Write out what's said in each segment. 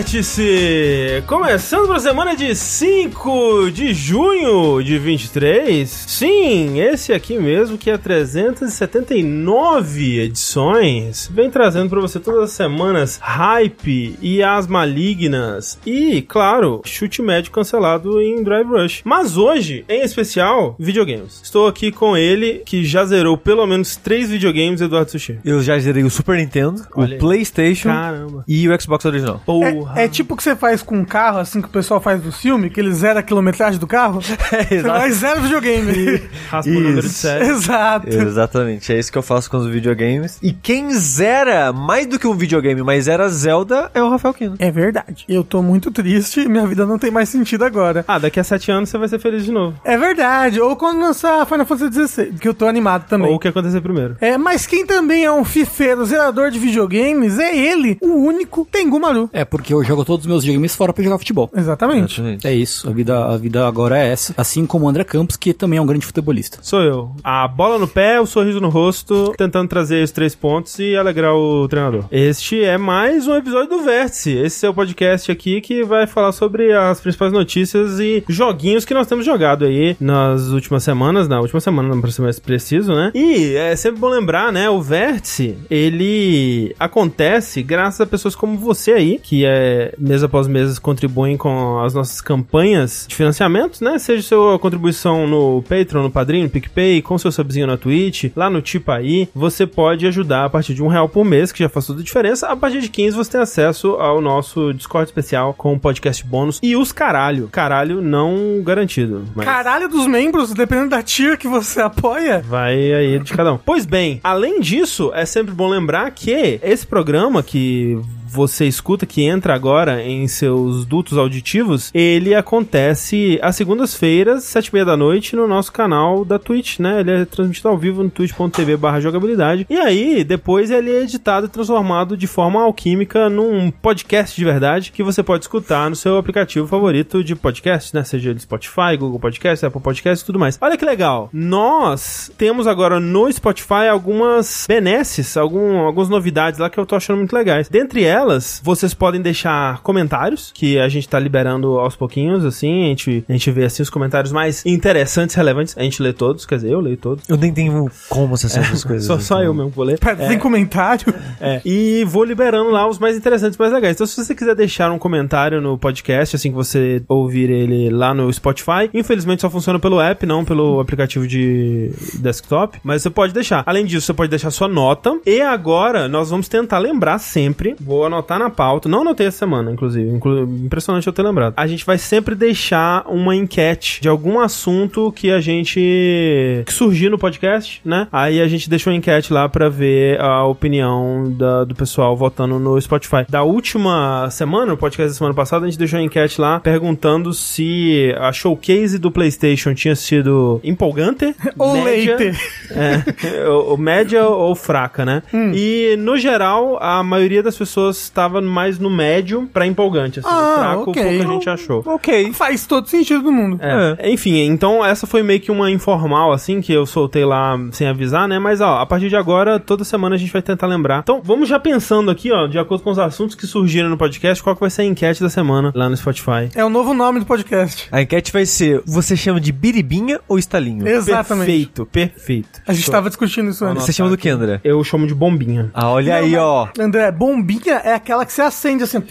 Podcast Vértice! Começando para a semana de 5 de junho de 23. Sim, esse aqui mesmo que é 379 edições. Vem trazendo para você todas as semanas hype e as malignas. E, claro, chute médio cancelado em Drive Rush. Mas hoje, em especial, videogames. Estou aqui com ele, que já zerou pelo menos três videogames, Eduardo Sushi. Eu já zerei o Super Nintendo, Olha aí. o PlayStation Caramba. e o Xbox original. Porra. É, é tipo o que você faz com um carro, assim que o pessoal faz do filme, que ele zera a quilometragem do carro. Você vai zero videogame. Raspa o número de série. Exato. Exatamente, é isso que eu faço com os videogames. E quem zera mais do que um videogame, mas zera Zelda, é o Rafael Kino. É verdade. Eu tô muito triste, minha vida não tem mais sentido agora. Ah, daqui a sete anos você vai ser feliz de novo. É verdade. Ou quando lançar Final Fantasy XVI, que eu tô animado também. Ou o que acontecer primeiro. É, mas quem também é um fifeiro zerador de videogames é ele, o único Tengu Maru. É, porque eu jogo todos os meus videogames fora pra jogar futebol. Exatamente. Exatamente. É isso, a vida, a vida agora é essa. Assim como o André Campos, que também é um grande futebolista. Sou eu. A bola no pé, o sorriso no rosto, tentando trazer os três pontos e alegrar o treinador. Este é mais um episódio do Vértice. Esse é o podcast aqui que vai falar sobre as principais notícias e joguinhos que nós temos jogado aí nas últimas semanas, na última semana, não para ser mais preciso, né? E é sempre bom lembrar, né? O Vértice, ele acontece graças a pessoas como você aí, que é mês após mês contribuem com as nossas campanhas de financiamento, né? Seja sua contribuição no Patreon, no Padrinho, no PicPay, com seu subzinho na Twitch, lá no Tipo aí, você pode ajudar a partir de um real por mês, que já faz toda a diferença. A partir de 15 você tem acesso ao nosso Discord especial com podcast bônus e os caralho. Caralho não garantido. Mas... Caralho dos membros, dependendo da tier que você apoia. Vai aí de cada um. Pois bem, além disso, é sempre bom lembrar que esse programa que você escuta, que entra agora em seus dutos auditivos, ele acontece às segundas-feiras, sete e meia da noite, no nosso canal da Twitch, né? Ele é transmitido ao vivo no twitch.tv barra jogabilidade. E aí, depois ele é editado e transformado de forma alquímica num podcast de verdade que você pode escutar no seu aplicativo favorito de podcast, né? Seja ele Spotify, Google Podcast, Apple Podcast e tudo mais. Olha que legal. Nós temos agora no Spotify algumas benesses, algum, algumas novidades lá que eu tô achando muito legais. Dentre elas, vocês podem deixar comentários, que a gente tá liberando aos pouquinhos, assim, a gente, a gente vê, assim, os comentários mais interessantes, relevantes, a gente lê todos, quer dizer, eu leio todos. Eu nem tenho como acessar essas coisas. Só, só então. eu mesmo vou ler. Pera, Tem comentário? É. E vou liberando lá os mais interessantes, mais legais. Então, se você quiser deixar um comentário no podcast, assim que você ouvir ele lá no Spotify, infelizmente só funciona pelo app, não pelo aplicativo de desktop, mas você pode deixar. Além disso, você pode deixar sua nota. E agora, nós vamos tentar lembrar sempre, vou anotar na pauta, não anotei essa semana, inclusive, inclu impressionante eu ter lembrado. A gente vai sempre deixar uma enquete de algum assunto que a gente que surgir no podcast, né? Aí a gente deixa uma enquete lá pra ver a opinião da- do pessoal votando no Spotify. Da última semana, o podcast da semana passada, a gente deixou uma enquete lá perguntando se a showcase do PlayStation tinha sido empolgante Ou média, leite. é, ou, ou média ou fraca, né? Hum. E no geral, a maioria das pessoas estava mais no médio pra empolgante, assim. Ah, fraco, ok. pouca gente achou. Ok. Faz todo sentido do mundo. É. Enfim, então essa foi meio que uma informal, assim, que eu soltei lá sem avisar, né? Mas, ó, a partir de agora, toda semana a gente vai tentar lembrar. Então, vamos já pensando aqui, ó, de acordo com os assuntos que surgiram no podcast, qual que vai ser a enquete da semana lá no Spotify. É o novo nome do podcast. A enquete vai ser: você chama de biribinha ou estalinho? Exatamente. Perfeito, perfeito. A gente tava discutindo isso antes. Você chama do que, André? Eu chamo de bombinha. Ah, olha aí, ó. André, bombinha é aquela que você acende assim.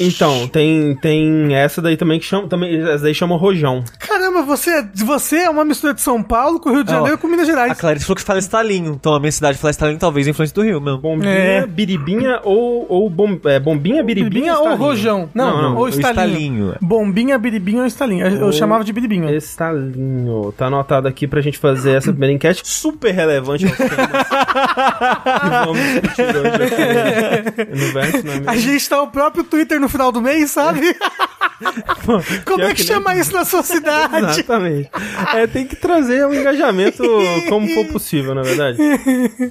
Então, tem, tem essa daí também que chama. Também, essa daí chama rojão. Caramba, você, você é uma mistura de São Paulo com o Rio de Janeiro e com Minas Gerais. A Clarice falou que fala estalinho. Então a minha cidade fala estalinho, talvez a influência do Rio mesmo. Bombinha, É. biribinha ou, ou bom, é, bombinha, biribinha. Biribinha ou estalinho? rojão? Não, Não, não, ou estalinho. estalinho. Bombinha, biribinha ou estalinho. Eu, Ou- chamava de biribinha. Estalinho. Tá anotado aqui pra gente fazer essa primeira enquete super relevante aos temas que vamos discutir hoje aqui no Verso, não é A mesmo? gente tá o próprio Twitter no final do mês, sabe? Pô, Como é que nem- chama isso na sua cidade? Exatamente. É, tem que trazer um engajamento como for possível, na verdade.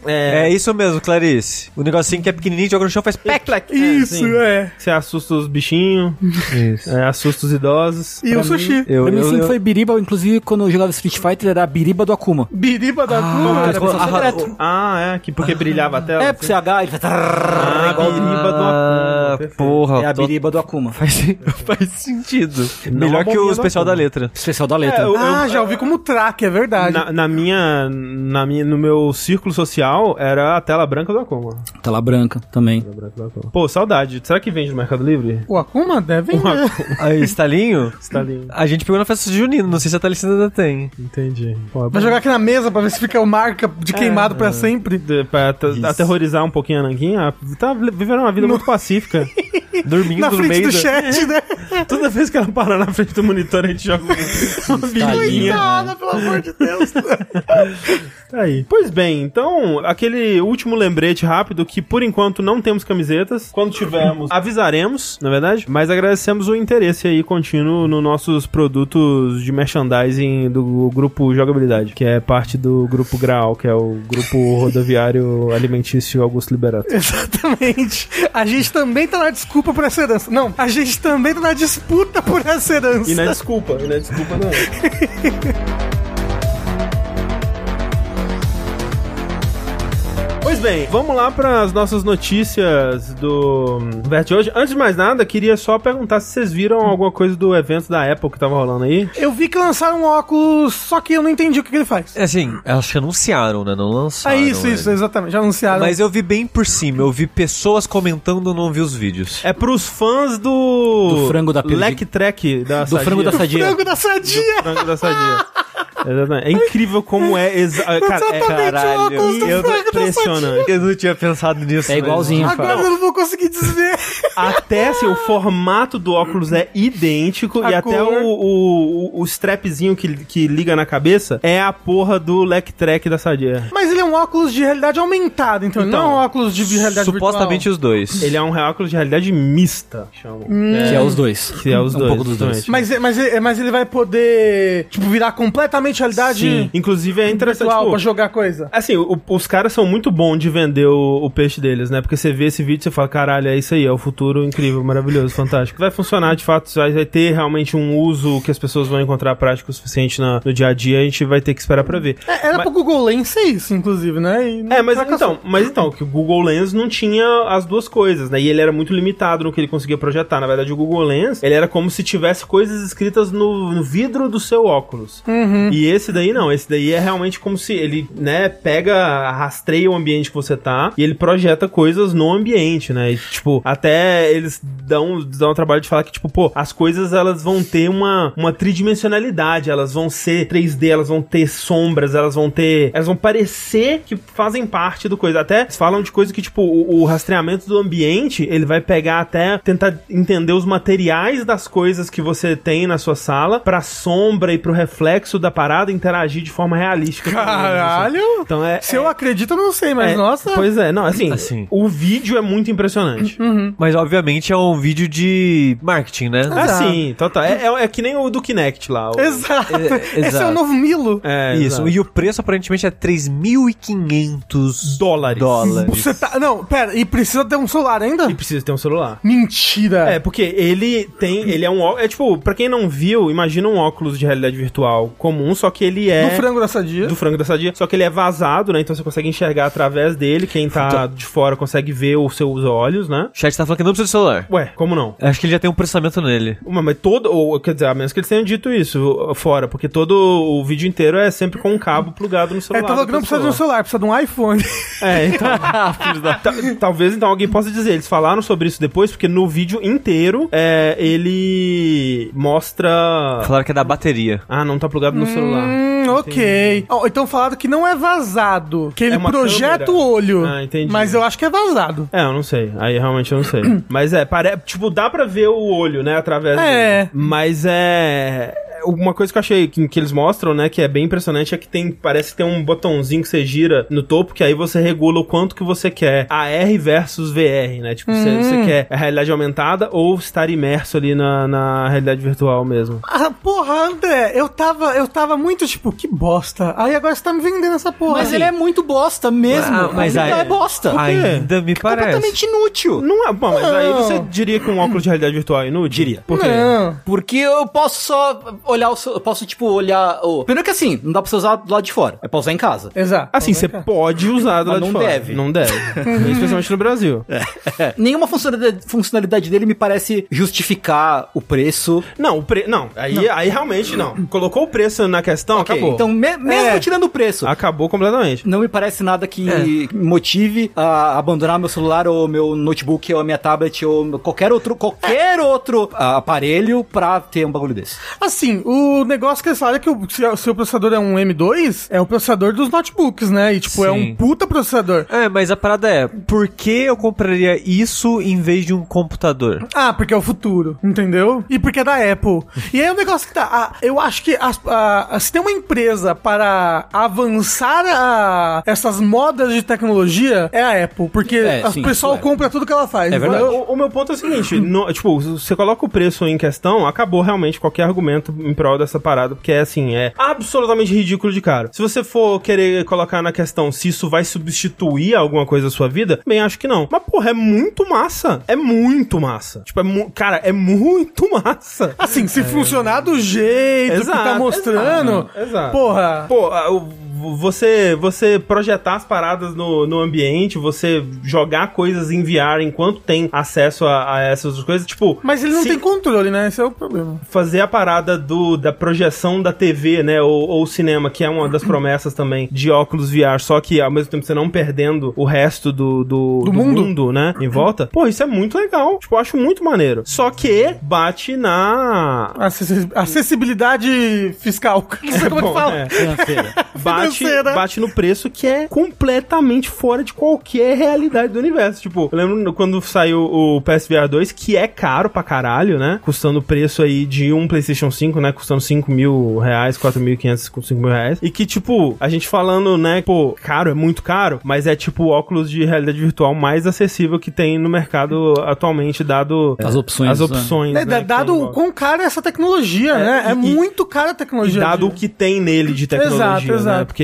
É isso mesmo, Clarice. O negocinho que é pequenininho, joga no chão, faz pec. plec. Isso, sim. é. Você assusta os bichinhos, Isso. é, assusta os idosos. E o sushi. Eu, pra mim eu, sempre eu- foi biriba, inclusive quando eu jogava Street Fighter era a biriba do Akuma. Biriba da Ah, Kuma. era ah, secreta. Ah, é, que porque brilhava a tela. É, porque você agarra e faz... Ah, igual- biriba do Ah, Akuma, porra. É a biriba do Akuma. Faz, faz sentido. Não Melhor que o do especial da letra. Especial da letra. É, eu- Ah, já ouvi como track, é verdade. Na, na minha, na minha, no meu círculo social, era a tela branca do Akuma. Tela branca também. Tela branca do Akuma. Pô, saudade. Será que vende no Mercado Livre? O Akuma deve ver. Akuma. Aí, Stalinho, Está lindo. a gente pegou na festa de junino, não sei se a Thalissa ainda tem. Entendi. Pô, é Vai jogar aqui na mesa pra ver se fica o marca de queimado pra sempre. De- pra at- aterrorizar um pouquinho a Nanguinha, tá vivendo uma vida muito pacífica. Dormindo Na no frente meio do da... chat, né? Toda vez que ela para na frente do monitor, a gente joga um- uma vilinha. Coitada, pelo amor de Deus. Tá aí. Pois bem, então, aquele último lembrete rápido que por enquanto não temos camisetas. Quando tivermos, avisaremos, na verdade. Mas agradecemos o interesse aí contínuo nos nossos produtos de merchandising do grupo Jogabilidade, que é parte do grupo Graal, que é o grupo rodoviário alimentício Augusto Liberato. Exatamente. A gente também tá na desculpa por essa herança. Não, a gente também tá na disputa por essa herança. E não é desculpa, e não é desculpa não. Pois bem, vamos lá para as nossas notícias do Vert de hoje. Antes de mais nada, queria só perguntar se vocês viram alguma coisa do evento da Apple que tava rolando aí. Eu vi que lançaram um óculos, só que eu não entendi o que, que ele faz. É assim, acho que anunciaram, né? Não lançaram. isso, ele. isso, exatamente. Já anunciaram. Mas eu vi bem por cima, eu vi pessoas comentando, não vi os vídeos. É pros fãs do. Do frango da Leque Track da Do frango da sadia. Frango da sadia. frango da sadia. Exatamente. É incrível como é. Exa... Cara, é Exatamente o óculos do eu- da impressionante. Eu não tinha pensado nisso. É igualzinho. Agora eu não vou conseguir dizer. Até assim, o formato do óculos é idêntico A e até cor. o, o, o strapzinho que, que liga na cabeça é a porra do Leck Track da Sadia. Mas ele é um óculos de realidade aumentada, então, Então, não é um óculos de realidade Supostamente os dois. Ele é um óculos de realidade mista, chamam. Que é os dois. Que é os um dois. pouco dos dois. exatamente. Mas, mas, ele- mas ele vai poder, tipo, virar completamente realidade Sim, inclusive é interessante. tipo, pra jogar coisa. Assim, o- os caras são muito bons de vender o, o peixe deles, né? Porque você vê esse vídeo e você fala, caralho, é isso aí, é o futuro incrível, maravilhoso, fantástico. Vai funcionar, de fato, vai, vai ter realmente um uso que as pessoas vão encontrar prático o suficiente na- no dia a dia, a gente vai ter que esperar pra ver. É, era Mas- pro Google Lens ser isso, inclusive, né? É, mas fracassou. então, mas então, que o Google Lens não tinha as duas coisas, né? E ele era muito limitado no que ele conseguia projetar. Na verdade, o Google Lens, ele era como se tivesse coisas escritas no, no vidro do seu óculos. E esse daí não, esse daí é realmente como se ele, né, pega, rastreia o ambiente que você tá e ele projeta coisas no ambiente, né? E, tipo, até eles dão, dão o trabalho de falar que, tipo, pô, as coisas elas vão ter uma, uma tridimensionalidade, elas vão ser 3D, elas vão ter sombras, elas vão ter. Elas vão parecer que fazem parte do coisa. Até falam de coisa que, tipo, o, o rastreamento do ambiente, ele vai pegar até tentar entender os materiais das coisas que você tem na sua sala pra sombra e pro reflexo da parada interagir de forma realística. assim. Caralho! Então é. Se eu acredito, eu não sei, mas é- nossa. Pois é, não, assim, Assim. o vídeo é muito impressionante. Mas obviamente é um vídeo de marketing, né? Ah, Exato. sim, total. É, é, é que nem o do Kinect lá. o- Exato. É, Esse é exato. o novo Milo. É, Isso, exato. e o preço aparentemente é 3.500 Dólares. dólares. Você tá. Não, pera, e precisa ter um celular ainda? E precisa ter um celular. Mentira. É, porque ele tem. Ele é um. É tipo, pra quem não viu, imagina um óculos de realidade virtual comum, só que ele é. Do frango da sadia. do frango da sadia, só que ele é vazado, né? Então você consegue enxergar através dele. Quem tá de fora consegue ver os seus olhos, né? O chat tá falando que não precisa de celular. Ué, como não? Acho que ele já tem um processamento nele. Uma, mas todo. Ou, quer dizer, a menos que eles tenham dito isso fora, porque todo o vídeo inteiro é sempre com um cabo plugado no É, celular. tá falando que não precisa de um celular, precisa de um iPhone. É, então. Ta- Talvez então alguém possa dizer, eles falaram sobre isso depois, porque no vídeo inteiro é, ele mostra. Falaram que é da bateria. Ah, não tá plugado no celular. Hum, ok. Ó, então falaram que não é vazado. Que ele É projeta câmera. o olho. Ah, entendi. Mas eu acho que é vazado. É, eu não sei. Aí realmente eu não sei. Mas é, tipo, dá pra ver o olho, né, através É. dele. Mas é. Uma coisa que eu achei que, que eles mostram, né, que é bem impressionante, é que tem, parece que tem um botãozinho que você gira no topo, que aí você regula o quanto que você quer AR versus VR, né? Tipo, você, você quer a realidade aumentada ou estar imerso ali na, na realidade virtual mesmo. Ah, porra, André, eu tava, eu tava muito tipo, que bosta. Aí agora você tá me vendendo essa porra. Mas ele é muito bosta mesmo. Ah, mas Ainda aí- é bosta. Ainda me parece. Completamente inútil. Não é, bom, mas aí Não. você diria que um óculos de realidade virtual é inútil? Diria. Por quê? Não. Porque eu posso só olhar o seu, eu posso tipo olhar o Primeiro que assim, não dá pra você usar do lado de fora. É pra usar em casa. Exato. Assim, você pode usar do Mas lado de não fora. deve. Não deve. Especialmente no Brasil. É. Nenhuma funcionalidade, funcionalidade dele me parece justificar o preço. Não, o pre... não, aí, aí realmente não. Colocou o preço na questão, Ok, acabou. Então, me- mesmo É. tirando o preço, Acabou completamente. não me parece nada que É. motive a abandonar meu celular ou meu notebook ou a minha tablet ou qualquer outro qualquer outro aparelho pra ter um bagulho desse. Assim, o negócio que eles falam é que o se- se o processador é um M2, é o processador dos notebooks, né? E, tipo, é Sim. um puta processador. É, mas a parada é, por que eu compraria isso em vez de um computador? Ah, porque é o futuro, entendeu? E porque é da Apple. E aí o negócio que tá. ah, eu acho que as- a- a- se tem uma empresa para avançar a- essas modas de tecnologia, é a Apple. Porque É, o pessoal é. compra tudo que ela faz. É verdade. O, o meu ponto é o seguinte, no- tipo, você coloca o preço em questão, acabou realmente qualquer argumento em prol dessa parada, porque é assim, é absolutamente ridículo de caro. Se você for querer colocar na questão se isso vai substituir alguma coisa da sua vida, bem, acho que não. Mas, porra, é muito massa. É muito massa. Tipo, é mu cara, é muito massa. Assim, se funcionar do jeito que tá Exato, mostrando. exato, exato. Porra. Pô, o- você, você projetar as paradas no, no ambiente, você jogar coisas em VR enquanto tem acesso a, a essas coisas, tipo... Mas ele não se tem controle, né? Esse é o problema. Fazer a parada do, da projeção da TV, né, ou, ou cinema, que é uma das promessas também de óculos VR, só que ao mesmo tempo você não perdendo o resto do, do, Do do mundo. mundo. né, em volta. Pô, isso é muito legal. Tipo, eu acho muito maneiro. Só que bate na... Acessi- Acessibilidade fiscal. Não sei como é bom, que fala. é. Financeira. bate, Financeira. bate no preço que é completamente fora de qualquer realidade do universo. Tipo, eu lembro quando saiu o PSVR 2, que é caro pra caralho, né? Custando o preço aí de um PlayStation 5, né? Custando 5 mil reais, 4.500, 5 mil reais. E que, tipo, a gente falando, né? Pô, caro, é muito caro, mas é tipo o óculos de realidade virtual mais acessível que tem no mercado atualmente, dado As opções, As né? opções. É, né, que dado o quão cara é essa tecnologia, né? É e- muito cara a e tecnologia. dado o que tem nele de tecnologia, Exato, né? exato. Porque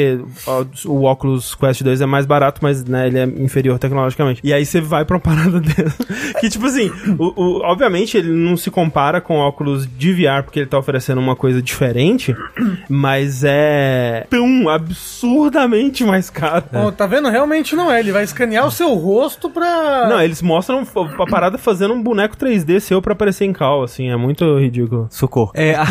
ó, o Oculus Quest 2 é mais barato, mas né, ele é inferior tecnologicamente. E aí você vai pra uma parada dessa. que tipo assim, o, o- obviamente ele não se compara com o óculos de VR, porque ele tá oferecendo uma coisa diferente, mas é tão absurdamente mais caro. Tá vendo? Realmente não é. Ele vai escanear o seu rosto pra. Não, eles mostram a parada fazendo um boneco 3D seu pra aparecer em cal, assim, é muito ridículo. Socorro. É, a,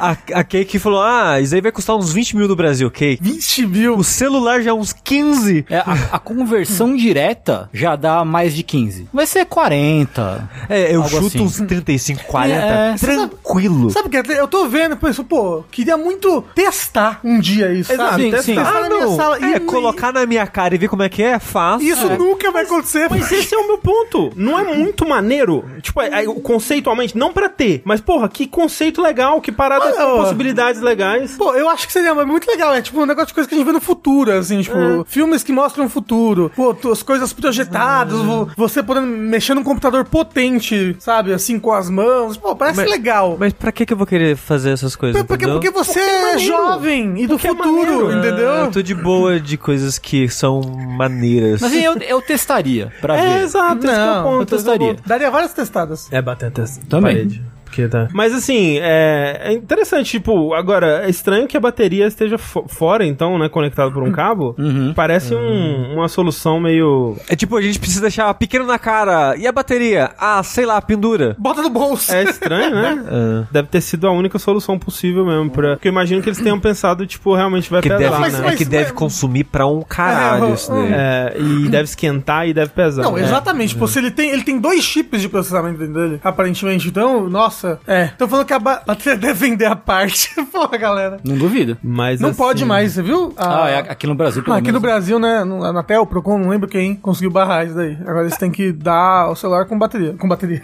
a, a Cake falou, ah, isso aí vai custar uns 20 mil no Brasil, Cake. 20 mil. O celular já é uns 15. É, a, a conversão direta já dá mais de 15. Vai ser 40. É, eu Algo chuto assim. uns 35, 40. É, tranquilo. Sabe o que? Eu tô vendo, penso, pô, queria muito testar um dia isso, Exato, sabe? sim, testar sim. na minha sala. é, E- colocar na minha cara e ver como é que é, fácil. Isso nunca vai acontecer. Mas esse é o meu ponto. Não é muito maneiro. Tipo, é, é, conceitualmente, não pra ter. Mas, porra, que conceito legal, que parada Ah, com ó. possibilidades legais. Pô, eu acho que seria muito legal. É tipo um negócio de coisa que a gente vê no futuro, assim, tipo, É. filmes que mostram o futuro. Pô, as coisas projetadas, vo- você podendo mexer num computador potente, sabe? Assim, com as mãos. Pô, parece Mas- legal. Mas pra que que eu vou querer fazer essas coisas, porque, porque você Porque é é, maneiro. jovem e do Porque é futuro, maneiro. entendeu? Ah, eu tô de boa de coisas que são maneiras. Mas assim, eu, eu testaria pra É, ver. exato, esse que é o Não, ponto. eu testaria. Daria várias testadas. É bater testa. Também. Parede. Porque tá. Mas assim, é, é interessante, tipo, agora, é estranho que a bateria esteja fo- fora, então, né, conectado por um cabo. Uhum. Parece um- uma solução meio... É tipo, a gente precisa deixar pequeno na cara. E a bateria? Ah, sei lá, pendura. Bota no bolso. É estranho, né? Ah. Deve ter sido a única solução possível mesmo. Pra... Porque eu imagino que eles tenham pensado, tipo, realmente vai Que pesar, deve, Mas- né? é que mas- deve mas- consumir pra um caralho É, isso daí. É, e deve esquentar e deve pesar. Não, né? exatamente. Pô, se ele tem, ele tem dois chips de processamento dentro dele, aparentemente. Então, nossa, Nossa, é. Estão falando que a ba- bateria deve vender a parte. Porra, galera. Não duvido. Mas Não assim, pode mais, você viu? Ah, é aqui no Brasil, pelo Ah, aqui no menos. Brasil, né? no- Na Tel, Procon, não lembro quem conseguiu barrar isso daí. Agora eles têm que dar o celular com bateria. Com bateria.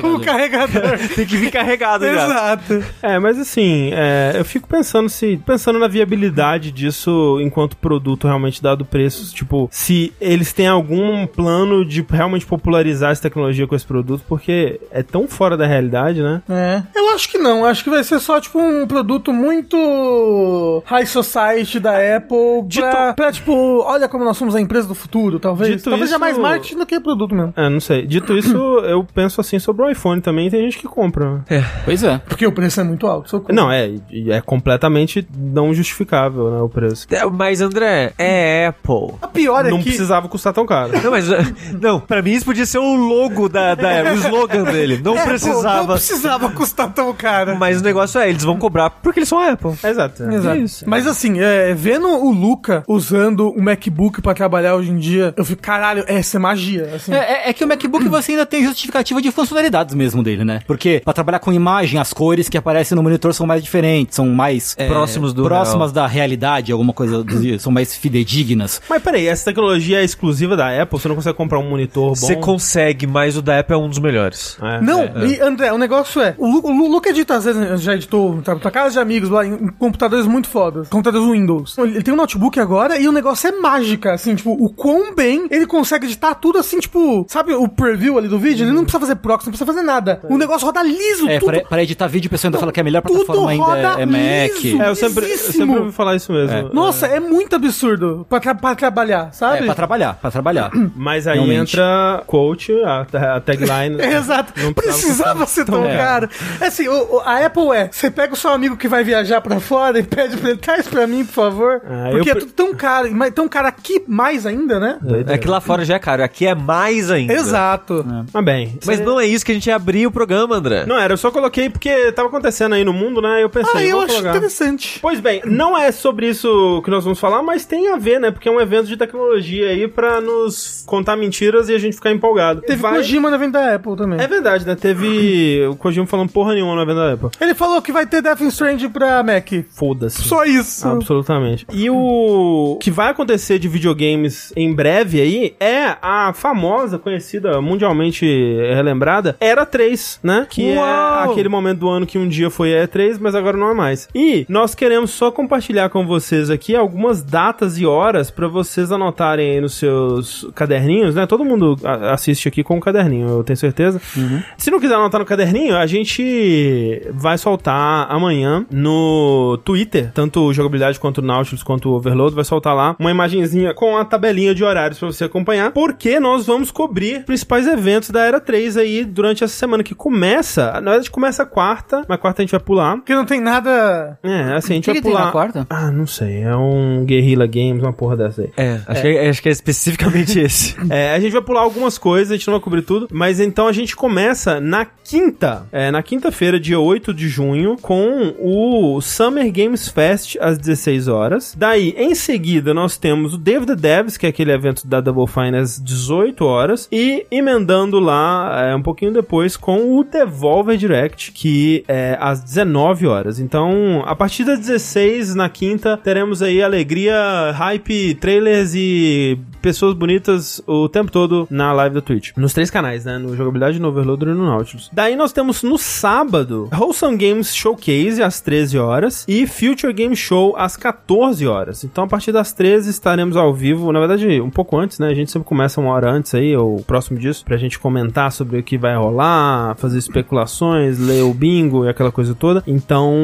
Com carregador. Tem que vir carregado já. Exato. É, mas assim, é, eu fico pensando se pensando na viabilidade disso enquanto produto realmente dado preço, tipo, se eles têm algum plano de realmente popularizar essa tecnologia com esse produto, porque é tão fora da realidade, né? É. Eu acho que não. Acho que vai ser só, tipo, um produto muito high society da Apple pra, pra, tipo, olha como nós somos a empresa do futuro, talvez. Dito talvez isso- é mais marketing do que produto mesmo. É, não sei. Dito isso, eu penso assim sobre o iPhone também, tem gente que compra. Pois é. Porque o preço é muito alto. socorro. Não, é, é completamente não justificável, né, o preço. É, Mas, André, é Apple. A pior é Não que... precisava custar tão caro. Não, mas. Não, pra mim isso podia ser o logo da, da o slogan dele. Não É, pô, precisava. não precisava custar tão caro. Mas o negócio é, eles vão cobrar porque eles são a Apple. Exato. Exato. Mas assim, é, vendo o Luca usando o MacBook pra trabalhar hoje em dia, eu fico, caralho, essa é magia. Assim. É, é- é que o MacBook você ainda tem justificativa de funcionalidades mesmo dele, né? Porque pra trabalhar com imagem, as cores que aparecem no monitor são mais diferentes, são mais é, Próximos do próximas da realidade, alguma coisa, do- são mais fidedignas. Mas peraí, essa tecnologia é exclusiva da Apple? Você não consegue comprar um monitor bom? Você consegue, mas o da Apple é um dos melhores. É. Não, e André, o negócio é, o, o Lu- Luca edita, às vezes, já editou tá, pra casa de amigos lá, em, em computadores muito fodas, computadores Windows. Ele tem um notebook agora e o negócio é mágica, assim, tipo, o quão bem ele consegue editar tudo assim, tipo, sabe o preview ali do vídeo? Ele não precisa fazer proxy, não precisa fazer nada. O negócio roda liso, É, tudo. pra, pra editar vídeo, o pessoal ainda fala que a melhor tudo plataforma ainda roda é, é Mac. liso. É, eu sempre, eu sempre ouvi falar isso mesmo. Nossa, é muito absurdo pra, tra- pra trabalhar, É, sabe? pra trabalhar, pra trabalhar. Mas aí Realmente. entra quote, a, a tagline. É, Exato. Não precisava ser tão É. caro. É assim, o- o- a Apple é, você pega o seu amigo que vai viajar pra fora e pede pra ele, traz pra mim, por favor. Ah, Porque eu é tudo tão caro, mas tão caro aqui mais ainda, né? É que lá fora já é caro, aqui é mais ainda. Exato. Mas bem. Mas não é isso que a gente ia abrir o programa, André. Não era, eu só coloquei porque tava acontecendo aí no mundo, né? Eu pensei, Ah, eu vou acho colocar. interessante. Pois bem, não é sobre isso que nós vamos falar, mas tem a ver, né? Porque é um evento de tecnologia aí pra nos contar mentiras e a gente ficar empolgado. Teve Vai- Kojima no evento da Apple também. É verdade, né? Teve o Kojima falando porra nenhuma no evento da Apple. Ele falou que vai ter Death Stranding pra Mac. Foda-se. Só isso. Absolutamente. E o que vai acontecer de videogames em breve aí é a famosa, conhecida, mundialmente relembrada, Era 3, né? Que Uau! é aquele momento do ano que um dia foi E3, mas agora não é mais. E nós queremos só compartilhar com vocês aqui algumas datas e horas pra vocês anotarem aí nos seus caderninhos, né? Todo mundo assiste aqui com um caderninho, eu tenho certeza. Se não quiser anotar no caderninho, a gente vai soltar amanhã no Twitter, tanto o Jogabilidade quanto o Nautilus quanto o Overload, vai soltar lá uma imagenzinha com a tabelinha de horários pra você acompanhar, porque nós vamos cobrir principais eventos da Era 3 aí durante essa semana que começa, na verdade começa quarta, mas quarta a gente vai pular. Porque não tem nada. É, assim, a gente que vai que tem pular. na quarta? Ah, não sei, é um Guerrilla Games, uma porra dessa aí. É, acho, Que, acho que é especificamente esse. É, a gente vai pular algumas coisas, a gente não vai cobrir tudo, mas então a gente começa na quinta, é, na quinta-feira, dia 8 de junho, com o Summer Games Fest às 16 horas. Daí, em seguida, nós temos o the Devs, que é aquele evento da Double Fine às 18 horas, e emendando lá, é, um pouquinho depois, com o Devolver Direct, que é às 19 horas. Então, a partir das 16 na quinta, teremos aí alegria, hype, trailers e pessoas bonitas o tempo todo na live da Twitch. Nos três canais, né? No Jogabilidade, no Overloader e no Nautilus. Daí nós temos no sábado, Wholesome Games Showcase às 13 horas e Future Game Show às 14 horas. Então a partir das 13 estaremos ao vivo, na verdade um pouco antes, né? A gente sempre começa uma hora antes aí, ou próximo disso, pra gente comentar sobre o que vai rolar, fazer especulações, ler o bingo e aquela coisa toda. Então,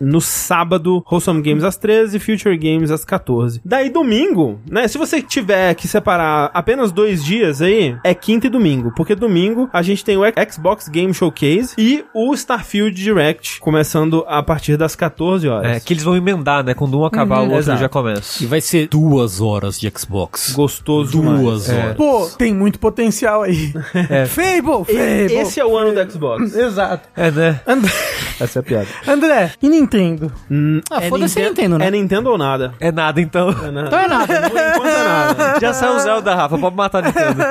no sábado, Wholesome Games às 13, Future Games às 14. Daí domingo, né? Se você tiver que separar apenas dois dias aí, é quinta e domingo. Porque domingo a gente tem o Xbox Game Showcase e o Starfield Direct, começando a partir das 14 horas. É, que eles vão emendar, né? Quando um acabar, o outro exato. já começa. E vai ser duas horas de Xbox. Gostoso demais. Duas horas. Pô, tem muito potencial aí. Fable, Fable. Esse é o ano do Xbox. Exato. É, né? And- Essa é a piada. André, e Nintendo? Hum, Ah, foda-se a Ninten- Nintendo, né? É Nintendo ou nada? É nada, então. É nada. Então é nada. Por enquanto é nada. Já saiu o Zelda, Rafa. Pode matar a Nintendo.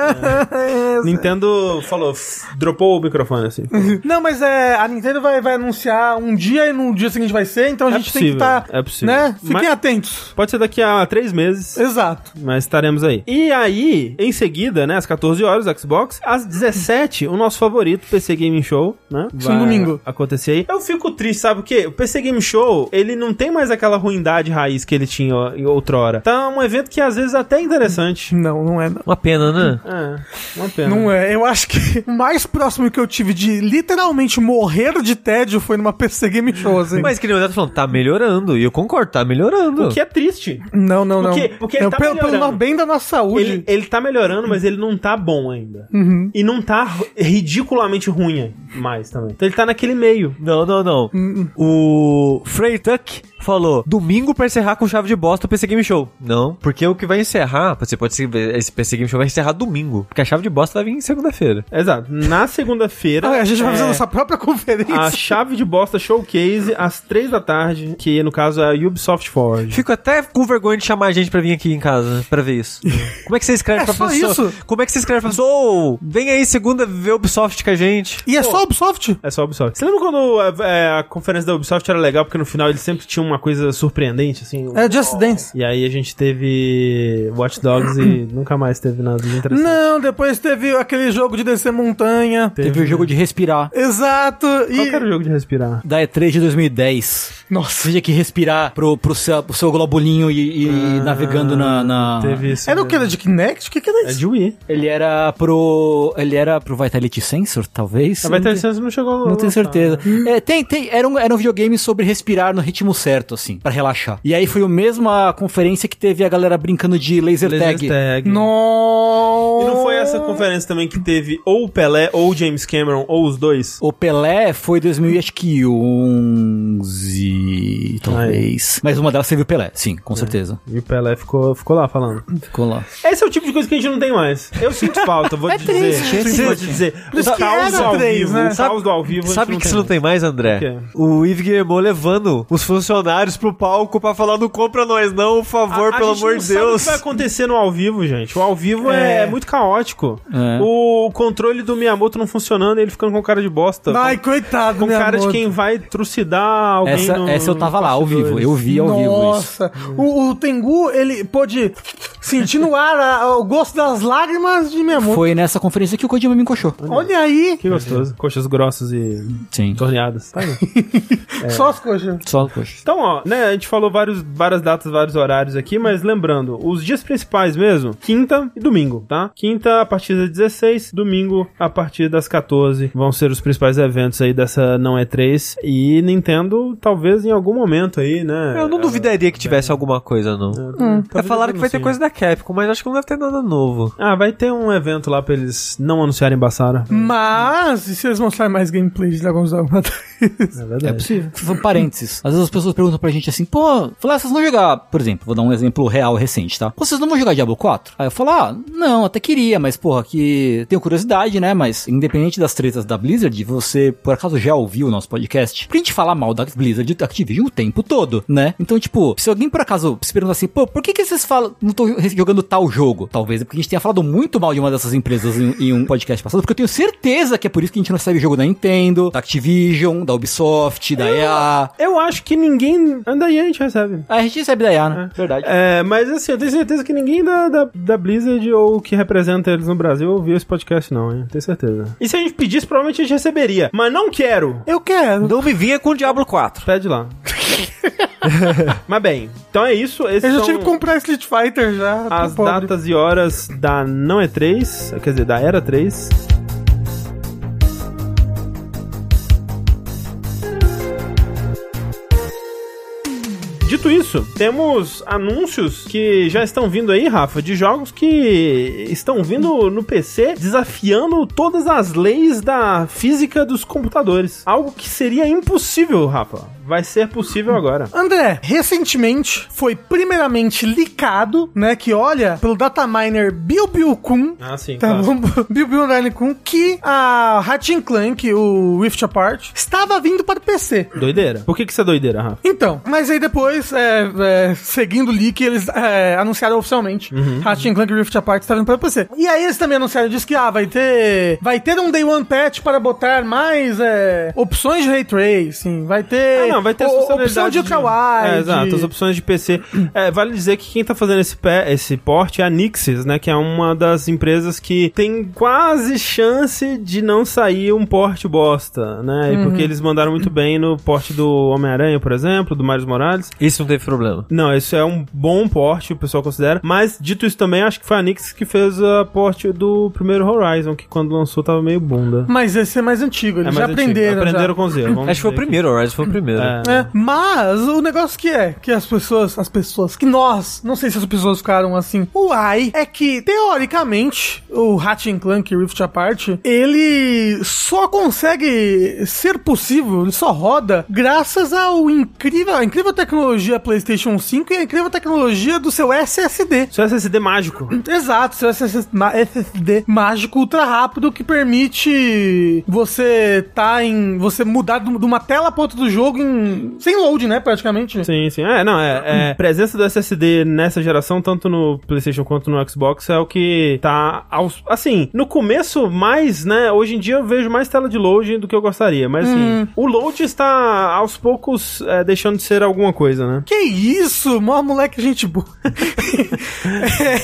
Nintendo falou, dropou o microfone assim. Não, mas é, a Nintendo vai, vai anunciar um dia e no dia seguinte vai ser, então a É gente tem que possível, estar. é possível. Né? Fiquem Mas- atentos. Pode ser daqui a três meses. Exato. Mas estaremos aí. E aí, em seguida, né, às 14 horas, o Xbox, às 17, o nosso favorito, PC Gaming Show, né? Sim, domingo. acontecer aí. Eu fico triste, sabe o quê? O PC Game Show, ele não tem mais aquela ruindade raiz que ele tinha outrora. Tá um evento que às vezes é até interessante. Não, não é. Não. Uma pena, né? É, uma pena. Não é. Eu acho que o mais próximo que eu tive de literalmente morrer de tédio foi numa PC Game Show, assim. Mas que nem o Neto falando, tá melhorando. E eu concordo, tá melhorando. O que é triste. Não, não, não. Porque- porque ele Não, tá pelo, pelo bem da nossa saúde. Ele, ele tá melhorando, mas ele não tá bom ainda. Uhum. E não tá ridiculamente ruim mais também. Então ele tá naquele meio. Não, não, não. Hum, O Frey Tuck falou, domingo pra encerrar com chave de bosta o PC Game Show. Não, porque o que vai encerrar, você pode ser, esse PC Game Show vai encerrar domingo, porque a chave de bosta vai vir em segunda-feira. Exato. Na segunda-feira. Ah, a gente vai fazer é, nossa própria conferência. A chave de bosta showcase às três da tarde, que no caso é a Ubisoft Forge. Fico até com vergonha de chamar a gente pra vir aqui em casa pra ver isso. Como é que você escreve É pra só pessoa? isso? Como é que você escreve pra pessoa? Ô, vem aí segunda ver Ubisoft com a gente. E é só Ubisoft? É só a Ubisoft. Você lembra quando é, a conferência da Ubisoft era legal, porque no final eles sempre tinham uma coisa surpreendente, assim? É Just Dance. E aí a gente teve Watch Dogs e nunca mais teve nada de interessante. Não, depois teve aquele jogo de descer montanha. Teve o jogo de respirar. Exato. Qual E... que era o jogo de respirar? Da E3 de 2010. Nossa. Você tinha que respirar pro, pro, seu, pro seu globulinho e, e ir navegando na. na- Teve isso. Era o que? Era de Kinect? O que que era É isso? de Wii. Ele era pro. Ele era pro Vitality Sensor, talvez? A Vitality Sensor não chegou Não tenho certeza. É, tem, tem, era, um, era um videogame sobre respirar no ritmo certo, assim, pra relaxar. E aí foi a mesma conferência que teve a galera brincando de laser, Laser tag. tag. Nossa. E não foi essa conferência também que teve ou o Pelé ou o James Cameron ou os dois? O Pelé foi 2011, talvez. Mas uma delas teve o Pelé, sim, com certeza. E o Pelé ficou, ficou lá falando. Ficou lá. Esse é o tipo de coisa que a gente não tem mais. Eu sinto falta, vou É te dizer. triste, é vou te dizer. Por isso o que caos era ao três, vivo, né? o caos do ao vivo. Sabe o que você não tem mais, André? O? O Yves Guillemot levando os funcionários pro palco pra falar não compra nós não, por favor, A- a pelo gente amor de sabe o Deus. que vai acontecer no ao vivo, gente. O ao vivo é, É. muito caótico. É. O controle do Miyamoto não funcionando e ele ficando com cara de bosta. Ai, coitado, com cara de quem vai trucidar alguém Essa, no- essa eu tava lá, ao vivo. Eu vi ao vivo isso. Nossa, o, o Tengu, ele pôde sentir no ar a- o gosto das lágrimas de minha moto. Foi nessa conferência que o Kojima me encoxou. Olha aí, Que gostoso. Coxas grossas e Sim. torneadas. Tá aí. só as coxas. Só, poxa. Então, ó, né, a gente falou vários, várias datas, vários horários aqui, mas lembrando, os dias principais mesmo, quinta e domingo, tá? Quinta a partir das 16, domingo a partir das 14, vão ser os principais eventos aí dessa não E3 e Nintendo talvez em algum momento aí, né? Eu não duvidaria que tivesse alguma coisa, não. Hum, É, falaram que vai ter coisa da Capcom, mas acho que não deve ter nada novo. Ah, vai ter um evento lá pra eles não anunciarem Bassara. Mas, e se eles mostrarem mais gameplay de Dragon's Dogma 3? É verdade. É possível. Parênteses. Às vezes as pessoas perguntam pra gente assim, pô, falar, vocês vão jogar, por exemplo, vou dar um exemplo real recente, tá? Vocês não vão jogar Diablo 4? Aí eu falo, ah, não, até queria, mas porra, que tenho curiosidade, né? Mas independente das tretas da Blizzard, você por acaso já ouviu o nosso podcast? Pra gente falar mal da Blizzard da Activision o tempo todo, né? Então, tipo, se alguém por acaso se pergunta assim, pô, por que que vocês falam, não tô jogando tal jogo? Talvez é porque a gente tenha falado muito mal de uma dessas empresas em, em um podcast passado, porque eu tenho certeza que é por isso que a gente não recebe jogo da Nintendo, da Activision, da Ubisoft, da EA. Eu acho que ninguém. Ainda aí a gente recebe. A gente recebe da EA, né? Verdade. É, mas assim, eu tenho certeza que ninguém da, da, da Blizzard ou que representa eles no Brasil ouviu esse podcast, não, hein? Tenho certeza. E se a gente pedisse, provavelmente a gente receberia. Mas não quero. Eu quero. Não me vinha com o Diablo 4. Pede lá. mas bem, então é isso. Esses Eu já são tive que comprar Street Fighter já. as pobre. datas e horas da não é 3, quer dizer, da era 3. Dito isso, temos anúncios que já estão vindo aí, Rafa, de jogos que estão vindo no PC desafiando todas as leis da física dos computadores. Algo que seria impossível, Rafa, vai ser possível agora. André, recentemente foi primeiramente licado, né, que olha, pelo dataminer Bilbil-kun, Ah, sim. Tá bom? Underline Kun, que a Ratchet Clank, o Rift Apart, estava vindo para o PC. Doideira. Por que, que isso é doideira, Rafa? Então, mas aí depois, é, é, seguindo o leak, eles é, anunciaram oficialmente Uhum. Ratchet Clank Rift Apart está vindo para o PC. E aí eles também anunciaram, diz que ah, vai ter vai ter um Day One Patch para botar mais é, opções de Ray Tracing, vai ter, Ah, não, vai ter as opção funcionalidades de ultrawide. É, exato, as opções de PC. É, vale dizer que quem tá fazendo esse, pé, esse porte é a Nixis, né? Que é uma das empresas que tem quase chance de não sair um porte bosta, né? E Uhum. Porque eles mandaram muito bem no porte do Homem-Aranha, por exemplo, do Miles Morales. Isso não teve problema. Não, isso é um bom porte, o pessoal considera. Mas, dito isso também, acho que foi a Nix que fez a porte do primeiro Horizon, que quando lançou tava meio bunda. Mas esse é mais antigo, eles É já mais antigo. aprenderam. já. Aprenderam com os erros. Acho que foi o primeiro, o Horizon foi o primeiro. É. É, mas o negócio que é, que as pessoas, as pessoas, que nós, não sei se as pessoas ficaram assim, uai, é que, teoricamente, o Ratchet Clank Rift Apart, ele só consegue ser possível, ele só roda graças ao incrível, a incrível tecnologia PlayStation 5 e a incrível tecnologia do seu SSD. É SSD mágico. Exato, seu SSD, mágico ultra rápido que permite você tá em. você mudar de uma tela pra outra do jogo em, sem load, né? Praticamente. Sim, sim. É, não, é, é. Presença do SSD nessa geração, tanto no PlayStation quanto no Xbox, é o que tá aos. Assim, no começo, mais, né? Hoje em dia eu vejo mais tela de load do que eu gostaria. Mas assim, o load está aos poucos é, deixando de ser alguma coisa, né? Que isso? Mó moleque, gente boa.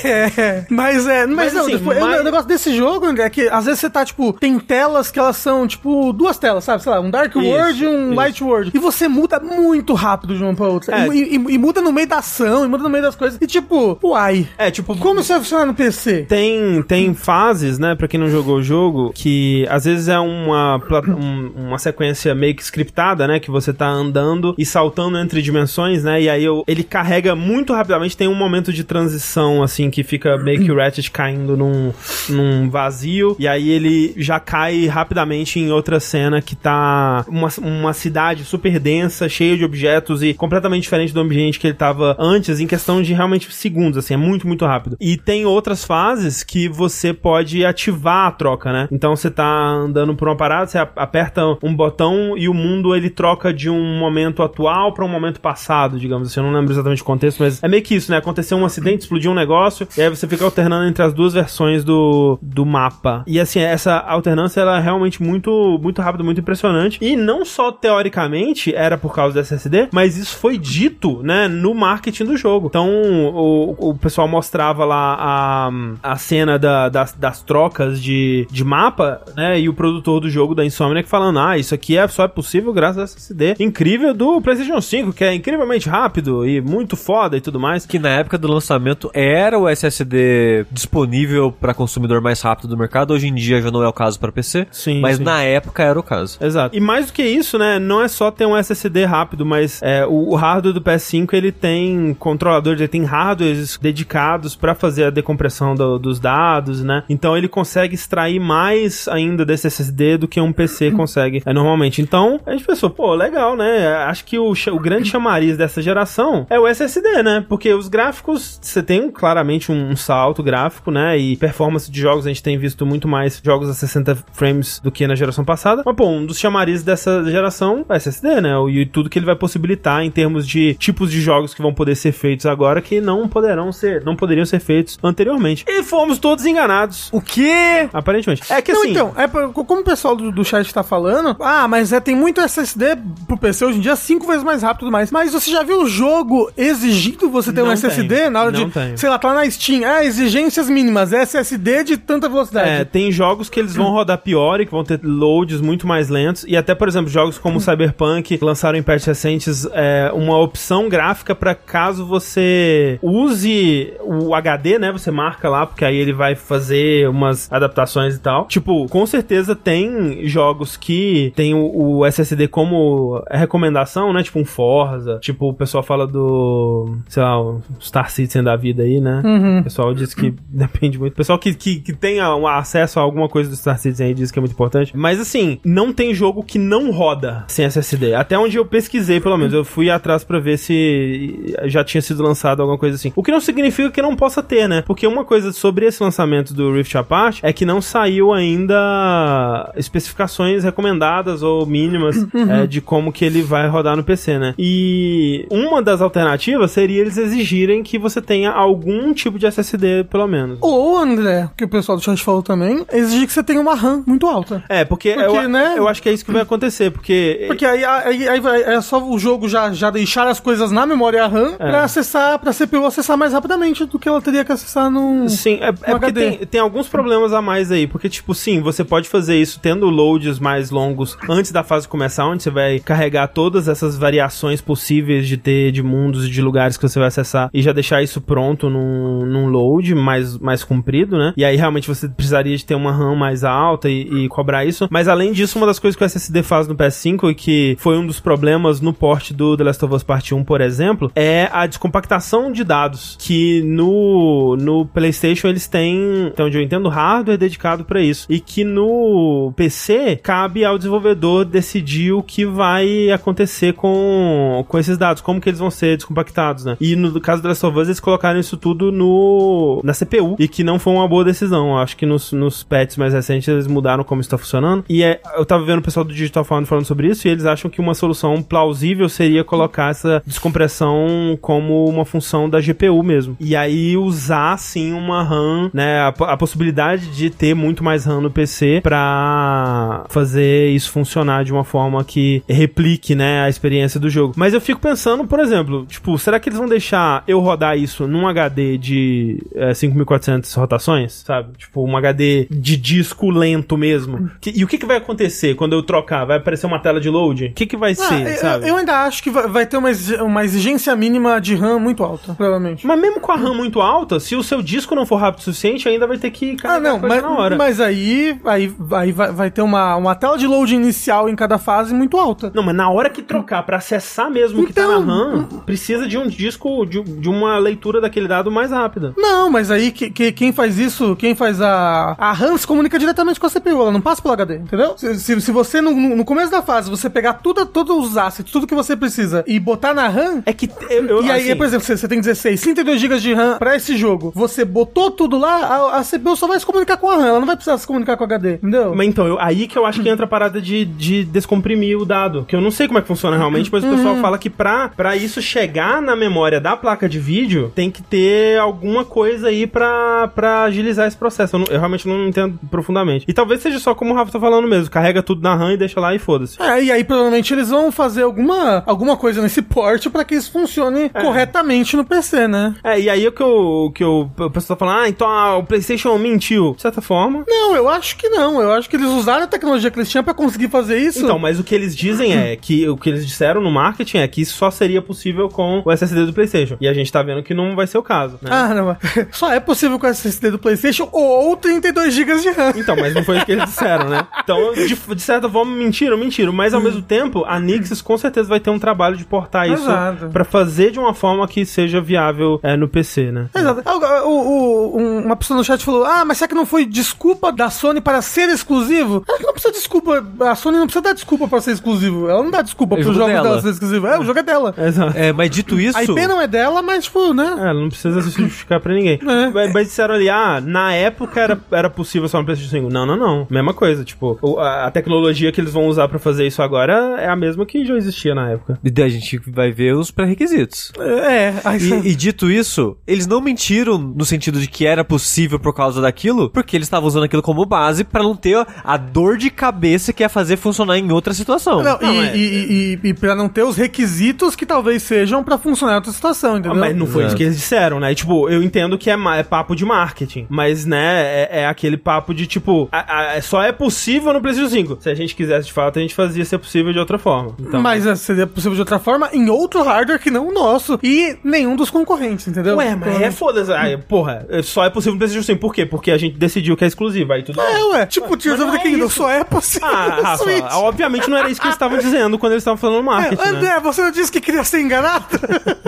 É, mas é. Mas, Mas, não, assim, tipo, é- mas- o negócio desse jogo, é que às vezes você tá, tipo, tem telas que elas são, tipo, duas telas, sabe? Sei lá, um Dark Isso, World e um isso. Light World. E você muda muito rápido de uma pra outra. É. E, e- e muda no meio da ação, e muda no meio das coisas. E tipo, uai. É, tipo. Como isso vai funcionar no PC? Tem, tem fases, né, pra quem não jogou o jogo, que às vezes é uma, um- uma sequência meio que scriptada, né, que você tá andando e saltando entre dimensões, né, e aí eu- ele carrega muito rapidamente, tem um momento de transição, assim, que fica meio que o Ratchet caindo num, num vazio, e aí ele já cai rapidamente em outra cena que tá uma, uma cidade super densa, cheia de objetos e completamente diferente do ambiente que ele tava antes, em questão de realmente segundos, assim, é muito, muito rápido. E tem outras fases que você pode ativar a troca, né? Então você tá andando por uma parada, você aperta um botão e o mundo ele troca de um momento atual pra um momento passado, digamos assim. Eu não lembro exatamente o contexto, mas é meio que isso, né? Aconteceu um acidente, explodiu um negócio, e aí você fica alternando entre as duas versões do, do mapa. E assim, essa alternância ela é realmente muito, muito rápida, muito impressionante. E não só teoricamente era por causa do SSD, mas isso foi dito, né, no marketing do jogo. Então o, o pessoal mostrava lá a, a cena da- das, das trocas de, de mapa, né, e o produtor do jogo da Insomniac falando, ah, isso aqui é, só é possível graças ao SSD incrível do PlayStation 5, que é incrivelmente rápido e muito foda e tudo mais. Que na época do lançamento era o SSD disponível para consumidor mais rápido do mercado. Hoje em dia já não é o caso para PC. Sim, Mas sim. na época era o caso. Exato. E mais do que isso, né? Não é só ter um SSD rápido, mas é, o, o hardware do PS5 ele tem controladores, ele tem hardwares dedicados pra fazer a decompressão do- dos dados, né? Então ele consegue extrair mais ainda desse SSD do que um PC consegue é, normalmente. Então a gente pensou, pô, legal, né? Acho que o, o grande chamariz dessa geração é o SSD, né? Porque os gráficos, você tem claramente um, um salto gráfico, né? E performance de jogos, a gente tem visto muito mais jogos a 60 frames do que na geração passada. Mas, pô, um dos chamarizes dessa geração é SSD, né? E tudo que ele vai possibilitar em termos de tipos de jogos que vão poder ser feitos agora que não poderão ser, não poderiam ser feitos anteriormente. E fomos todos enganados. O quê? Aparentemente. É que Não, assim. então, é como o pessoal do, do chat tá falando, ah, mas é, tem muito SSD pro PC hoje em dia, cinco vezes mais rápido e tudo mais. Mas você já viu o jogo exigindo você ter um Não SSD tem, na hora não de, tem. sei lá, tá na Steam, ah, exigências mínimas, SSD de tanta velocidade. É, tem jogos que eles vão rodar pior e que vão ter loads muito mais lentos. E até, por exemplo, jogos como Cyberpunk lançaram em patches recentes é, uma opção gráfica para caso você use o HD, né? Você marca lá, porque aí ele vai fazer umas adaptações e tal. Tipo, com certeza tem jogos que tem o, o SSD como recomendação, né? Tipo um Forza. Tipo, o pessoal fala do, sei lá, o Star Citizen da vida aí, né? O pessoal diz que depende muito. O pessoal que, que, que tenha um acesso a alguma coisa do Star Citizen aí diz que é muito importante. Mas assim, não tem jogo que não roda sem SSD. Até Até onde eu pesquisei, pelo menos. Eu fui atrás pra ver se já tinha sido lançado alguma coisa assim. O que não significa que não possa ter, né? Porque uma coisa sobre esse lançamento do Rift Apart é que não saiu ainda especificações recomendadas ou mínimas é, de como que ele vai rodar no PC, né? E uma das alternativas seria eles exigirem que você tenha algum tipo de SSD, pelo menos. Ou, André, que o pessoal do chat falou também, exigir que você tenha uma RAM muito alta. É, porque, Porque, eu, né? eu acho que é isso que vai acontecer, porque... Porque aí, aí, aí é só o jogo já, já deixar as coisas na memória RAM É. pra acessar, pra CPU acessar mais rapidamente do que ela teria que acessar num. Sim, é, é porque tem, tem alguns problemas a mais aí. Porque, tipo, sim, você pode fazer isso tendo loads mais longos antes da fase começar, onde você vai carregar todas essas variações possíveis de ter de mundos e de lugares que você vai acessar e já deixar isso pronto num, num load mais, mais comprido, né? E aí realmente você precisaria de ter uma RAM mais alta e, e cobrar isso. Mas além disso, uma das coisas que o SSD faz no PS5 e que foi um dos problemas no port do The Last of Us Part 1, por exemplo, é a descompactação de dados. Que no, no PlayStation eles têm, então onde eu entendo, hardware dedicado pra isso. E que no PC cabe ao desenvolvedor decidir o que vai acontecer com, com esses dados, como que eles vão ser descompactados, né? E no caso do The Last of Us, eles colocaram isso tudo no, na CPU e que não foi uma boa decisão. Eu Acho que nos, nos patches mais recentes eles mudaram como isso tá funcionando. E é, eu tava vendo o pessoal do Digital Foundry falando sobre isso e eles acham que uma solução plausível seria colocar essa descompressão como uma função da GPU mesmo. E aí usar, sim, uma RAM, né? A, a possibilidade de ter muito mais RAM no PC pra fazer isso funcionar de uma forma que replique, né, a experiência do jogo. Mas eu fico pensando, por exemplo, tipo, será que eles vão deixar eu rodar isso num HD de é, 5400 rotações, sabe? Tipo, um HD de disco lento mesmo. Que- e o que, que vai acontecer quando eu trocar? Vai aparecer uma tela de load? O que, que vai Ah, ser, eu- sabe? eu, ainda acho que vai, vai ter uma, exi- uma exigência mínima de RAM muito alta, provavelmente. Mas mesmo com a RAM muito alta, se o seu disco não for rápido o suficiente, ainda vai ter que Ah, não, coisa mas, na hora. mas aí, aí, aí vai, vai ter uma, uma tela de load inicial em cada fase muito alta. Não, mas na hora que trocar pra acessar mesmo o que tá na Então, RAM, precisa de um disco, de, de uma leitura daquele dado mais rápida. Não, mas aí que, que- quem faz isso, quem faz a. A RAM se comunica diretamente com a CPU, ela não passa pelo HD, entendeu? Se, se, se você, no, no no começo da fase, você pegar tudo, todos os assets, tudo que você precisa e botar na RAM. É que eu, eu, e aí, assim, por exemplo, você, você tem 16, 32 GB de RAM pra esse jogo. Você botou tudo lá, a, a CPU só vai se comunicar com a RAM, ela não vai precisar se comunicar com o HD, entendeu? Mas então, eu- aí que eu acho que entra a parada de, de descomprimir o dado. Que eu não sei como é que funciona realmente, mas o Uhum. pessoal fala que pra, pra isso chegar na memória da placa de vídeo, tem que ter alguma coisa aí pra, pra agilizar esse processo. Eu, não- eu realmente não entendo profundamente. E talvez seja só como o Rafa tá falando mesmo: carrega tudo na RAM e deixa lá e foda-se. É, e aí provavelmente eles vão fazer alguma, alguma coisa nesse port pra que isso funcione corretamente no PC, né? É, e aí é que eu, que eu, o pessoal tá falando, ah, então ah, o PlayStation mentiu. De certa forma. Não, eu acho que não. Eu acho que eles usaram a tecnologia que eles tinham pra conseguir fazer isso. Então, mas o que eles dizem é que o que eles disseram no marketing é que isso só seria possível com o SSD do PlayStation. E a gente tá vendo que não vai ser o caso, né? Ah, não. Só é possível com SSD do PlayStation ou 32 GB de RAM. Então, mas não foi isso que eles disseram, né? Então, de, de certa forma, mentiram, mentiram. Mas ao mesmo tempo, a Nixis com certeza vai ter um trabalho de portar isso pra fazer de uma forma que seja viável é, no PC, né? Exato. Ah, O, o- um- uma pessoa no chat falou: Ah, mas será que não foi desculpa da Sony para ser exclusivo? Que não precisa de desculpa. A Sony não precisa dar desculpa para ser exclusivo. Ela não dá desculpa É o pro jogo dela dela. ser exclusivo. É, o jogo é dela. Exato. É, mas dito isso. A IP não é dela, mas, tipo, né? É, ela não precisa se justificar pra ninguém. É. Mas, mas disseram ali, ah, na época era, era possível só no PlayStation 5. Não, não, não. Mesma coisa. Tipo, o- a, a tecnologia que eles vão usar pra fazer isso agora é a mesma que já existia na época. E daí a gente vai ver os pré-requisitos. É, aí E, e dito isso, eles não mentiram no sentido de que era possível por causa daquilo, porque eles estavam usando aquilo como base pra não ter a dor de cabeça que é fazer funcionar em outra situação. Não, Não, e, é- e, e, e pra não ter os requisitos que talvez sejam pra funcionar em outra situação, Ah, entendeu? mas não foi Exato. isso que eles disseram, né? Tipo, eu entendo que é, é papo de marketing, mas, né, é, é aquele papo de, tipo, a- a- só é possível no PlayStation 5. Se a gente quisesse de fato, a gente fazia ser possível de outra forma. Então, Mas é, seria possível de outra forma em outro hardware que não o nosso e nenhum dos concorrentes, entendeu? Ué, mas é foda-se. Ai, porra, só é possível no PlayStation 5. Por quê? Porque a gente decidiu que é exclusivo. Aí tudo bem. É, ué. Tipo, Tears mas of the não é Kingdom só é possível Ah, no Rafa, Switch. obviamente não era isso que eles estavam dizendo quando eles estavam falando no marketing, É, né? André, você não disse que queria ser enganado?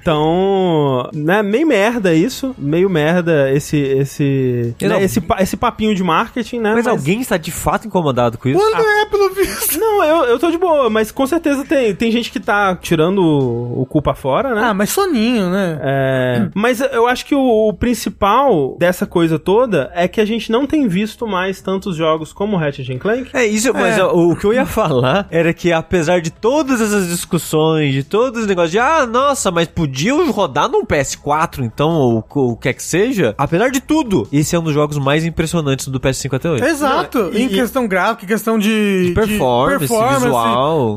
Então, né, meio merda isso, meio merda esse esse Não. né, esse, esse papinho de marketing, né? Mas alguém está de fato incomodado com isso? o André, pelo visto. Não, eu, eu tô de boa, mas com certeza tem, tem gente que tá tirando o, o culpa fora, né? Ah, mas soninho, né? É, mas eu acho que o, o principal dessa coisa toda é que a gente não tem visto mais tantos jogos como Ratchet and Clank. É isso, mas É. o, que eu ia falar era que apesar de todas essas discussões, de todos os negócios de ah, nossa, mas podia rodar num PS4, então, ou o que é que seja, apesar de tudo, esse é um dos jogos mais impressionantes do PS5 até hoje. Exato. Não, e- em questão gráfica, em questão de, De performance, visual.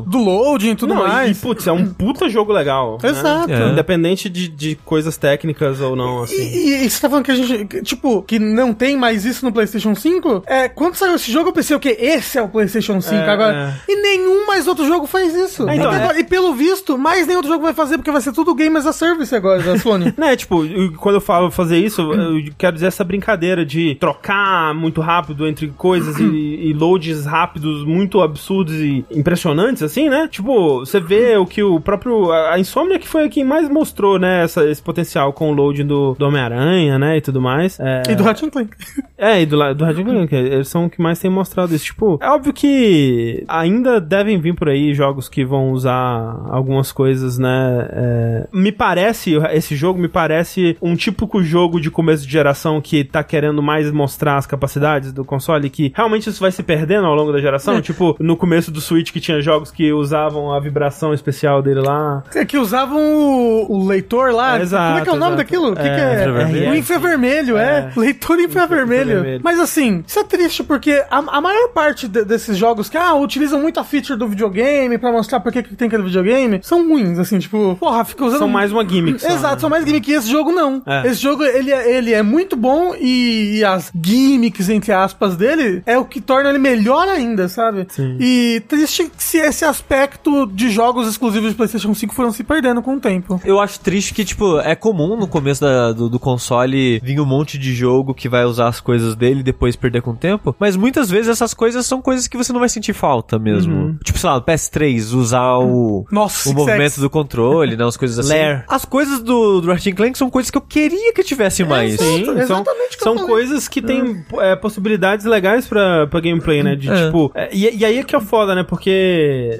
Do loading e tudo Não, e, mais. putz, é um puta jogo legal. né? Exato. É. Independente de, de coisas técnicas ou não, E, assim. e- e você tá falando que a gente, que, tipo, que não tem mais isso no PlayStation 5? É, quando saiu esse jogo eu pensei o quê? Esse é o PlayStation 5 É, agora. E nenhum mais outro jogo faz isso. É, então, é- E pelo visto, mais nenhum outro jogo vai fazer, porque vai ser tudo Game as a Service agora da Sony. Né, tipo, eu- quando eu falo fazer isso, eu quero dizer essa brincadeira de trocar muito rápido entre coisas e, e loads rápidos muito absurdos e impressionantes, assim, né? Tipo, você vê o que o próprio. A a Insomnia que foi quem mais mostrou, né, essa- esse potencial com o load do, do Homem-Aranha, né, e tudo mais. É, e do Ratchet Clank. É, e do, do Ratchet Clank, eles são o que mais tem mostrado isso. Tipo, é óbvio que ainda devem vir por aí jogos que vão usar algumas coisas, né? é, me parece, esse jogo me parece um típico jogo de começo de geração que tá querendo mais mostrar as capacidades do console, que realmente isso vai se perdendo ao longo da geração. Tipo, no começo do Switch que tinha jogos que usavam a vibração especial dele lá. É que usavam o, o leitor lá. É, exato, Como é que é o nome exato. daquilo? O que, É, que é? infravermelho. O infravermelho, é. Leitor infravermelho. Mas assim, isso é triste porque a, a maior parte de- desses jogos que ah, utilizam muito a feature do videogame pra mostrar por que que tem aquele videogame são ruins, assim, tipo, porra, fica usando. São mais uma gimmick. só, Exato, né? são mais gimmick. E esse jogo não. É. Esse jogo, ele, é- ele é muito bom e, e as gimmicks, entre aspas, dele é o que torna ele melhor ainda, sabe? Sim. E triste se esse aspecto de jogos exclusivos de PlayStation 5 foram se perdendo com o tempo. Eu acho triste que, tipo, é comum no começo da- do, do console vir um monte de jogo que vai usar as coisas dele e depois perder com o tempo. Mas muitas vezes essas coisas são coisas que você não vai sentir falta mesmo. Tipo, sei lá, o PS3, usar o, Nossa, o movimento do controle, né? As coisas assim. Lair. As coisas do, do Ratchet Clank são coisas que eu queria que tivesse mais. Sim, são, exatamente que são falei. coisas que têm é, possibilidades legais pra, pra gameplay, né? De É. tipo. é, e, e aí é que é foda, né? Porque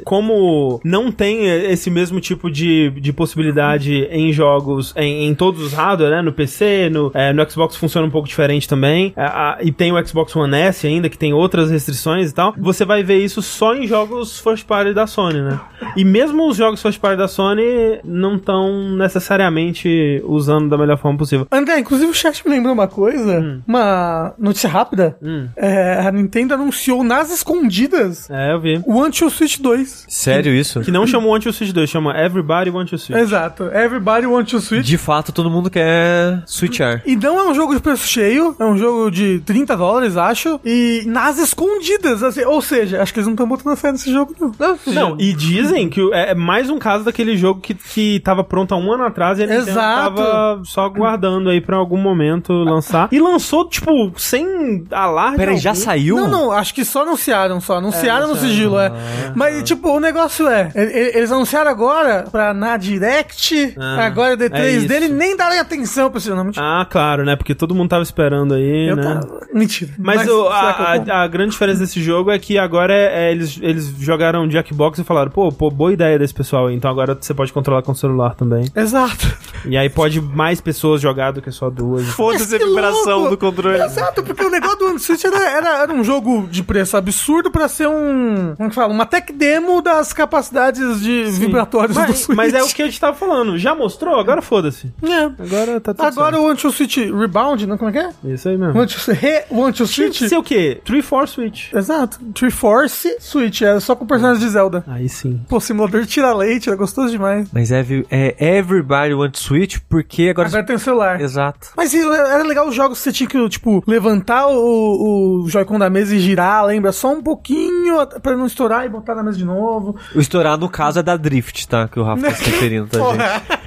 como não tem esse mesmo tipo de, de possibilidade em jogos, em, em todos os hardware, né? No PC, no, é, no Xbox funciona um pouco diferente também. é, a- e tem o Xbox One S ainda, que tem outras restrições e tal. Você vai ver isso só em jogos first party da Sony, né? E mesmo os jogos first party da Sony não estão necessariamente usando da melhor forma possível. André, inclusive o chat me lembrou uma coisa, uma notícia rápida. Hum. É, a Nintendo anunciou nas escondidas É, eu vi. o Until Switch 2. Sério isso? Que não chamou Want to Switch 2, chama Everybody Want to Switch. Exato. Everybody Want to Switch. De fato, todo mundo quer switchar. E não é um jogo de preço cheio, é um jogo de 30 dólares, acho. E nas escondidas, assim, ou seja, acho que eles não estão botando fé nesse jogo, não. Não, e dizem que é é mais um caso daquele jogo que, que tava pronto há um ano atrás e Exato. tava só guardando aí pra algum momento lançar. E lançou, tipo, sem alarde Peraí, já saiu? Não, não, acho que só anunciaram, só. Anunciaram no anunciaram. sigilo, é. Mas, tipo, o negócio é, eles anunciaram agora pra na Direct, Ah, agora o é D3 isso. dele, nem darem atenção pra esse nome. Ah, claro, né? Porque todo mundo tava esperando aí, eu né? tava... Mentira. Mas, o- que eu a, a, a grande diferença desse jogo é que agora é, é, eles, eles jogaram Jackbox e falaram, pô, pô, boa ideia desse pessoal aí. Então agora você pode controlar com o celular também. Exato. E aí pode mais pessoas jogar do que só duas. Foda-se a vibração louco! do controle. Exato, porque o negócio do Switch era, era, era um jogo de preço absurdo pra ser um. Como que fala? Uma tech demo das capacidades de vibratórios do Mas, Switch. mas é o que a gente tava falando. Já mostrou? Agora foda-se. É. Agora tá tudo Agora o Until Switch Rebound, não? Como é que é? certo. Isso aí mesmo. O Until, re, o Until Tinha Switch? que ser o quê? 3-4 Switch. Exato. Triforce Switch, é só com personagens de Zelda. Aí sim. Pô, simulador de tira leite, era gostoso demais. Mas é, é Everybody Want to Switch porque agora... Agora tem o celular. Exato. Mas e, era legal os jogos que você tinha que, tipo, levantar o, o Joy-Con da mesa e girar, lembra? Só um pouquinho pra não estourar e botar na mesa de novo. O estourar, no caso, é da Drift, tá? Que o Rafa tá se referindo, tá, gente?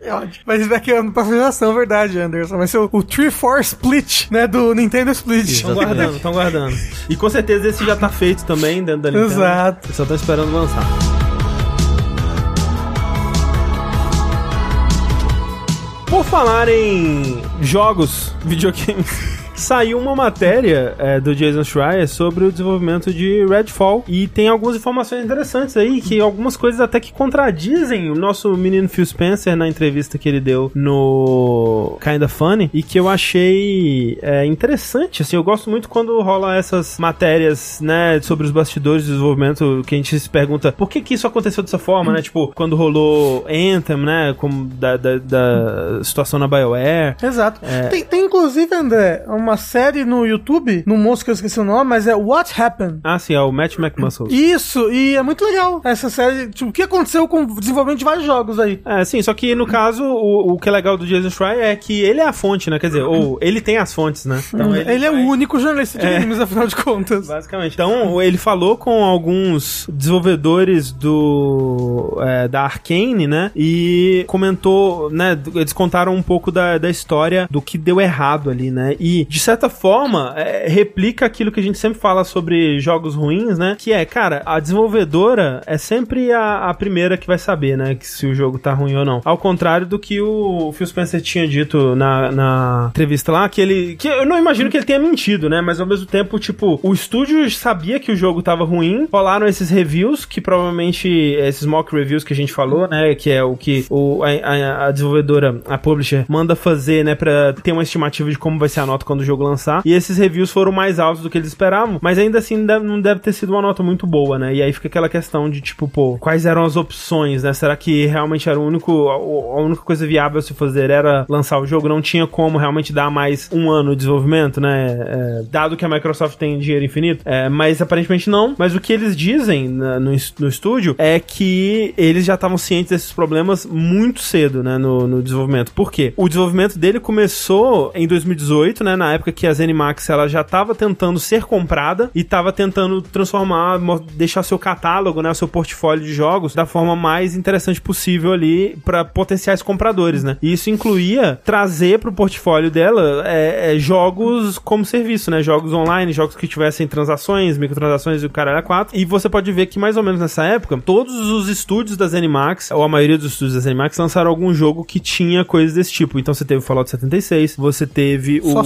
É ótimo. Mas isso daqui é uma próxima geração, verdade, Anderson. Vai ser o, o 3-4 Split, né? Do Nintendo Split. Estão guardando, estão guardando. E com certeza esse já tá feito também dentro da Nintendo. Exato. Só estão esperando lançar. Por falar em jogos, videogames. Saiu uma matéria é, do Jason Schreier sobre o desenvolvimento de Redfall. E tem algumas informações interessantes aí, que algumas coisas até que contradizem o nosso menino Phil Spencer na entrevista que ele deu no Kinda Funny e que eu achei é, interessante, assim, eu gosto muito quando rola essas matérias, né, sobre os bastidores do desenvolvimento, que a gente se pergunta por que que isso aconteceu dessa forma, né, tipo, quando rolou Anthem, né, como da, da, da situação na BioWare. Exato. Tem, tem, inclusive, André, uma série no YouTube, no moço que eu esqueci o nome, mas é What Happened. Ah, sim, é o Matt McMuscle. Isso, e é muito legal essa série. Tipo, o que aconteceu com o desenvolvimento de vários jogos aí? É, sim, só que no caso, o, o que é legal do Jason Schreier é que ele é a fonte, né? Quer dizer, ou ele tem as fontes, né? Então, ele, é o único jornalista de games, afinal de contas. Basicamente. Então, ele falou com alguns desenvolvedores do é, da Arkane, né? E comentou, né? Eles contaram um pouco da, da história do que deu errado ali, né? E, de certa forma, é, replica aquilo que a gente sempre fala sobre jogos ruins, né? Que é, cara, a desenvolvedora é sempre a, a primeira que vai saber, né? Que se o jogo tá ruim ou não. Ao contrário do que o Phil Spencer tinha dito na, na entrevista lá, que ele. Que eu não imagino que ele tenha mentido, né? Mas ao mesmo tempo, tipo, o estúdio sabia que o jogo tava ruim, rolaram esses reviews, que provavelmente esses mock reviews que a gente falou, né? Que é o que o, a, a desenvolvedora, a publisher, manda fazer, né? Pra ter uma estimativa de como vai ser a nota quando o jogo lançar. E esses reviews foram mais altos do que eles esperavam, mas ainda assim não deve ter sido uma nota muito boa, né? E aí fica aquela questão de tipo, pô, quais eram as opções, né? Será que realmente era o único, a única coisa viável se fazer era lançar o jogo? Não tinha como realmente dar mais um ano de desenvolvimento, né? É, dado que a Microsoft tem dinheiro infinito. É, mas aparentemente não. Mas o que eles dizem na, no, no estúdio é que eles já estavam cientes desses problemas muito cedo, né? No, no desenvolvimento. Por quê? O desenvolvimento dele começou em 2018, né? Na época que a ZeniMax ela já estava tentando ser comprada e estava tentando transformar, deixar seu catálogo, né? Seu portfólio de jogos da forma mais interessante possível ali para potenciais compradores, né? E isso incluía trazer para o portfólio dela é, é, jogos como serviço, né? Jogos online, jogos que tivessem transações, microtransações e o cara era 4. E você pode ver que mais ou menos nessa época, todos os estúdios da ZeniMax, ou a maioria dos estúdios da ZeniMax, lançaram algum jogo que tinha coisas desse tipo. Então você teve o Fallout 76, você teve Só o,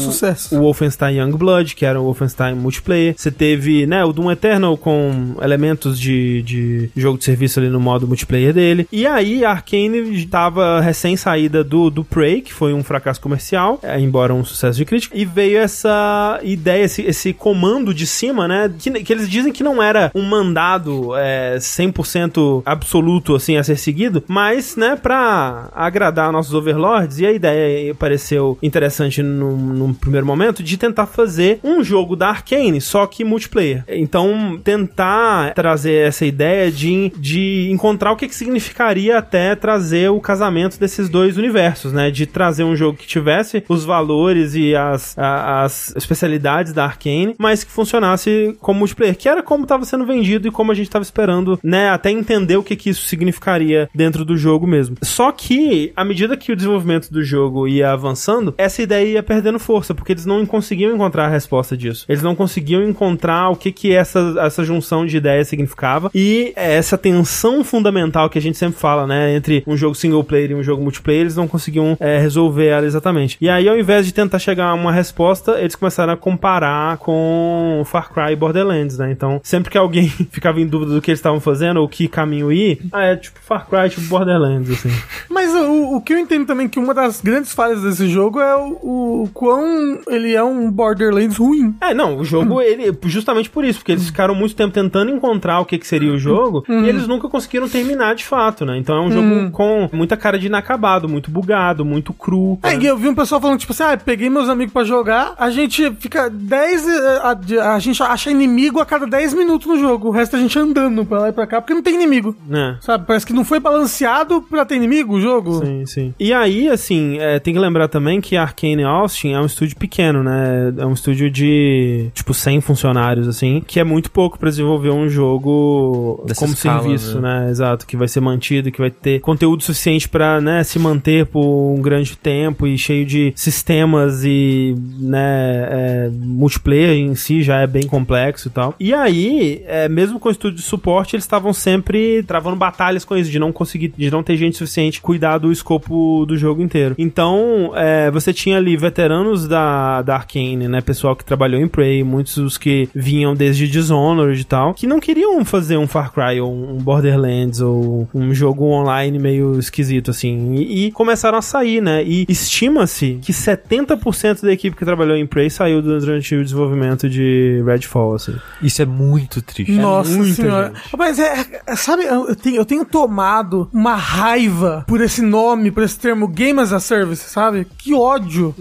o Wolfenstein Youngblood, que era o Wolfenstein multiplayer. Você teve, né, o Doom Eternal com elementos de, de jogo de serviço ali no modo multiplayer dele. E aí a Arkane estava recém saída do, do Prey, que foi um fracasso comercial, é, embora um sucesso de crítica, e veio essa ideia, esse, esse comando de cima, né, que, que eles dizem que não era um mandado é, 100% absoluto, assim, a ser seguido, mas, né, pra agradar nossos overlords, e a ideia pareceu interessante num, num primeiro momento, de tentar fazer um jogo da Arkane, só que multiplayer. Então, tentar trazer essa ideia de, de encontrar o que, que significaria até trazer o casamento desses dois universos, né? De trazer um jogo que tivesse os valores e as, a, as especialidades da Arkane, mas que funcionasse como multiplayer, que era como estava sendo vendido e como a gente estava esperando, né? Até entender o que, que isso significaria dentro do jogo mesmo. Só que, à medida que o desenvolvimento do jogo ia avançando, essa ideia ia perdendo força, porque eles não conseguiam encontrar a resposta disso. Eles não conseguiam encontrar o que que essa, essa junção de ideias significava e essa tensão fundamental que a gente sempre fala, né, entre um jogo single player e um jogo multiplayer, eles não conseguiam é, resolver ela exatamente. E aí, ao invés de tentar chegar a uma resposta, eles começaram a comparar com Far Cry e Borderlands, né? Então, sempre que alguém ficava em dúvida do que eles estavam fazendo ou que caminho ir, ah, é tipo Far Cry, tipo Borderlands, assim. Mas o, o que eu entendo também que uma das grandes falhas desse jogo é o, o quão ele é um Borderlands ruim. É, não, o jogo, ele, justamente por isso, porque eles ficaram muito tempo tentando encontrar o que, que seria o jogo e eles nunca conseguiram terminar de fato, né? Então é um jogo com muita cara de inacabado, muito bugado, muito cru. É, e eu vi um pessoal falando, tipo assim, ah, peguei meus amigos pra jogar, a gente fica 10. eh, A, a gente acha inimigo a cada 10 minutos no jogo. O resto a gente andando pra lá e pra cá, porque não tem inimigo. né? Sabe? Parece que não foi balanceado pra ter inimigo o jogo. Sim, sim. E aí, assim, é, tem que lembrar também que a Arcane Austin é um estúdio pequeno, né? É um estúdio de, tipo, 100 funcionários, assim, que é muito pouco pra desenvolver um jogo Dessa como escala, serviço, né? Exato, que vai ser mantido, que vai ter conteúdo suficiente pra, né, se manter por um grande tempo e cheio de sistemas e, né, é, multiplayer em si já é bem complexo e tal. E aí, é, mesmo com o estúdio de suporte, eles estavam sempre travando batalhas com isso, de não conseguir, de não ter gente suficiente cuidar do escopo do jogo inteiro. Então, é, você tinha ali veteranos da da, da Arkane, né? Pessoal que trabalhou em Prey, muitos dos que vinham desde Dishonored e tal, que não queriam fazer um Far Cry ou um Borderlands ou um jogo online meio esquisito, assim. E, e começaram a sair, né? E estima-se que 70% da equipe que trabalhou em Prey saiu durante o desenvolvimento de Redfall, assim. Isso é muito triste. Nossa muita senhora. Mas é, é- sabe, eu tenho, eu tenho tomado uma raiva por esse nome, por esse termo Game as a Service, sabe? Que ódio.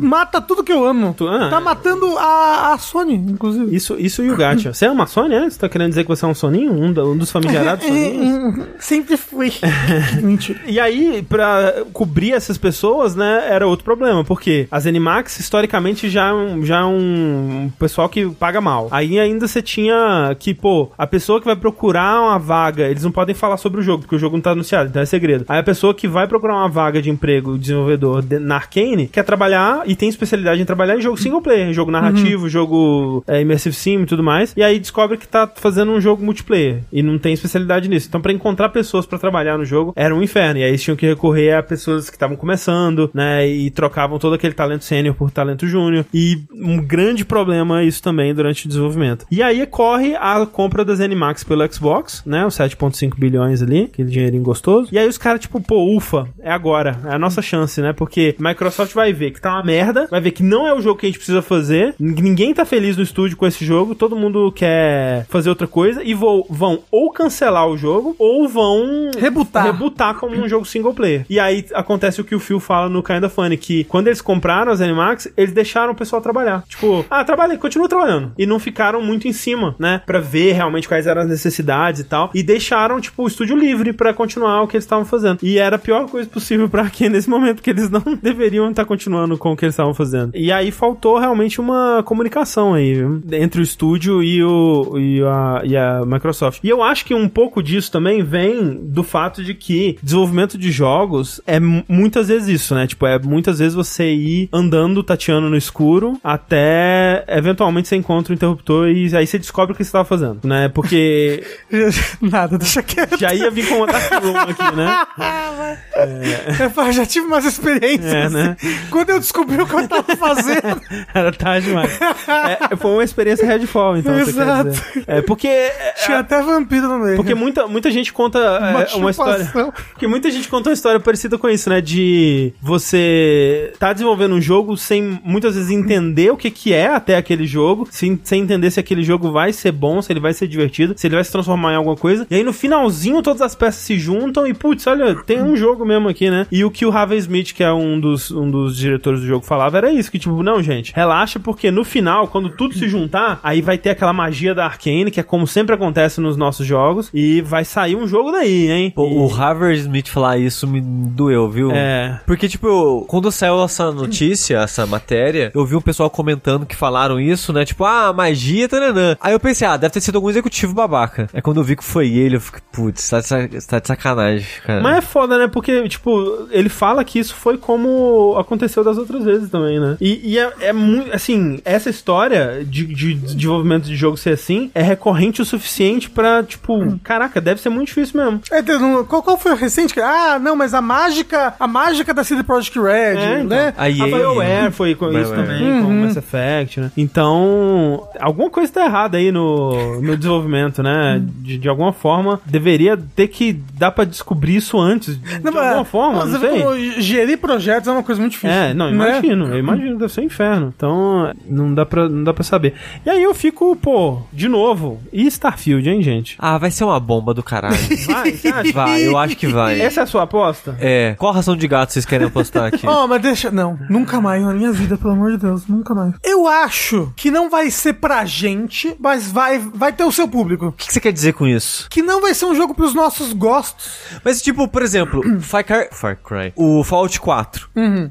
Mata tudo que eu amo. Tu- ah, Tá matando a, a Sony, inclusive. Isso, isso e o Gacha. Você é uma Sony, é? Você tá querendo dizer que você é um soninho? Um, um dos famigerados soninhos? Sempre fui. Mentira. E aí, pra cobrir essas pessoas, né, era outro problema, porque as Animax, historicamente, já é um, já é um pessoal que paga mal. Aí ainda você tinha que, pô, a pessoa que vai procurar uma vaga, eles não podem falar sobre o jogo, porque o jogo não tá anunciado, então é segredo. Aí a pessoa que vai procurar uma vaga de emprego, desenvolvedor de- na Arkane, quer trabalhar e tem especialidade em trabalhar em jogo single player, jogo narrativo, jogo é, immersive sim e tudo mais, e aí descobre que tá fazendo um jogo multiplayer e não tem especialidade nisso. Então, pra encontrar pessoas pra trabalhar no jogo, era um inferno. E aí eles tinham que recorrer a pessoas que estavam começando, né? E trocavam todo aquele talento sênior por talento júnior. E um grande problema isso também durante o desenvolvimento. E aí corre a compra das Animax pelo Xbox, né? Os 7,5 bilhões ali, aquele dinheirinho gostoso. E aí os caras, tipo, pô, ufa, é agora. É a nossa chance, né? Porque Microsoft vai ver que tá uma merda, vai ver que não é o jogo que a gente precisa fazer, ninguém tá feliz no estúdio com esse jogo, todo mundo quer fazer outra coisa e vou- vão ou cancelar o jogo ou vão Rebutar. rebutar como um jogo single player. E aí acontece o que o Phil fala no Kinda Funny, que quando eles compraram as Animax, eles deixaram o pessoal trabalhar. Tipo, ah, trabalha, continua trabalhando. E não ficaram muito em cima, né? Pra ver realmente quais eram as necessidades e tal. E deixaram, tipo, o estúdio livre pra continuar o que eles estavam fazendo. E era a pior coisa possível pra Arkane nesse momento, porque eles não deveriam estar continuando com o que eles estavam fazendo. E aí faltou realmente uma comunicação aí, viu? entre o estúdio e, o, e, a, e a Microsoft. E eu acho que um pouco disso também vem do fato de que desenvolvimento de jogos é mu- muitas vezes isso, né? Tipo, é muitas vezes você ir andando, tateando no escuro, até eventualmente você encontra o interruptor e aí você descobre o que você estava fazendo, né? Porque Nada, deixa quieto. já ia vir com uma aqui, né? Eu já tive umas experiências. É, né? Quando eu descobri o que eu tava fazendo. Era tarde demais. É, foi uma experiência Redfall, então. Exato. É, porque. é, Tinha até vampiro no meio. Porque muita, muita gente conta é, uma história. chupação. Porque muita gente conta uma história parecida com isso, né? De você tá desenvolvendo um jogo sem muitas vezes entender o que, que é até aquele jogo, sem, sem entender se aquele jogo vai ser bom, se ele vai ser divertido, se ele vai se transformar em alguma coisa. E aí no finalzinho todas as peças se juntam e, putz, olha, tem um jogo mesmo aqui, né? E o que o Harvey Smith, que é um dos, um dos diretores do jogo, falava era isso: que tipo, não, gente, relaxa, porque no final, quando tudo se juntar, aí vai ter aquela magia da Arkane, que é como sempre acontece nos nossos jogos, e vai sair um jogo daí, hein? Pô, E- o Harvard Smith falar isso me doeu, viu? É. Porque, tipo, eu- quando saiu essa notícia, essa matéria, eu vi um pessoal comentando que falaram isso, né? Tipo, ah, magia, taranã. Aí eu pensei, ah, deve ter sido algum executivo babaca. É quando eu vi que foi ele, eu fiquei, putz, tá tá de sacanagem, cara. Mas é foda, né? Porque, tipo, ele fala que isso foi como aconteceu das outras vezes também, né? E, e é, é muito. Assim, essa história de, de desenvolvimento de jogo ser assim é recorrente o suficiente pra, tipo, caraca, deve ser muito difícil mesmo. É, um- qual, qual foi o recente? Ah, não, mas a mágica, a mágica da CD Projekt Red, É, então. né? A EA, A BioWare foi com isso BioWare. também, com o Mass Effect, né? Então, alguma coisa tá errada aí no, no desenvolvimento, né? De, de alguma forma, deveria ter que dar pra descobrir isso antes. De, Não, alguma mas- forma, não sei. como gerir projetos é uma coisa muito difícil. É, não, né? imagino, eu imagino, deve ser um inferno. Então, não dá, pra, não dá pra saber. E aí eu fico, pô, de novo, e Starfield, hein, gente? Ah, vai ser uma bomba do caralho. Vai, você acha? vai, eu acho que vai. Essa é a sua aposta? É, qual ração de gato vocês querem apostar aqui? Oh, mas deixa. Não, nunca mais na minha vida, pelo amor de Deus, nunca mais. Eu acho que não vai ser pra gente, mas vai, vai ter o seu público. O que, que você quer dizer com isso? Que não vai ser um jogo pros nossos gostos. Mas, tipo, por exemplo, Far Cry, Far Cry o Fallout 4.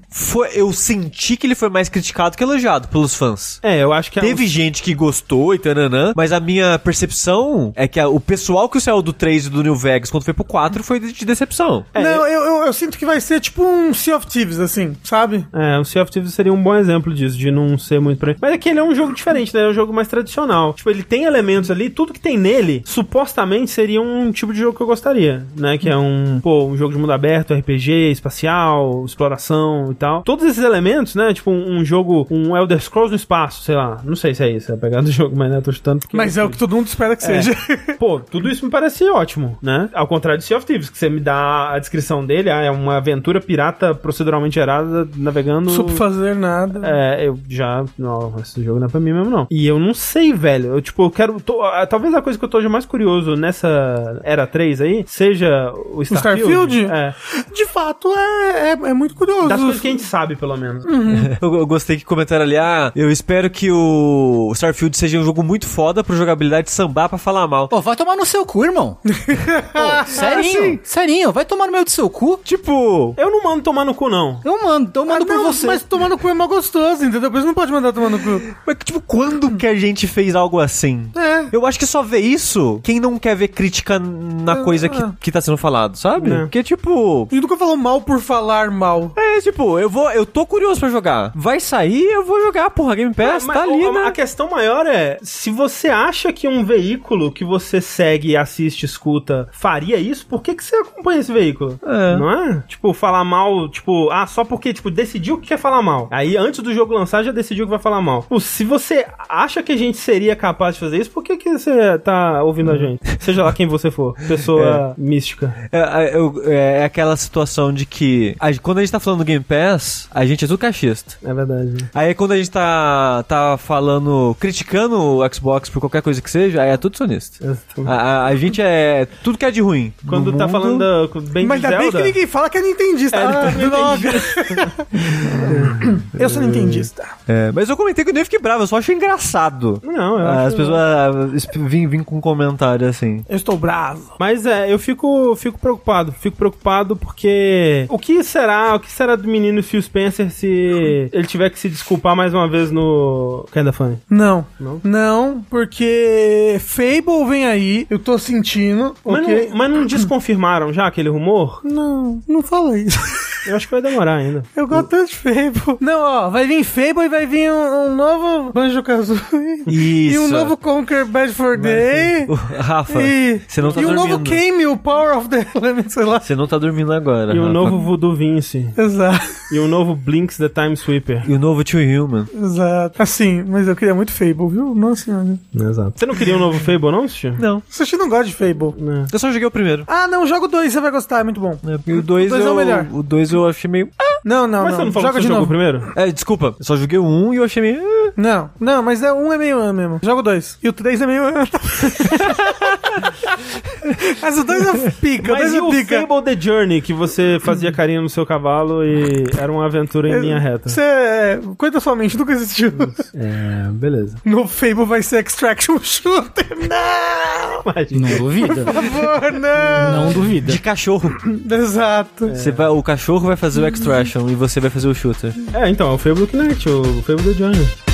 Foi, eu senti que ele foi mais criticado que elogiado pelos fãs. É, eu acho que é Teve gente que gostou e tananã, mas a minha percepção é que a- o pessoal que saiu do 3 e do New Vegas quando foi pro 4 foi de, de decepção. É, não, eu, eu, eu sinto que vai ser tipo um Sea of Thieves, assim, sabe? É, o Sea of Thieves seria um bom exemplo disso, de não ser muito pra... Mas é que ele é um jogo diferente, né? É um jogo mais tradicional. Tipo, ele tem elementos ali, tudo que tem nele, supostamente seria um tipo de jogo que eu gostaria, né? Que é um, pô, um jogo de mundo aberto, RPG, espacial, exploração e tal. Todos esses elementos, né? Tipo, um, jogo, um Elder Scrolls no espaço, sei lá. Não sei se é isso, é a pegada do jogo, mas né, eu tô chutando. porque- Mas é o que todo mundo espera que seja. Pô, tudo isso me parece ótimo, né? Ao contrário de Sea of Thieves, que você me dá a descrição dele, ah, é uma aventura pirata proceduralmente gerada, navegando... Não soube fazer nada. É, eu já. Não, esse jogo não é pra mim mesmo, não. E eu não sei, velho. Eu, tipo, eu quero. tô- talvez a coisa que eu tô hoje mais curioso nessa Era 3 aí seja o Starfield. Starfield? É. De fato, é, é, é muito curioso. Das coisas que a gente sabe, pelo menos. Eu, eu gostei que comentaram ali, ah, eu espero que o Starfield seja um jogo muito foda pro jogabilidade sambar pra falar mal. Pô, vai tomar no seu cu, irmão. Pô, serinho, serinho, vai tomar no meio do seu cu. Tipo, Eu não mando tomar no cu, não. Eu mando, eu mando Ah, por não, você. Mas tomar no cu é mal gostoso, entendeu? Isso não pode mandar tomar no cu. mas, tipo, quando que a gente fez algo assim? É. Eu acho que só vê isso quem não quer ver crítica na coisa que, que tá sendo falado, sabe? É. Porque, tipo. E nunca falou mal por falar mal. É, tipo, eu vou. Eu tô curioso pra jogar. Vai sair, eu vou jogar, porra. Game Pass, Mas tá ali, a, né? a questão maior é: se você acha que um veículo que você segue, assiste, escuta, faria isso, por que, que você acompanha esse veículo? É. Não é? Tipo, falar mal, tipo, ah, só porque, tipo, decidiu que quer falar mal. Aí, antes do jogo lançar, já decidiu que vai falar mal. Pô, se você acha que a gente seria capaz de fazer isso, por que, que você tá ouvindo a gente? Seja lá quem você for. Pessoa mística. É, é, é, é aquela situação de que a- quando a gente tá falando do Game Pass, a gente é tudo cachista. É verdade. Aí quando a gente tá, tá falando, criticando o Xbox por qualquer coisa que seja, aí é tudo sonista. A, a- a gente é tudo que é de ruim. Quando No tá mundo- falando bem Mas de ainda bem que ninguém fala que é nintendista. É, ele ah. Eu sou nintendista. É, mas eu comentei que eu nem fiquei bravo, eu só achei engraçado. Não, eu Ah, acho... As pessoas ah, vêm vim com um comentário assim. Eu estou bravo. Mas é, eu fico, fico preocupado. Fico preocupado porque. O que será? O que será do menino Phil Spencer se ele tiver que se desculpar mais uma vez no Kinda Funny? Não. Não? Não, porque Fable vem aí, eu tô sentindo, Mas, ok? não, mas não desconfirmaram já aquele rumor? Não, não fala isso. Eu acho que vai demorar ainda. Eu gosto tanto de Fable. Não, ó, vai vir Fable e vai vir um, um novo Banjo-Kazooie. Isso. E um novo Conquer Bad for Day. O- Rafa, E, você não tá e um dormindo. novo Cameo, Power of the Element, sei lá. Você não tá dormindo agora. E o Rafa. novo Voodoo Vince. Exato, E o novo Blinks the Time Sweeper. E o novo Tio Human. exato. Assim, mas eu queria muito Fable, viu? Nossa senhora. Exato. Você não queria um novo Fable, não, Sushi? Não. Sushi não gosta de Fable. Não. Eu só joguei o primeiro. Ah, não, joga o 2, você vai gostar, é muito bom. É, o 2 dois é o melhor. o 2 eu achei meio. Ah! Não, não, Mas não. você não falou joga que você de jogou o novo. primeiro? É, desculpa, eu só joguei o 1 e eu achei meio. ah. Não, não, mas é, um é meio ah mesmo. Joga o 2. E o 3 é meio. ah. mas o 2 é pica, o Mas 2 e é o pica. Fable The Journey, que você fazia carinho no seu cavalo e era uma aventura em linha reta? Você é. Coisa sua mente, nunca existiu. É, beleza. No Fable vai ser Extraction Shooter. Não! Imagina. Não duvida. Por favor, não! Não duvida. De cachorro. Exato. Você vai, o cachorro vai fazer o extraction e você vai fazer o shooter. É, então, é o Fable do Kinect, o Fable The Journey.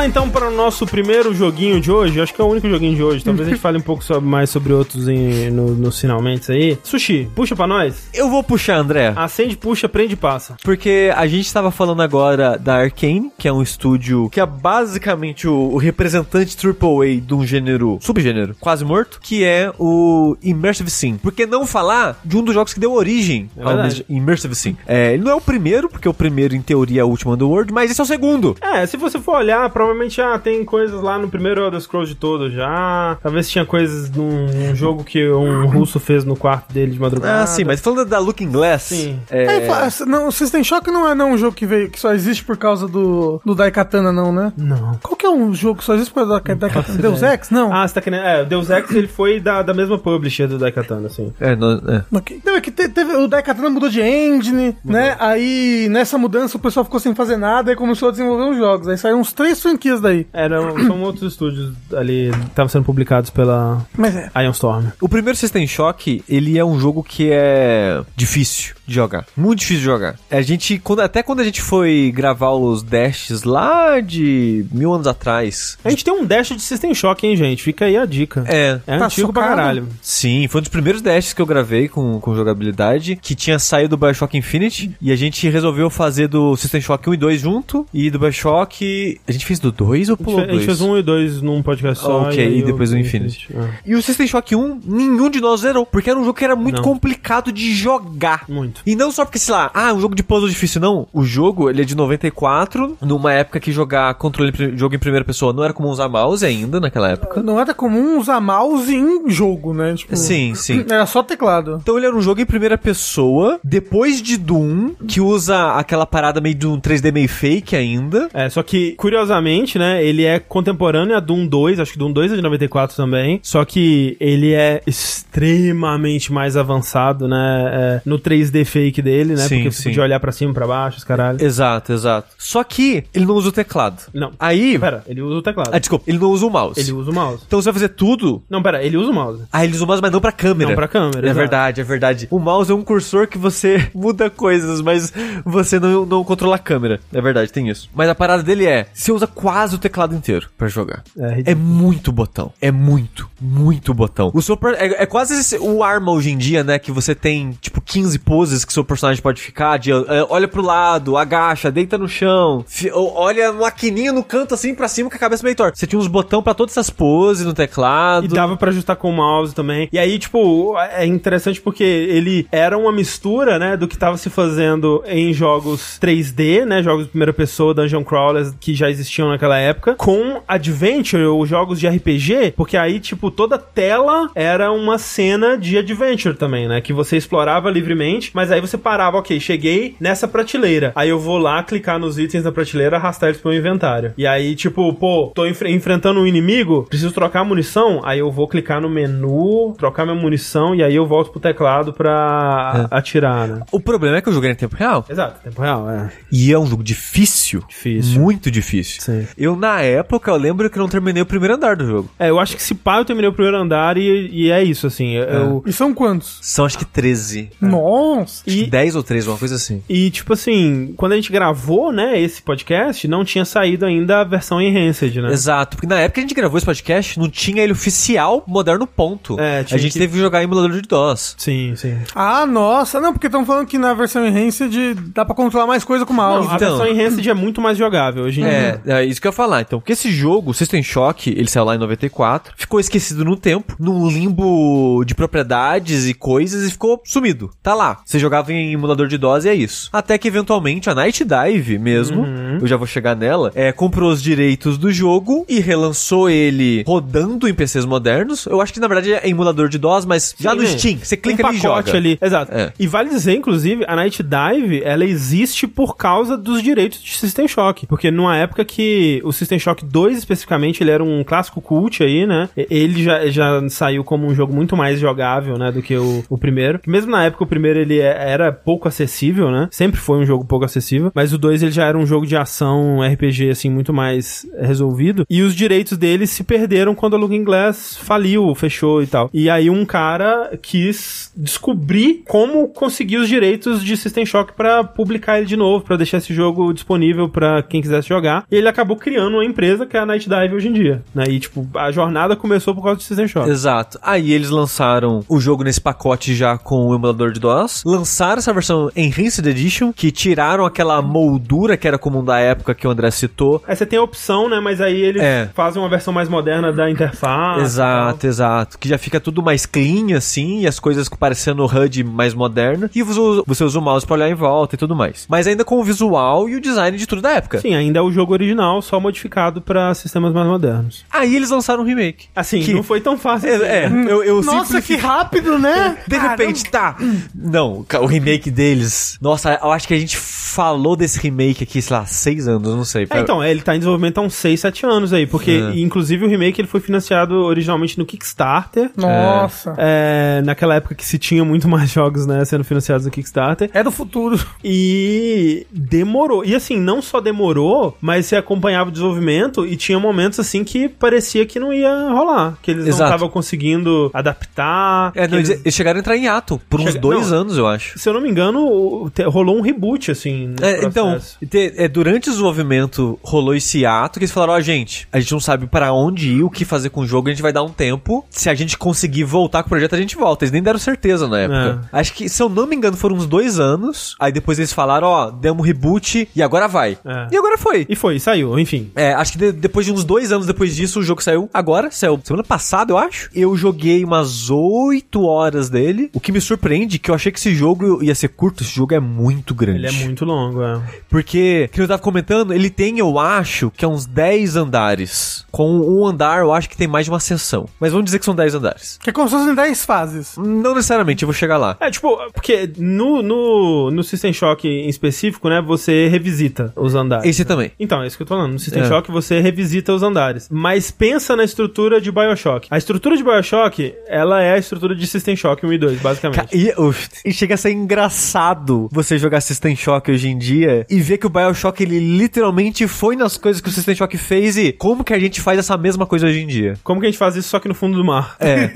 Lá então para o nosso primeiro joguinho de hoje. Acho que é o único joguinho de hoje. Talvez a gente fale um pouco sobre- mais sobre outros em, no, nos finalmente aí. Sushi, puxa pra nós. Eu vou puxar, André. Acende, puxa, prende e passa. Porque a gente estava falando agora da Arkane, que é um estúdio que é basicamente o, o representante AAA de um gênero, subgênero, quase morto, que é o Immersive Sim. Por que não falar de um dos jogos que deu origem É ao verdade. Immersive Sim? É, ele não é o primeiro, porque o primeiro, em teoria, é o último Underworld, mas esse é o segundo. É, se você for olhar, provavelmente já tem coisas lá no primeiro Elder Scrolls de todos já. Talvez tinha coisas num, num jogo que um russo fez no quarto dele de madrugada. Ah, sim, mas falando da Looking Glass, Sim. é, fa- não, o System Shock não é não um jogo que, veio, que só existe por causa do, do Daikatana, não, né? Não. Qual que é um jogo que só existe por causa do Daikatana? Deus. Ex? Não. Ah, você tá querendo. É, o Deus Ex ele foi da, da mesma publisher do Daikatana, assim. é, não- é. Não, é que te- teve, o Daikatana mudou de engine, né? Aí nessa mudança o pessoal ficou sem fazer nada e começou a desenvolver uns jogos. Aí saíram uns três franquias daí. Eram, são outros estúdios ali que estavam sendo publicados pela Mas é. Ion Storm. O primeiro System Shock, ele é um jogo que é difícil de jogar. Muito difícil de jogar. A gente, quando, até quando a gente foi gravar os dashes lá de mil anos atrás. A gente tem um dash de System Shock, hein, gente? Fica aí a dica. É. É Tá antigo pra socado? caralho. Sim, foi um dos primeiros dashes que eu gravei com, com jogabilidade, que tinha saído do Bioshock Infinite, e a gente resolveu fazer do System Shock 1 e 2 junto, e do Bioshock... A gente fez do 2 ou pulou fe- a gente fez dois? um e dois num podcast só. Ok, e o- depois o Infinity. É. E o System Shock 1, nenhum de nós zerou, porque era um jogo que era muito Não. complicado de jogar. Muito. E não só porque, sei lá, ah, um jogo de puzzle difícil, não. O jogo, ele é de 94, numa época que jogar controle, jogo em primeira pessoa não era comum usar mouse ainda, naquela época. Não era comum usar mouse em jogo, né? Tipo, Sim, sim. Era só teclado. Então ele era um jogo em primeira pessoa, depois de Doom, que usa aquela parada meio de um 3D meio fake ainda. É, só que, curiosamente, né, ele é contemporâneo a Doom 2, acho que Doom 2 é de 94 também, só que ele é extremamente mais avançado, né, é, no 3D fake dele, né, Sim, porque você sim. podia olhar pra cima, pra baixo, os caralho. Exato, exato. Só que ele não usa o teclado. Não. Aí. Pera, ele usa o teclado. Ah, desculpa, ele não usa o mouse. Ele usa o mouse. Então você vai fazer tudo. Não, pera, ele usa o mouse. Ah, ele usa o mouse, mas não pra câmera. Não pra câmera, É exato. verdade, é verdade. O mouse é um cursor que você muda coisas, mas você não, não controla a câmera. É verdade, tem isso. Mas a parada dele é: você usa quase o teclado inteiro pra jogar. É É muito botão. É muito, muito botão. O seu é, é quase esse- o arma hoje em dia, né? Que você tem, tipo, 15 poses que seu personagem pode ficar. De, é, olha pro lado, agacha, deita no chão. fi- olha uma maquininha no canto assim pra cima com a cabeça meio torta. Você tinha uns botão pra todas essas poses no teclado. E dava pra ajustar com o mouse também. E aí, tipo, é interessante porque ele era uma mistura, né, do que tava se fazendo em jogos 3D, né, jogos de primeira pessoa, dungeon crawlers que já existiam naquela época, com adventure ou jogos de RPG, porque aí, tipo, toda tela era uma cena de adventure também, né, que você explorava livremente, mas aí você parava, ok, cheguei nessa prateleira, aí eu vou lá clicar nos itens da prateleira, arrastar eles pro meu inventário. E aí, tipo, pô, tô enfre- enfrentando um inimigo, preciso trocar munição, aí eu vou clicar no menu, trocar minha munição e aí eu volto pro teclado pra atirar, né? O problema é que eu joguei em tempo real. Exato, tempo real, é. E é um jogo difícil. Difícil. Muito difícil. Sim. Eu, na época, eu lembro que eu não terminei o primeiro andar do jogo. É, eu acho que se pá, eu terminei o primeiro andar e, e é isso, assim. Eu, E são quantos? São acho que 13. Nossa! Acho que E- 10 ou 13, uma coisa assim. E, tipo assim, quando a gente gravou, né, esse podcast, não tinha saído ainda a versão Enhanced, né? Exato, porque na época que a gente gravou esse podcast, não tinha ele oficial moderno ponto. É, a gente que- teve que jogar em emulador de DOS. Sim, sim. Ah, nossa! Não, porque estão falando que na versão Enhanced dá pra controlar mais coisa com o mouse. Não, a Então. versão Enhanced é muito mais jogável hoje em dia. É, é isso que eu ia falar. Então, porque esse jogo, System Shock, ele saiu lá em 94, ficou esquecido no tempo, num limbo de propriedades e coisas e ficou sumido. Tá lá. Você jogava em emulador de DOS e é isso. Até que eventualmente a Night Dive mesmo, eu já vou chegar nela, é, comprou os direitos do jogo e relançou ele rodando em PCs modernos. Eu acho que na verdade é emulador de DOS, mas já Sim, no né? Steam, você clica um ali e joga. ali. Exato. É. E vale dizer, inclusive, a Night Dive, ela existe por causa dos direitos de System Shock. Porque numa época que o System Shock 2, especificamente, ele era um clássico cult aí, né? Ele já, já saiu como um jogo muito mais jogável, né, do que o, o primeiro. Mesmo na época, o primeiro, ele é- era pouco acessível, né? Sempre foi um jogo pouco acessível. Mas o 2, ele já era um jogo de ação RPG, assim, muito mais resolvido. E os direitos dele se perderam quando a Looking Glass faliu, fechou e tal. E aí um cara quis descobrir como conseguir os direitos de System Shock pra publicar ele de novo, pra deixar esse jogo disponível pra quem quisesse jogar. E ele acabou criando uma empresa que é a Night Dive hoje em dia, né? E tipo, a jornada começou por causa de System Shock. Exato. Aí eles lançaram o jogo nesse pacote já com o emulador de DOS. Lançaram essa versão Enhanced Edition, que tiraram aquela moldura que era comum da época que o André citou. Aí você tem a opção, né? Mas aí eles É. fazem uma versão mais moderna da interface. exato, exato. Que já fica tudo mais clean, assim, e as coisas parecendo HUD mais moderna. E você usa, o mouse pra olhar em volta e tudo mais. Mas ainda com o visual e o design de tudo da época. Sim, ainda é o jogo original, só modificado pra sistemas mais modernos. Aí eles lançaram um remake. Assim, Que- não foi tão fácil assim, É, é, né? eu, eu Nossa, simplifiquei. que rápido, né? De repente, tá. Não, o remake deles. Nossa, eu acho que a gente falou desse remake aqui, sei lá, seis anos, não sei. É, então, ele tá em desenvolvimento há uns 6, 7 anos aí, porque É. inclusive o remake ele foi financiado originalmente no Kickstarter. Nossa. É, naquela época que se tinha muito mais jogos, né, sendo financiados no Kickstarter. É do futuro. E demorou. E assim, não só demorou, mas você acompanhava o desenvolvimento e tinha momentos assim que parecia que não ia rolar. Que eles não Exato. estavam conseguindo adaptar. É, que não, eles- eles... chegaram a entrar em ato por uns Chega- dois não. anos, eu acho. Se eu não me engano, rolou um reboot, assim. É, então, te- é, durante o desenvolvimento rolou esse ato que eles falaram, ó, gente, a gente não sabe pra onde ir, o que fazer com o jogo, a gente vai dar um tempo. Se a gente conseguir voltar com o projeto, a gente volta. Eles nem deram certeza na época. Acho que, se eu não me engano, foram uns dois anos. Aí depois eles falaram, ó, demos um reboot e agora vai. É. E agora foi. E foi, saiu, enfim. É, acho que de- depois de uns dois anos depois disso, o jogo saiu agora, saiu semana passada, eu acho. Eu joguei umas oito horas dele. O que me surpreende é que eu achei que esse jogo ia ser curto. Esse jogo é muito grande. Ele é muito longo, é. Porque, que eu tava comentando, ele tem, eu acho, que é uns 10 andares. Com um andar, eu acho que tem mais de uma seção. Mas vamos dizer que são 10 andares. Que é como se fossem 10 fases. Não necessariamente, eu vou chegar lá. É, tipo, porque no, no, no System Shock em específico, né, você revisita os andares. Esse também. Então, é isso que eu tô falando. No System É. Shock você revisita os andares. Mas pensa na estrutura de Bioshock. A estrutura de Bioshock, ela é a estrutura de System Shock 1 e 2, basicamente. Ca- E, uf, e chega a ser engraçado você jogar System Shock hoje em dia e ver que o Bioshock ele literalmente foi nas coisas que o System Shock fez e como que a gente faz essa mesma coisa hoje em dia. Como que a gente faz isso só que no fundo do mar? É,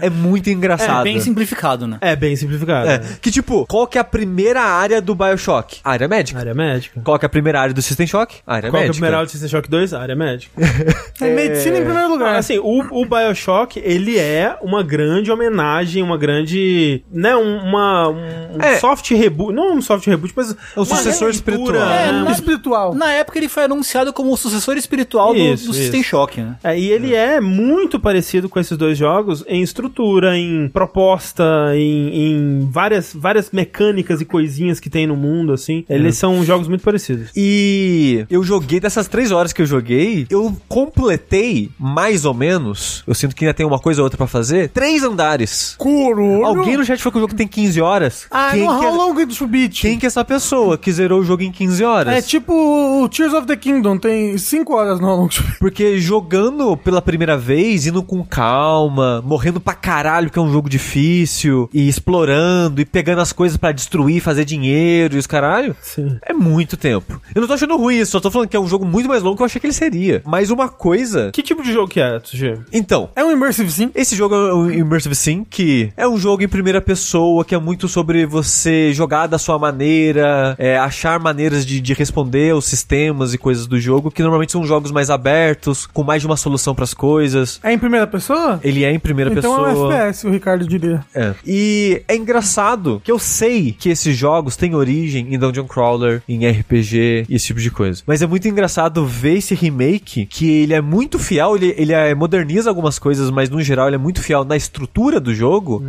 é muito engraçado. É bem simplificado, né? É bem simplificado. É, né? que tipo, qual que é a primeira área do Bioshock? A área médica. Área médica. Qual que é a primeira área do System Shock? A área Qual que é a médica. primeira aula de System Shock 2? Área médica. É, medicina em primeiro lugar. Assim, o, o Bioshock, ele é uma grande homenagem, uma grande. né, um, uma, um É. soft reboot. Não um soft reboot, mas. o uma sucessor releitura, espiritual. né? É, Uma- espiritual. Na época ele foi anunciado como o sucessor espiritual do, Isso, do System isso. Shock, né? É, e ele é muito parecido com esses dois jogos em estrutura, em proposta, em, em várias, várias mecânicas e coisinhas que tem no mundo, assim. Eles são jogos muito parecidos. E eu joguei, dessas três horas que eu joguei, eu completei, mais ou menos, eu sinto que ainda tem uma coisa ou outra pra fazer, três andares. Coro. Alguém no chat falou que o jogo tem 15 horas. Ah, quem, no que How é, Long It Should Beat. quem que é essa pessoa que zerou o jogo em 15 horas? É tipo o Tears of the Kingdom, tem 5 horas no. Porque jogando pela primeira vez, indo com calma, morrendo pra caralho, que é um jogo difícil, e explorando, e pegando as coisas pra destruir, fazer dinheiro e os caralho, Sim. é muito tempo. Eu não tô achando ruim isso, só tô falando que é um jogo muito mais longo que eu achei que ele seria. Mas uma coisa. Que tipo de jogo que é, Tsuji? Então. É um Immersive Sim. Esse jogo é um Immersive Sim, que é um jogo em primeira pessoa, que é muito sobre você jogar da sua maneira, é, achar maneiras de, de responder aos sistemas e coisas do jogo, que normalmente são jogos mais abertos, com mais de uma solução pras coisas. É em primeira pessoa? Ele é em primeira então pessoa. é um FPS, o Ricardo diria. É. E é engraçado que eu sei que esses jogos têm origem em Dungeon Crawler, em RPG e esse tipo de coisa. Mas é muito engraçado ver esse remake, que ele é muito fiel, ele, ele é- moderniza algumas coisas, mas no geral ele é muito fiel na estrutura do jogo.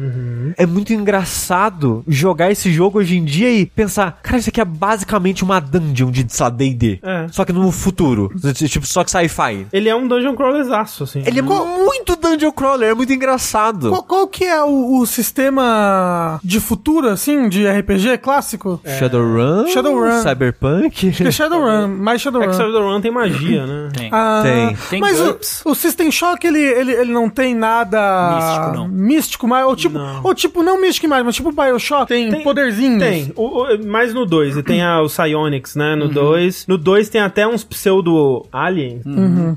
É muito engraçado jogar esse jogo hoje em dia e pensar, cara, isso aqui é basicamente uma dungeon de, sei lá, D&D. É. Só que no futuro. Tipo, só que sci-fi. Ele é um dungeon crawlerzaço, assim. Ele é muito Dungeon Crawler, é muito engraçado. Qual, qual que é o, o sistema de futuro, assim, de RPG clássico? Shadowrun, Shadowrun. Cyberpunk. Acho que é Shadowrun, mais É que Shadowrun. Shadowrun tem magia, né? Tem. Ah, Tem. Tem mas o, O System Shock, ele, ele, ele não tem nada... Místico, não. Místico, mas... Ou tipo, Não. ou tipo não místico mais, mas tipo Bioshock, tem, Tem- poderzinhos. Tem, o, o- mais no 2, e tem a, o Psionics, né, no 2. No 2 tem até uns pseudo-aliens,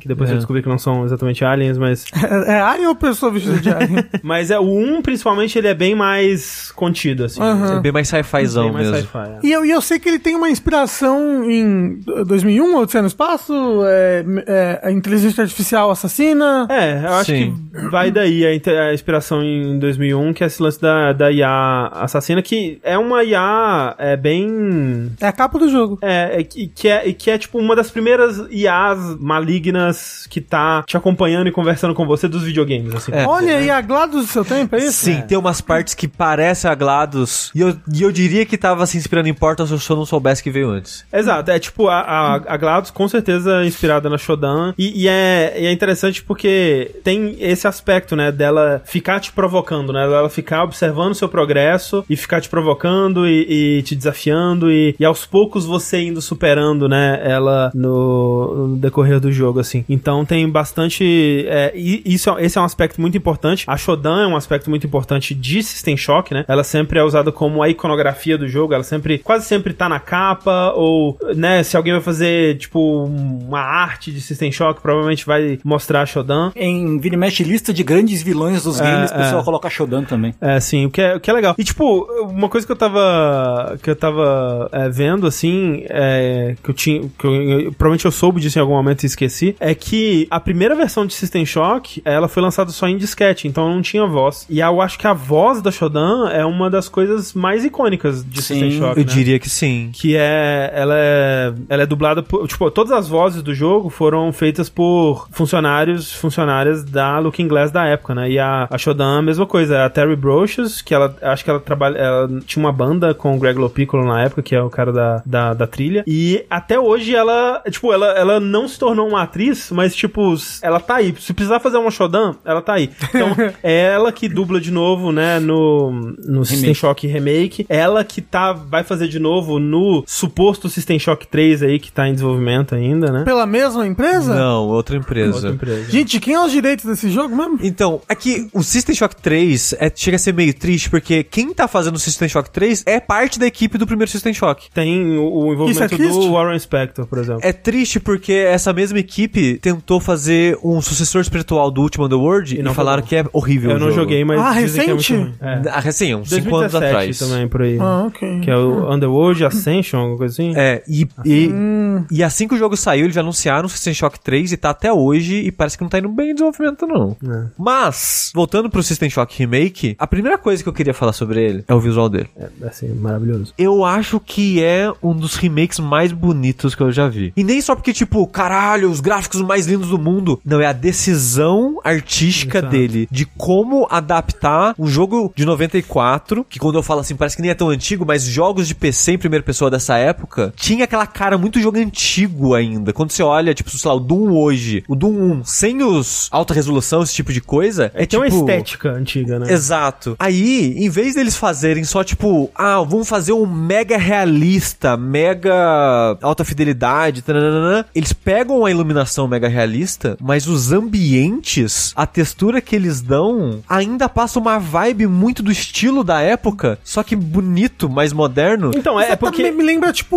que depois eu descobri que não são exatamente aliens, mas... É, é alien ou pessoa vestida de alien? mas é, o 1, um, principalmente, ele é bem mais contido, assim. Aham. É bem mais sci-fizão Bem mais mesmo. sci-fi, é. E eu, e eu sei que ele tem uma inspiração em 2001, Odisseia no Espaço, é, é, a inteligência artificial assassina. É, eu acho Sim. que vai daí a, a inspiração em 2001, que é esse lance da, da IA assassina, que é uma IA é, bem... É a capa do jogo. É, é que, que é, que é tipo uma das primeiras IAs malignas que tá te acompanhando e conversando com você dos videogames, assim. É. Olha aí a GLaDOS do seu tempo, é isso? Sim, tem umas partes que parecem a GLaDOS. E eu, e eu diria que tava se inspirando em Portal se eu só não soubesse que veio antes. Exato, é tipo a, a, a GLaDOS com certeza inspirada na Shodan e, e é, e é interessante porque tem esse aspecto, né, dela ficar te provocando, né, dela ficar observando o seu progresso e ficar te provocando e, e te desafiando e, e aos poucos você indo superando, né, ela no, no decorrer do jogo, assim. Então tem bastante. É, isso, é- esse é um aspecto muito importante. A Shodan é um aspecto muito importante de System Shock, né? Ela sempre é usada como a iconografia do jogo, ela sempre, quase sempre tá na capa, ou, né, se alguém vai fazer, tipo, uma arte de System Shock, provavelmente vai mostrar a Shodan. Em vira mexe lista de grandes vilões dos É, games, o pessoal é. coloca Shodan também. É, sim, o que é, o que é legal. E, tipo, uma coisa que eu tava. que eu tava é, vendo, assim, é, que eu tinha. que eu, eu- provavelmente eu soube disso em algum momento e esqueci, é que a primeira versão de System Shock, ela foi lançada só em disquete, então não tinha voz. E eu acho que a voz da Shodan é uma das coisas mais icônicas de Sim, System Shock. Eu né? diria que sim. que é ela é ela é dublada por tipo todas as vozes do jogo foram feitas por funcionários funcionárias da Looking Glass da época né? E a, a Shodan a mesma coisa. A Terry Brochus que ela acho que ela trabalha ela tinha uma banda com o Greg Lopiccolo na época que é o cara da, da, da trilha. E até hoje ela tipo ela, ela não se tornou uma atriz mas tipo ela tá aí. Se precisar fazer uma Shodan ela tá aí. Então é ela que dubla de novo né no no System Shock Remake. Ela que tá vai fazer de novo no suposto System Shock 3 aí que tá em desenvolvimento ainda, né? Pela mesma empresa? Não, outra empresa. Outra empresa. Gente, quem é os direitos desse jogo mesmo? Então, é que o System Shock 3 é, chega a ser meio triste, porque quem tá fazendo o System Shock 3 é parte da equipe do primeiro System Shock. Tem o, o envolvimento Isso é do Warren Spector, por exemplo. É triste porque essa mesma equipe tentou fazer um sucessor espiritual do último Underworld E e, não falaram que é horrível. Eu o não jogo. joguei, mas Ah, é recente? É. Ah, recém, uns 5 anos 2017 atrás. também, por aí. Ah, ok. Que é o Underworld Ascension, alguma coisa assim. É, e, e, e assim que o jogo saiu, eles já anunciaram o System Shock 3 e tá até hoje e parece que não tá indo bem em desenvolvimento, não. É. Mas, voltando pro System Shock Remake, a primeira coisa que eu queria falar sobre ele é o visual dele. É, assim, maravilhoso. Eu acho que é um dos remakes mais bonitos que eu já vi. E nem só porque, tipo, caralho, os gráficos mais lindos do mundo. Não, é a decisão artística Exato. dele de como adaptar um jogo de 94, que quando eu falo assim, parece que nem é tão antigo, mas jogos de PC em primeira pessoa dessa época, tinha aquela cara muito jogo antigo ainda. Quando você olha, tipo, sei lá, o Doom hoje, o Doom 1, sem os alta resolução, esse tipo de coisa, é, Tem tipo... uma estética antiga, né? Exato. Aí, em vez deles fazerem só tipo, ah, vamos fazer um mega realista, mega alta fidelidade, tananana, eles pegam a iluminação mega realista, mas os ambientes, a textura que eles dão, ainda passa uma vibe muito do estilo da época, só que bonito, mais moderno. Então, é, é porque... Me, me lembra, tipo,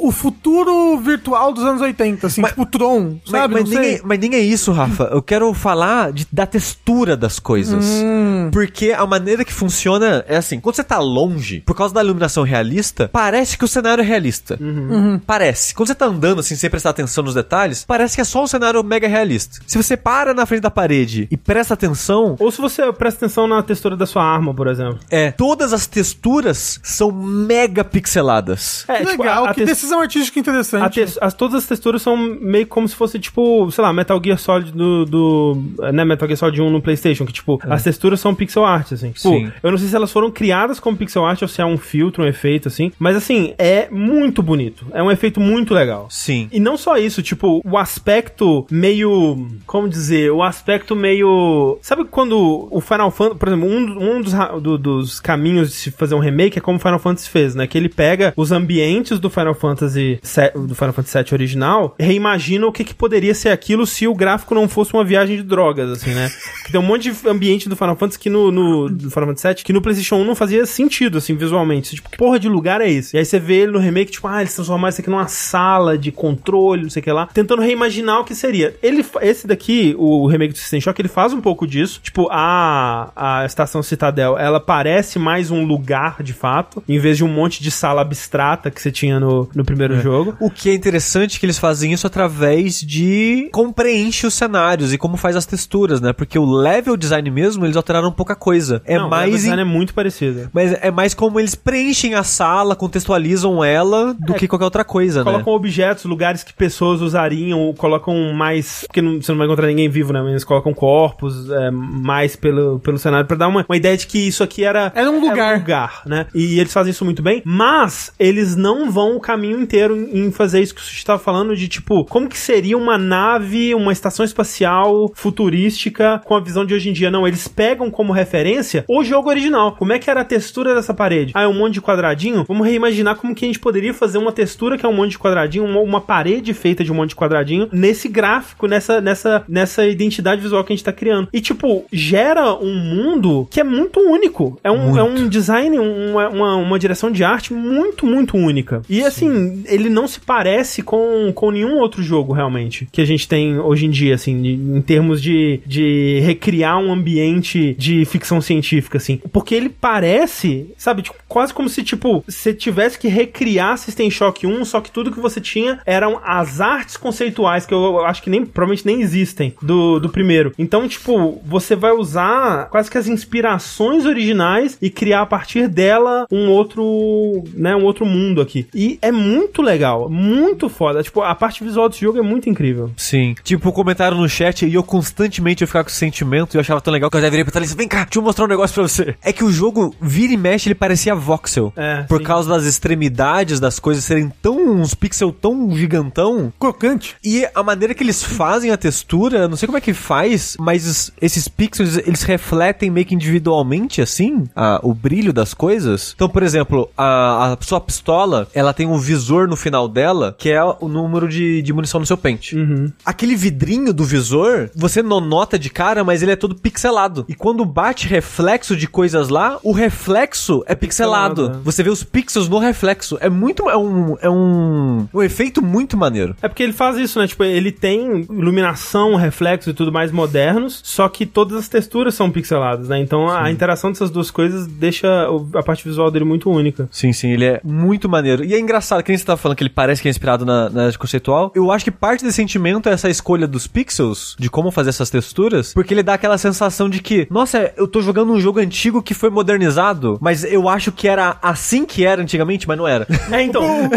o futuro virtual dos anos 80, assim, Mas- tipo Tron, Mas, sabe? mas Não nem é, mas nem é isso, Rafa. Eu quero falar de- da textura das coisas. Hum. Porque a maneira que funciona é assim: quando você tá longe, por causa da iluminação realista, parece que o cenário é realista. Uhum. Parece. Quando você tá andando assim, sem prestar atenção nos detalhes, parece que é só um cenário mega realista. Se você para na frente da parede e presta atenção, Ou se você presta atenção na textura da sua arma, por exemplo. é, todas as texturas são mega pixeladas. É, Que tipo, legal, a- a que tex- decisão artística A interessante. tex- as, todas as texturas são meio como se fosse, tipo, sei lá, Metal Gear Solid do, do né, Metal Gear Solid 1 no Playstation, que, tipo, as texturas são pixel art, assim. Tipo, Sim. eu não sei se elas foram criadas como pixel art ou se é um filtro, um efeito, assim, mas, assim, é muito bonito. É um efeito muito legal. Sim. E não só isso, tipo, o aspecto meio. Como dizer? O aspecto meio. Sabe quando o Final Fantasy. Por exemplo, um, um dos, do- dos caminhos de se fazer um remake é como o Final Fantasy fez, né? Que ele pega os ambientes do Final Fantasy do Final Fantasy VII original, reimagina o que, que poderia ser aquilo se o gráfico não fosse uma viagem de drogas, assim, né? Que tem um monte de ambiente do Final Fantasy que no, no do Final Fantasy VII que no PlayStation 1 não fazia sentido, assim, visualmente. Tipo, que porra de lugar é esse? E aí você vê ele no remake, tipo, ah, eles transformaram isso aqui numa sala de controle, não sei o que lá, tentando reimaginar o que seria. Ele, esse daqui, o remake do System Shock, ele faz um pouco disso. Tipo, a, a estação Citadel, ela parece mais um lugar, de fato, em vez de um monte de sala abstrata que você tinha no, no primeiro jogo. O que é interessante é que eles fazem isso através de como preenche os cenários e como faz as texturas, né? Porque o level design mesmo, eles alteraram pouca coisa. É Não, o mais design em- é muito parecido. mas é mais como eles preenchem a sala, contextualizam ela do É, que qualquer outra coisa, né? Colocam objetos, lugares que pessoas usariam, ou colocam mais. Porque não, você não vai encontrar ninguém vivo, né? Mas eles colocam corpos é, mais pelo, pelo cenário pra dar uma, uma ideia de que isso aqui era. Era um lugar. lugar, né? E eles fazem isso muito bem, mas eles não vão o caminho inteiro em em fazer isso que o Sushi tava falando, de tipo, como que seria uma nave, uma estação espacial futurística com a visão de hoje em dia? Não, eles pegam como referência o jogo original. Como é que era a textura dessa parede? Ah, é um monte de quadradinho? Vamos reimaginar imaginar como que a gente poderia fazer uma textura que é um monte de quadradinho, uma, uma parede feita de um monte de quadradinho, nesse gráfico, nessa, nessa, nessa identidade visual que a gente tá criando. E, tipo, gera um mundo que é muito único. É um, é um design, uma, uma, uma direção de arte muito, muito única. E, assim, ele não se parece com, com nenhum outro jogo, realmente, que a gente tem hoje em dia, assim, em termos de, de recriar um ambiente de ficção científica, assim. Porque ele parece, sabe, tipo, quase como se, tipo, você tivesse que recriar System Shock 1, só que tudo que você tinha eram as artes conceituais, que eu acho que nem, provavelmente nem existem, do, do primeiro. Então, tipo, você vai usar quase que as inspirações originais e criar a partir dela um outro, né, um outro mundo aqui. E é muito legal, muito foda. Tipo, a parte visual desse jogo é muito incrível. Sim. Tipo, comentário no chat e eu constantemente eu ficava com esse sentimento e eu achava tão legal que eu já virei pra Thalissa, vem cá, deixa eu mostrar um negócio pra você. É que o jogo vira e mexe, ele parecia voxel. É, Por sim. causa das extremidades das coisas serem tão, uns pixels tão gigantão. Crocante. E a maneira que eles fazem a textura, não sei como é que faz, mas es- esses pixels, eles refletem meio que individualmente, assim, a- o brilho das coisas. Então, por exemplo, a, a sua pistola, ela tem um visor no final dela, que é o número de, de munição no seu pente. Aquele vidrinho do visor, você não nota de cara, mas ele é todo pixelado. E quando bate reflexo de coisas lá, o reflexo é pixelado. pixelado, é. Você vê os pixels no reflexo. É muito. É um. É um. Um efeito muito maneiro. É porque ele faz isso, né? Tipo, ele tem iluminação, reflexo e tudo mais modernos, só que todas as texturas são pixeladas, né? Então a interação dessas duas coisas deixa a parte visual dele muito única. Sim, sim, ele é muito maneiro. E é engraçado, que nem você tava falando que ele parece que é inspirado na, na conceitual. Eu acho que parte desse sentimento é essa escolha dos pixels, de como fazer essas texturas, porque ele dá aquela sensação de que, nossa, eu tô jogando um jogo antigo que foi modernizado, mas eu acho que era assim que era antigamente, mas não era. É, então. o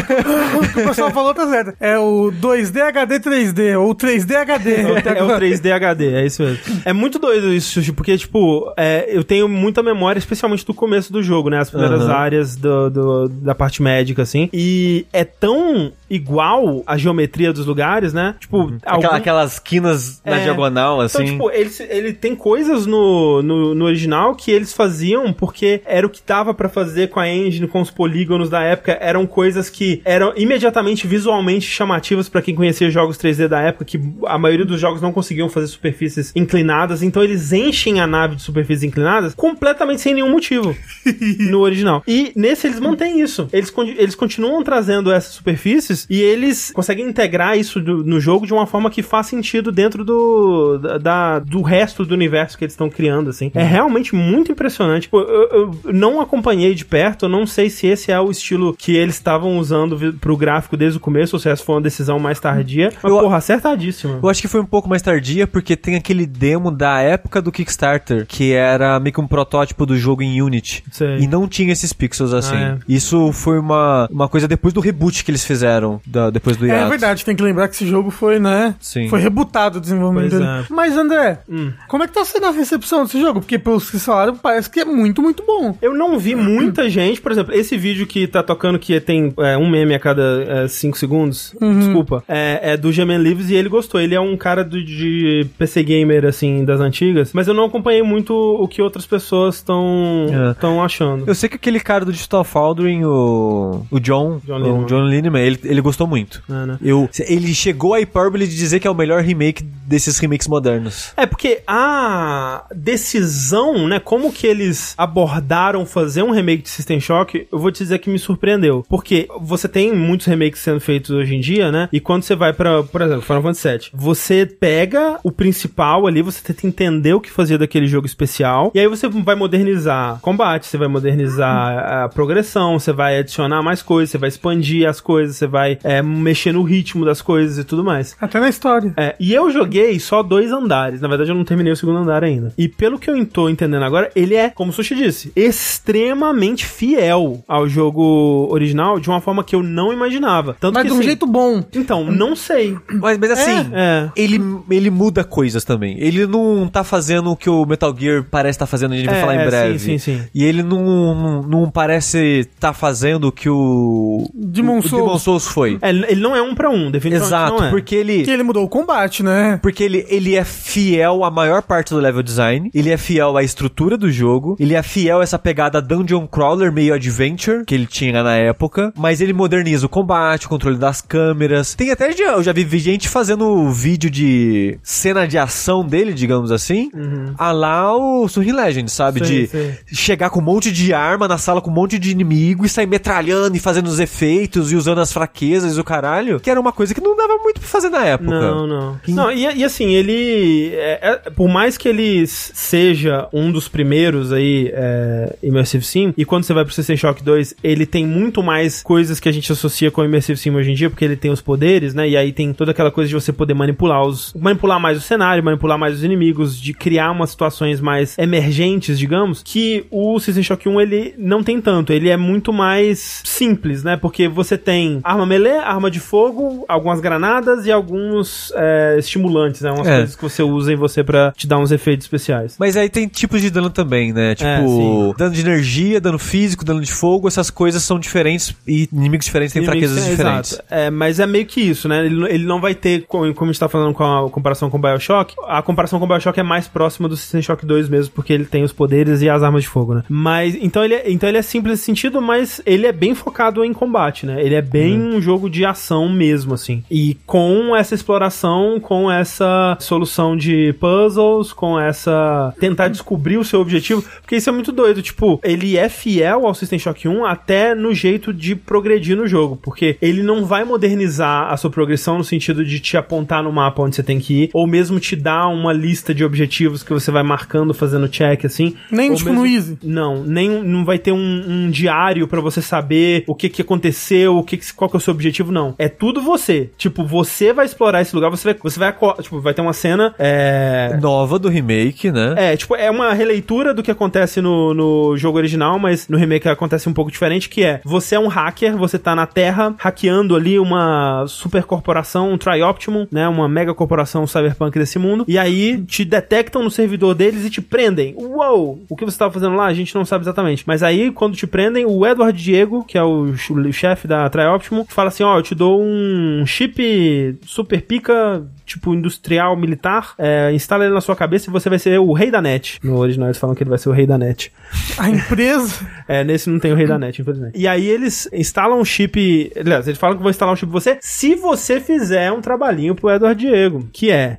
que o pessoal falou tá certo. É o 2D HD 3D, ou 3D HD. É o 3D HD, é isso mesmo. É muito doido isso, porque, tipo, é, eu tenho muita memória, especialmente do começo do jogo, né? As primeiras Aham. áreas do, do- da parte médica, assim. E é tão igual a geometria dos lugares, né? Tipo, algum- Aquela- aquelas quinas na É. diagonal, assim. Então, tipo, ele, ele tem coisas no, no, no original que eles faziam porque era o que tava pra fazer com a engine, com os polígonos da época. Eram coisas que eram imediatamente visualmente chamativas pra quem conhecia jogos 3D da época, que a maioria dos jogos não conseguiam fazer superfícies inclinadas. Então, eles enchem a nave de superfícies inclinadas completamente sem nenhum motivo no original. E nesse eles mantêm isso. Eles, eles continuam trazendo essas superfícies e eles conseguem integrar isso do- no jogo de uma forma que faz sentido dentro do, da, do resto do universo que eles estão criando, assim. É realmente muito impressionante. Pô, eu, eu não acompanhei de perto, eu não sei se esse é o estilo que eles estavam usando pro gráfico desde o começo ou se essa foi uma decisão mais tardia. Mas, Eu- porra, acertadíssima. Eu acho que foi um pouco mais tardia, porque tem aquele demo da época do Kickstarter, que era meio que um protótipo do jogo em Unity. Sei. E não tinha esses pixels assim. Ah, Isso foi uma, uma coisa depois do reboot que eles fizeram, da- depois do É hiato. verdade, tem que lembrar que esse jogo foi, né? Sim. Foi rebutado o desenvolvimento Pois dele. é. Mas, André, Hum. como é que tá sendo a recepção desse jogo? Porque, pelos que falaram, parece que é muito, muito bom. Eu não vi muita gente, por exemplo, esse vídeo que tá tocando que tem é, um meme a cada 5 segundos, desculpa, é, é do Gemen Lives e ele gostou. Ele é um cara do, de PC Gamer, assim, das antigas, mas eu não acompanhei muito o que outras pessoas estão É. estão achando. Eu sei que aquele cara do Digital Foundry, o, o John, John Lineman. John Lineman, ele, ele gostou muito. É, né? Eu, ele chegou a hipérbole de dizer que é o melhor remake desses remakes modernos. É, porque a decisão, né, como que eles abordaram fazer um remake de System Shock, eu vou te dizer que me surpreendeu. Porque você tem muitos remakes sendo feitos hoje em dia, né, e quando você vai pra, por exemplo, Final Fantasy VII, você pega o principal ali, você tenta entender o que fazia daquele jogo especial, e aí você vai modernizar combate, você vai modernizar a progressão, você vai adicionar mais coisas, você vai expandir as coisas, você vai é, mexer no ritmo das coisas e tudo mais. Até na história. É, e eu joguei só dois andares. Na verdade, eu não terminei o segundo andar ainda. E pelo que eu tô entendendo agora, ele é, como o Sushi disse, extremamente fiel ao jogo original de uma forma que eu não imaginava. Tanto Mas que de um assim, jeito bom. Então, não sei. Mas, mas assim, É. ele, ele muda coisas também. Ele não tá fazendo o que o Metal Gear parece estar fazendo, a gente vai É, falar em é, breve. sim, sim, sim. E ele não, não, não parece estar fazendo o que o Demon o, Souls. o Demon Souls foi. É, ele não é um pra um, definitivamente Exato, não é. porque ele Que ele mudou o combate, né? porque ele, ele é fiel à maior parte do level design, ele é fiel à estrutura do jogo, ele é fiel a essa pegada dungeon crawler meio adventure, que ele tinha na época, mas ele moderniza o combate, o controle das câmeras. Tem até, eu já vi gente fazendo vídeo de cena de ação dele, digamos assim, a lá o Surgeon Legend, sabe? Sei, de sei. chegar com um monte de arma na sala com um monte de inimigo e sair metralhando e fazendo os efeitos e usando as fraquezas e o caralho, que era uma coisa que não dava muito pra fazer na época. Não, não. Não, e, e assim, ele. é- é- por mais que ele seja um dos primeiros aí, é, Immersive Sim, e quando você vai pro System Shock 2, ele tem muito mais coisas que a gente associa com Immersive Sim hoje em dia, porque ele tem os poderes, né? E aí tem toda aquela coisa de você poder manipular os. manipular mais o cenário, manipular mais os inimigos, de criar umas situações mais emergentes, digamos, que o System Shock 1 ele não tem tanto. Ele é muito mais simples, né? Porque você tem arma melee, arma de fogo, algumas granadas e alguns é, estimulantes, né? Umas É. coisas que você usa em você pra te dar uns efeitos especiais. Mas aí tem tipos de dano também, né? Tipo, É, sim. dano de energia, dano físico, dano de fogo, essas coisas são diferentes e inimigos diferentes têm Inimigos, fraquezas é, diferentes. exato. É, mas é meio que isso, né? Ele, ele não vai ter, como, como a gente tá falando com a comparação com o Bioshock, a comparação com o Bioshock é mais próxima do System Shock 2 mesmo, porque ele tem os poderes e as armas de fogo, né? Mas, então ele, é, então ele é simples nesse sentido, mas ele é bem focado em combate, né? Ele é bem Uhum. um jogo de ação mesmo, assim. E com essa exploração, com essa solução de puzzles, com essa... tentar descobrir o seu objetivo, porque isso é muito doido, tipo, ele é fiel ao System Shock 1 até no jeito de progredir no jogo, porque ele não vai modernizar a sua progressão no sentido de te apontar no mapa onde você tem que ir, ou mesmo te dar uma lista de objetivos que você vai marcando, fazendo check, assim. Nem tipo mesmo- no Easy. Não, nem não vai ter um, um diário pra você saber o que que aconteceu, o que, que qual que é o seu objetivo, não. É tudo você. Tipo, você vai explorar esse lugar, você vai, você vai, tipo, vai ter uma cena, é... Nova do remake, né? É, tipo, é uma releitura do que acontece no, no jogo original, mas no remake acontece um pouco diferente, que é, você é um hacker, você tá na Terra, hackeando ali uma super corporação, um Trioptimum, né, uma mega corporação cyberpunk desse mundo, e aí te detectam no servidor deles e te prendem. Uou! O que você tava fazendo lá, a gente não sabe exatamente. Mas aí, quando te prendem, o Edward Diego, que é o, ch- o chefe da Trioptimum, fala assim, ó, eu te dou um chip super pica, America tipo industrial, militar, é, instala ele na sua cabeça e você vai ser o rei da net. No original eles falam que ele vai ser o rei da net. A empresa. É, nesse não tem o rei da net, infelizmente. E aí eles instalam um chip. Aliás, eles falam que vão instalar um chip em você se você fizer um trabalhinho pro Edward Diego. Que é.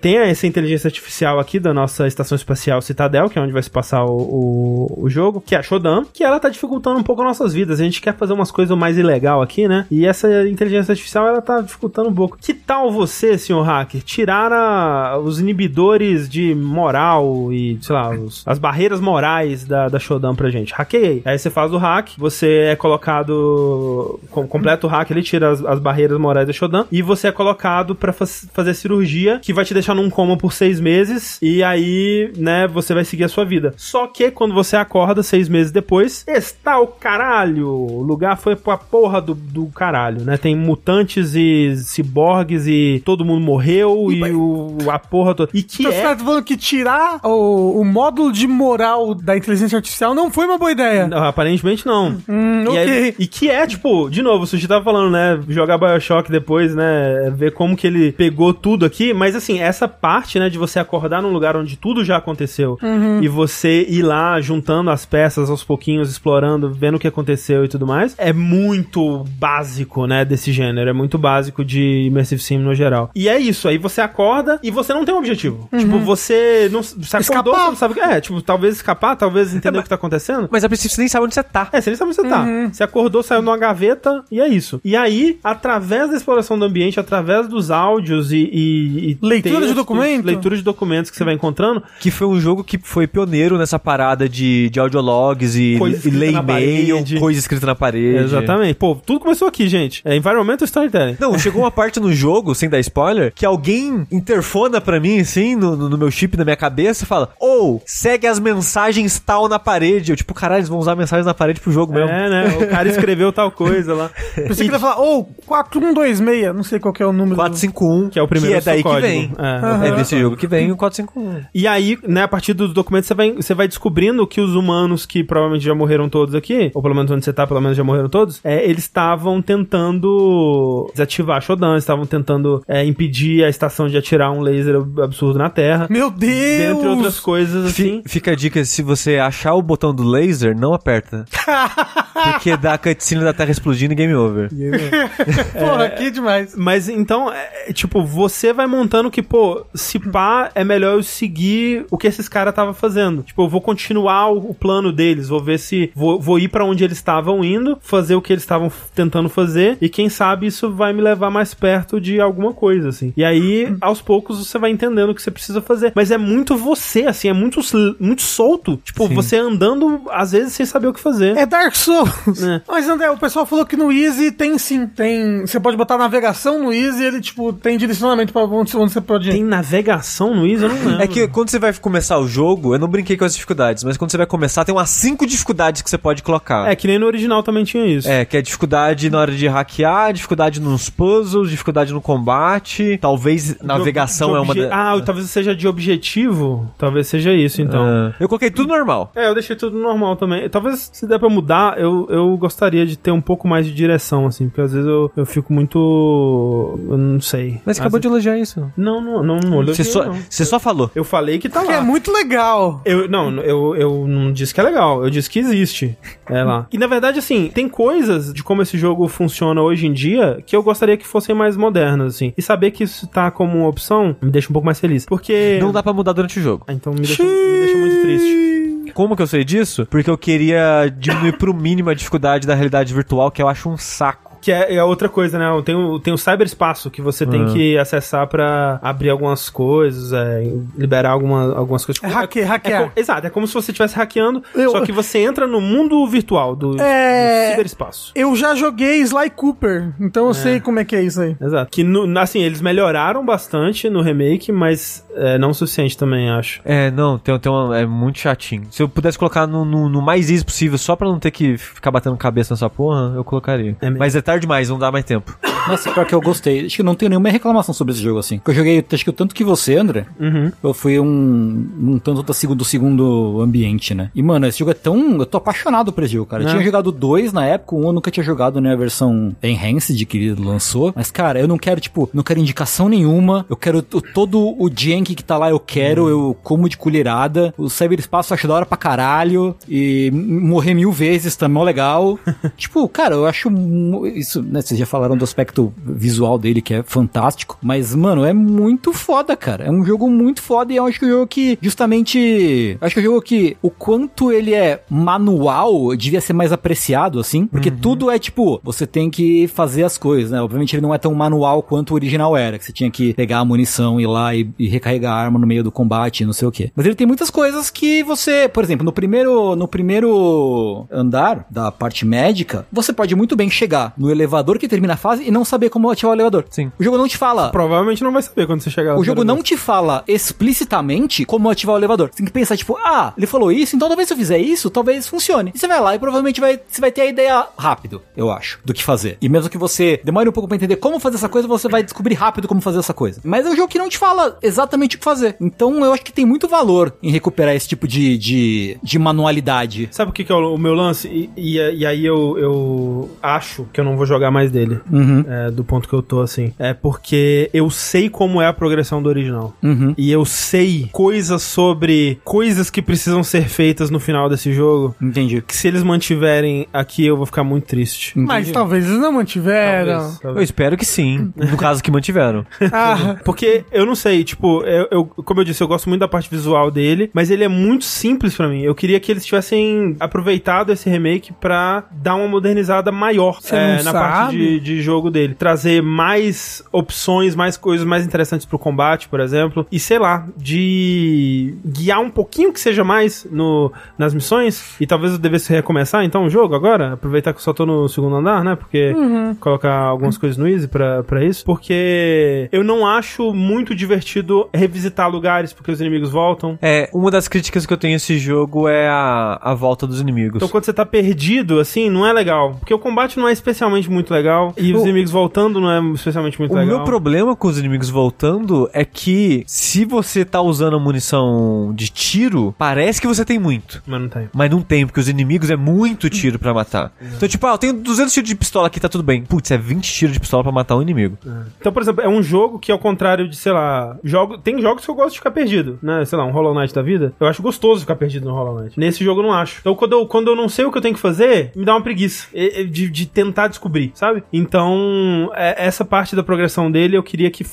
Tem essa inteligência artificial aqui da nossa estação espacial Citadel, que é onde vai se passar o, o, o jogo, que é a Shodan, que ela tá dificultando um pouco as nossas vidas. A gente quer fazer umas coisas mais ilegal aqui, né? E essa inteligência artificial ela tá dificultando um pouco. Que tal você, senhor hacker, tirar a- os inibidores de moral e, sei lá, os- as barreiras morais da, da Shodan pra gente? Hackeei. Aí você faz o hack, você é colocado. Com, completa o hack, ele tira as, as barreiras morais da Shodan e você é colocado pra faz- fazer cirurgia que vai te deixar num coma por seis meses e aí, né, você vai seguir a sua vida. Só que quando você acorda seis meses depois, está o caralho. O lugar foi pra porra do, do caralho, né? Tem mutantes e ciborgues e todo mundo morreu e, o, a porra toda. E que Então você é. tá falando que tirar o, o módulo de moral da inteligência artificial não foi uma boa ideia. Não, aparentemente não. Hum, E, é- e que é, tipo, de novo, o Sushi tava falando, né? Jogar Bioshock depois, né? Ver como que ele pegou tudo aqui. Mas assim, essa parte, né, de você acordar num lugar onde tudo já aconteceu e você ir lá juntando as peças aos pouquinhos, explorando, vendo o que aconteceu e tudo mais, é muito básico, né, desse gênero. É muito básico de Immersive Sim no geral. E é isso, aí você acorda e você não tem um objetivo. Tipo, você não. Você acordou, Escapar. você não sabe o que. É, tipo, talvez escapar, talvez entender o que tá acontecendo. Mas a princípio você nem sabe onde você tá. É, você nem sabe onde você tá. Você acordou, saiu numa gaveta e é isso. E aí, através da exploração do ambiente, através dos áudios e. e- e Leitura de textos, documento. Leitura de documentos que você vai encontrando. Que foi um jogo que foi pioneiro nessa parada de, de audiologs e, e ler e-mail, coisa escrita na parede. Exatamente. Pô, tudo começou aqui, gente. É Environmental Storytelling. Não, chegou uma parte no jogo, sem dar spoiler, que alguém interfona pra mim, assim, no, no- no meu chip, na minha cabeça, e fala, ou, segue as mensagens tal na parede. Eu, tipo, caralho, eles vão usar mensagens na parede pro jogo mesmo. É, né? O cara escreveu tal coisa lá. Pensei que ele ia falar, ou 4126, não sei qual que é o número. 451, Que é o primeiro que é daí código. que vem. É. É desse jogo que vem o 451. E aí, né, a partir dos documentos, você vai, você vai descobrindo que os humanos que provavelmente já morreram todos aqui, ou pelo menos onde você tá, pelo menos já morreram todos, é, eles estavam tentando desativar a Shodan, estavam tentando é, impedir a estação de atirar um laser absurdo na Terra. Meu Deus! Dentre outras coisas, assim. Fi- Fica a dica, se você achar o botão do laser, não aperta. Porque dá a cutscene da Terra explodindo e game over. Porra, que demais. Mas então, é, é, tipo, você vai montando que, pô, se pá, é melhor eu seguir o que esses caras estavam fazendo. Tipo, eu vou continuar o, o plano deles, vou ver se. Vou, vou ir pra onde eles estavam indo, fazer o que eles estavam f- tentando fazer, e quem sabe isso vai me levar mais perto de alguma coisa, assim. E aí, aos poucos, você vai entendendo o que você precisa fazer. Mas é muito você, assim, é muito, muito solto. Tipo, Sim. você andando, às vezes, sem saber o que fazer. É Dark Souls. É. Mas, André, o pessoal falou que no Easy tem sim. Tem. Você pode botar navegação no Easy e ele, tipo, tem direcionamento pra onde, onde você pode ir. Tem navegação no Easy? Eu não lembro. É que quando você vai começar o jogo, eu não brinquei com as dificuldades, mas quando você vai começar, tem umas cinco dificuldades que você pode colocar. É que nem no original também tinha isso. É, que é dificuldade na hora de hackear, dificuldade nos puzzles, dificuldade no combate, talvez navegação De é uma. Ah, talvez seja de objetivo. Talvez seja isso, então. Ah, eu coloquei tudo normal. É, eu deixei tudo normal também. Talvez se der pra mudar, eu, eu gostaria de ter um pouco mais de direção, assim, porque às vezes eu, eu fico muito. Eu não sei. Mas você acabou de elogiar isso. vezes- Não, não, não, não olhei, Você só, não. você só falou. Eu falei que tá Que lá. é muito legal. Eu, não, eu, eu não disse que é legal, eu disse que existe. É lá. E na verdade, assim, tem coisas de como esse jogo funciona hoje em dia que eu gostaria que fossem mais modernas, assim. E saber que isso tá como uma opção me deixa um pouco mais feliz. Porque. Não dá pra mudar durante o jogo. Ah, Então me deixa, me deixa muito triste. Como que eu sei disso? Porque eu queria diminuir pro mínimo a dificuldade da realidade virtual, que eu acho um saco. Que é, é outra coisa, né? Tem o, tem o cyberespaço que você tem Ah. que acessar pra abrir algumas coisas, é, liberar alguma, algumas coisas. É É hackear. co- exato, é como se você estivesse hackeando, Eu- só que você entra no mundo virtual do, É. do ciberespaço. Eu já joguei Sly Cooper, então eu sei como é que é isso aí. Exato. Que, no- assim, eles melhoraram bastante no remake, mas é, não o suficiente também, acho. É, não, tem, tem uma, é muito chatinho. Se eu pudesse colocar no, no, no mais easy possível, só pra não ter que ficar batendo cabeça nessa porra, eu colocaria. É. Mas é tarde demais, não dá mais tempo. Nossa, pior que eu gostei. Acho que eu não tenho nenhuma reclamação sobre esse jogo, assim. Porque eu joguei, acho que o tanto que você, André, Uhum. eu fui um, um tanto do segundo, do segundo ambiente, né? E, mano, esse jogo é tão... Eu tô apaixonado por esse jogo, cara. Eu É. tinha jogado dois na época, um eu nunca tinha jogado, né, a versão Enhanced que ele lançou. Mas, cara, eu não quero, tipo, não quero indicação nenhuma. Eu quero o- todo o jank que tá lá, eu quero, eu como de colherada. O cyberespaço eu acho da hora pra caralho. E morrer mil vezes tá mó legal. tipo, cara, eu acho isso, né? Vocês já falaram do aspecto visual dele, que é fantástico. Mas, mano, é muito foda, cara. É um jogo muito foda e eu acho que é um jogo que, justamente. Acho que é um jogo que o quanto ele é manual devia ser mais apreciado, assim. Porque tudo é tipo, você tem que fazer as coisas, né? Obviamente ele não é tão manual quanto o original era, que você tinha que pegar a munição, ir lá e, e recarregar a arma no meio do combate, não sei o quê. Mas ele tem muitas coisas que você, por exemplo, no primeiro, no primeiro andar da parte médica, você pode muito bem chegar no elevador que termina a fase e não saber como ativar o elevador. Sim. O jogo não te fala. Provavelmente não vai saber quando você chegar lá. O jogo não te fala explicitamente como ativar o elevador. Você tem que pensar, tipo, ah, ele falou isso, então talvez se eu fizer isso, talvez funcione. E você vai lá e provavelmente vai, você vai ter a ideia rápido, eu acho, do que fazer. E mesmo que você demore um pouco pra entender como fazer essa coisa, você vai descobrir rápido como fazer essa coisa. Mas é um jogo que não te fala exatamente o que fazer. Então eu acho que tem muito valor em recuperar esse tipo de, de, de manualidade. Sabe o que, que é o, o meu lance? E, e, e aí eu, eu acho que eu não vou jogar mais dele. Uhum. é, do ponto que eu tô, assim. É porque eu sei como é a progressão do original. Uhum. E eu sei coisas sobre coisas que precisam ser feitas no final desse jogo. Entendi. Que se eles mantiverem aqui, eu vou ficar muito triste. Mas talvez eles não mantiveram. Talvez, Eu talvez. espero que sim. No caso que mantiveram. Ah, Porque eu não sei, tipo, eu, eu- como eu disse, eu gosto muito da parte visual dele, mas ele é muito simples pra mim. Eu queria que eles tivessem aproveitado esse remake pra dar uma modernizada maior Você é, não na parte de, de jogo dele. Trazer mais opções, mais coisas mais interessantes pro combate, por exemplo. E sei lá, de guiar um pouquinho que seja mais no, nas missões. E talvez eu devesse recomeçar então o jogo agora. Aproveitar que eu só tô no segundo andar, né? Porque Uhum. colocar algumas coisas no Easy pra, pra isso. Porque eu não acho muito divertido revisitar lugares porque os inimigos voltam. É, uma das críticas que eu tenho a esse jogo é a, a volta dos inimigos. Então quando você tá perdido, assim, não é legal. Porque o combate não é especialmente muito legal. E os O- inimigos inimigos voltando não é especialmente muito O legal. meu problema com os inimigos voltando é que se você tá usando a munição de tiro, parece que você tem muito. Mas não tem. Mas não tem, porque os inimigos é muito tiro pra matar. Então, tipo, ah, eu tenho 200 tiros de pistola aqui, tá tudo bem. Putz, é 20 tiros de pistola pra matar um inimigo. Então, por exemplo, é um jogo que, ao contrário de, sei lá, jogo, tem jogos que eu gosto de ficar perdido, né? Sei lá, um Hollow Knight da vida. Eu acho gostoso ficar perdido no Hollow Knight. Nesse jogo eu não acho. Então, quando eu, quando eu não sei o que eu tenho que fazer, me dá uma preguiça de, de tentar descobrir, sabe? Então, é- essa parte da progressão dele, eu queria que.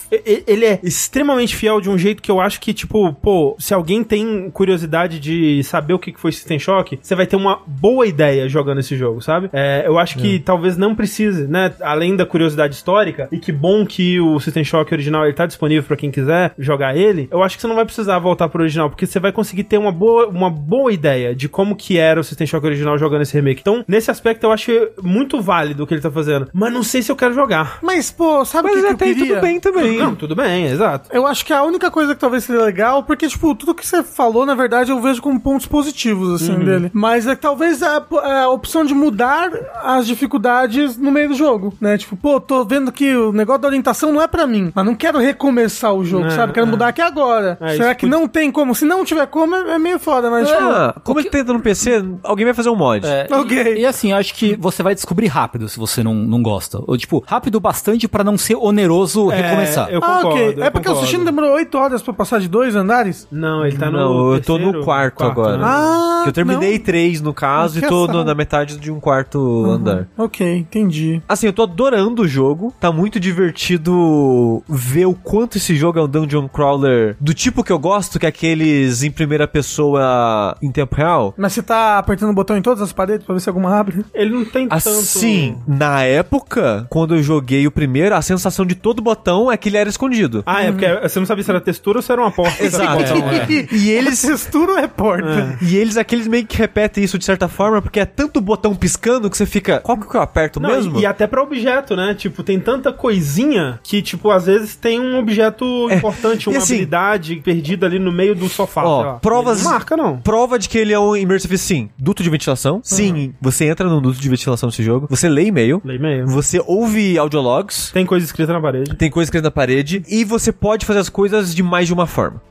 Ele é extremamente fiel de um jeito que eu acho que, tipo, pô, se alguém tem curiosidade de saber o que foi System Shock, você vai ter uma boa ideia jogando esse jogo, sabe? É, eu acho que talvez não precise, né? Além da curiosidade histórica, e que bom que o System Shock original ele tá disponível pra quem quiser jogar ele, eu acho que você não vai precisar voltar pro original, porque você vai conseguir ter uma boa, uma boa ideia de como que era o System Shock original jogando esse remake. Então, nesse aspecto, eu acho muito válido o que ele tá fazendo. Mas não sei se eu quero jogar. Mas, pô, sabe o Mas que, que até eu aí queria? tudo bem também. Não, tudo bem, exato. Eu acho que a única coisa que talvez seria legal, porque, tipo, tudo que você falou, na verdade, eu vejo como pontos positivos, assim, dele. Mas é que talvez a, a opção de mudar as dificuldades no meio do jogo, né? Tipo, pô, tô vendo que o negócio da orientação não é pra mim, mas não quero recomeçar o jogo, É, sabe? Quero é. mudar aqui agora. É, Será que não tem como? Se não tiver como, é, é meio foda, mas, tipo... Ah, como ele tenta no PC, alguém vai fazer um mod. É, Ok. e, e assim, acho que você vai descobrir rápido se você não, não gosta. Ou, tipo, rápido bastante pra não ser oneroso recomeçar. eu Ah, concordo. ok. eu É porque o. Sushi demorou 8 horas pra passar de dois andares? Não, ele tá no. Não, eu tô no quarto, agora. né? Ah, que eu terminei não. três no caso e tô no- na metade de um quarto andar. Ok, entendi. Assim, eu tô adorando o jogo. Tá muito divertido ver o quanto esse jogo é um dungeon crawler do tipo que eu gosto, que é aqueles em primeira pessoa em tempo real. Mas você tá apertando o botão em todas as paredes pra ver se alguma abre? Ele não tem tanto. Assim, na época, quando eu joguei o primeiro, a sensação de todo botão é que ele era escondido. Ah, é porque você não sabia se era textura ou se era uma porta. Exato. E eles. Textura ou é porta? E eles, aqueles meio que repetem isso de certa forma, porque é tanto botão piscando que você fica. Qual que eu aperto Não, mesmo? E, e até pra objeto, né? Tipo, tem tanta coisinha que, tipo, às vezes tem um objeto importante, É, e uma assim- habilidade perdida ali no meio do sofá. Ó, sei lá. provas- Não marca, não. Prova de que ele é um immersive sim. Duto de ventilação. Sim, você entra no duto de ventilação desse jogo. Você lê e-mail. Lei meio. Você ouve audiologs. Tem coisa escrita na parede. Tem coisa escrita na parede. E você pode fazer as coisas de mais de uma forma.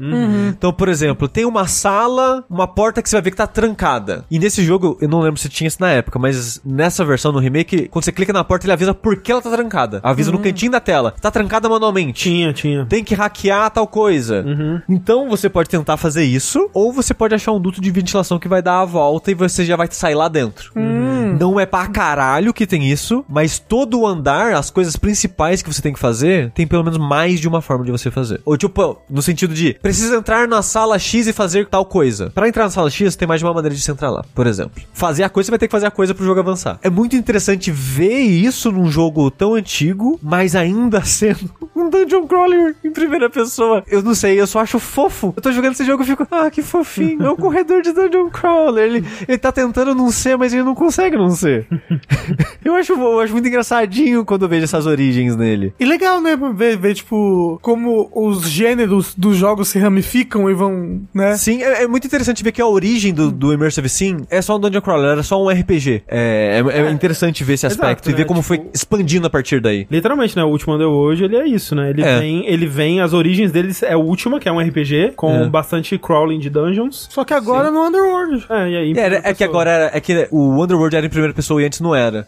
Então, por exemplo, tem uma sala, uma porta que você vai ver que tá trancada. E nesse jogo, eu não lembro se tinha isso na época, mas nessa versão, no remake, quando você clica na porta, ele avisa por que ela tá trancada. Avisa no cantinho da tela. Tá trancada manualmente. Tinha, tinha. Tem que hackear tal coisa. Então você pode tentar fazer isso, ou você pode achar um duto de ventilação que vai dar a volta e você já vai sair lá dentro. Não é pra caralho que tem isso, mas todo o andar, as coisas principais que você tem que fazer, tem pelo menos mais de uma forma de você fazer. Ou tipo, no sentido de, precisa entrar na sala X e fazer tal coisa. Pra entrar na sala X, tem mais de uma maneira de você entrar lá, por exemplo. Fazer a coisa, você vai ter que fazer a coisa pro jogo avançar. É muito interessante ver isso num jogo tão antigo, mas ainda sendo um dungeon crawler em primeira pessoa. Eu não sei, eu só acho fofo. Eu tô jogando esse jogo e fico, ah, que fofinho. É um corredor de dungeon crawler. Ele, ele tá tentando não ser, mas ele não consegue não ser. eu, acho, eu acho muito engraçadinho quando eu vejo essas origens nele. E legal, né? Ver, ver, tipo, como os gêneros dos jogos se ramificam e vão, né? Sim, é, é muito interessante ver que a origem do, do Immersive Sim é só um Dungeon Crawler, era só um RPG. É, é, é interessante ver esse Exato, aspecto e ver né? como Tipo- foi expandindo a partir daí. Literalmente, né? O último Underworld, ele é isso, né? Ele, É. vem, ele vem, as origens deles é o último, que é um RPG, com É. bastante crawling de dungeons. Só que agora no Underworld. É, e aí. É, é que agora era, é que o Underworld era em primeira pessoa e antes não era.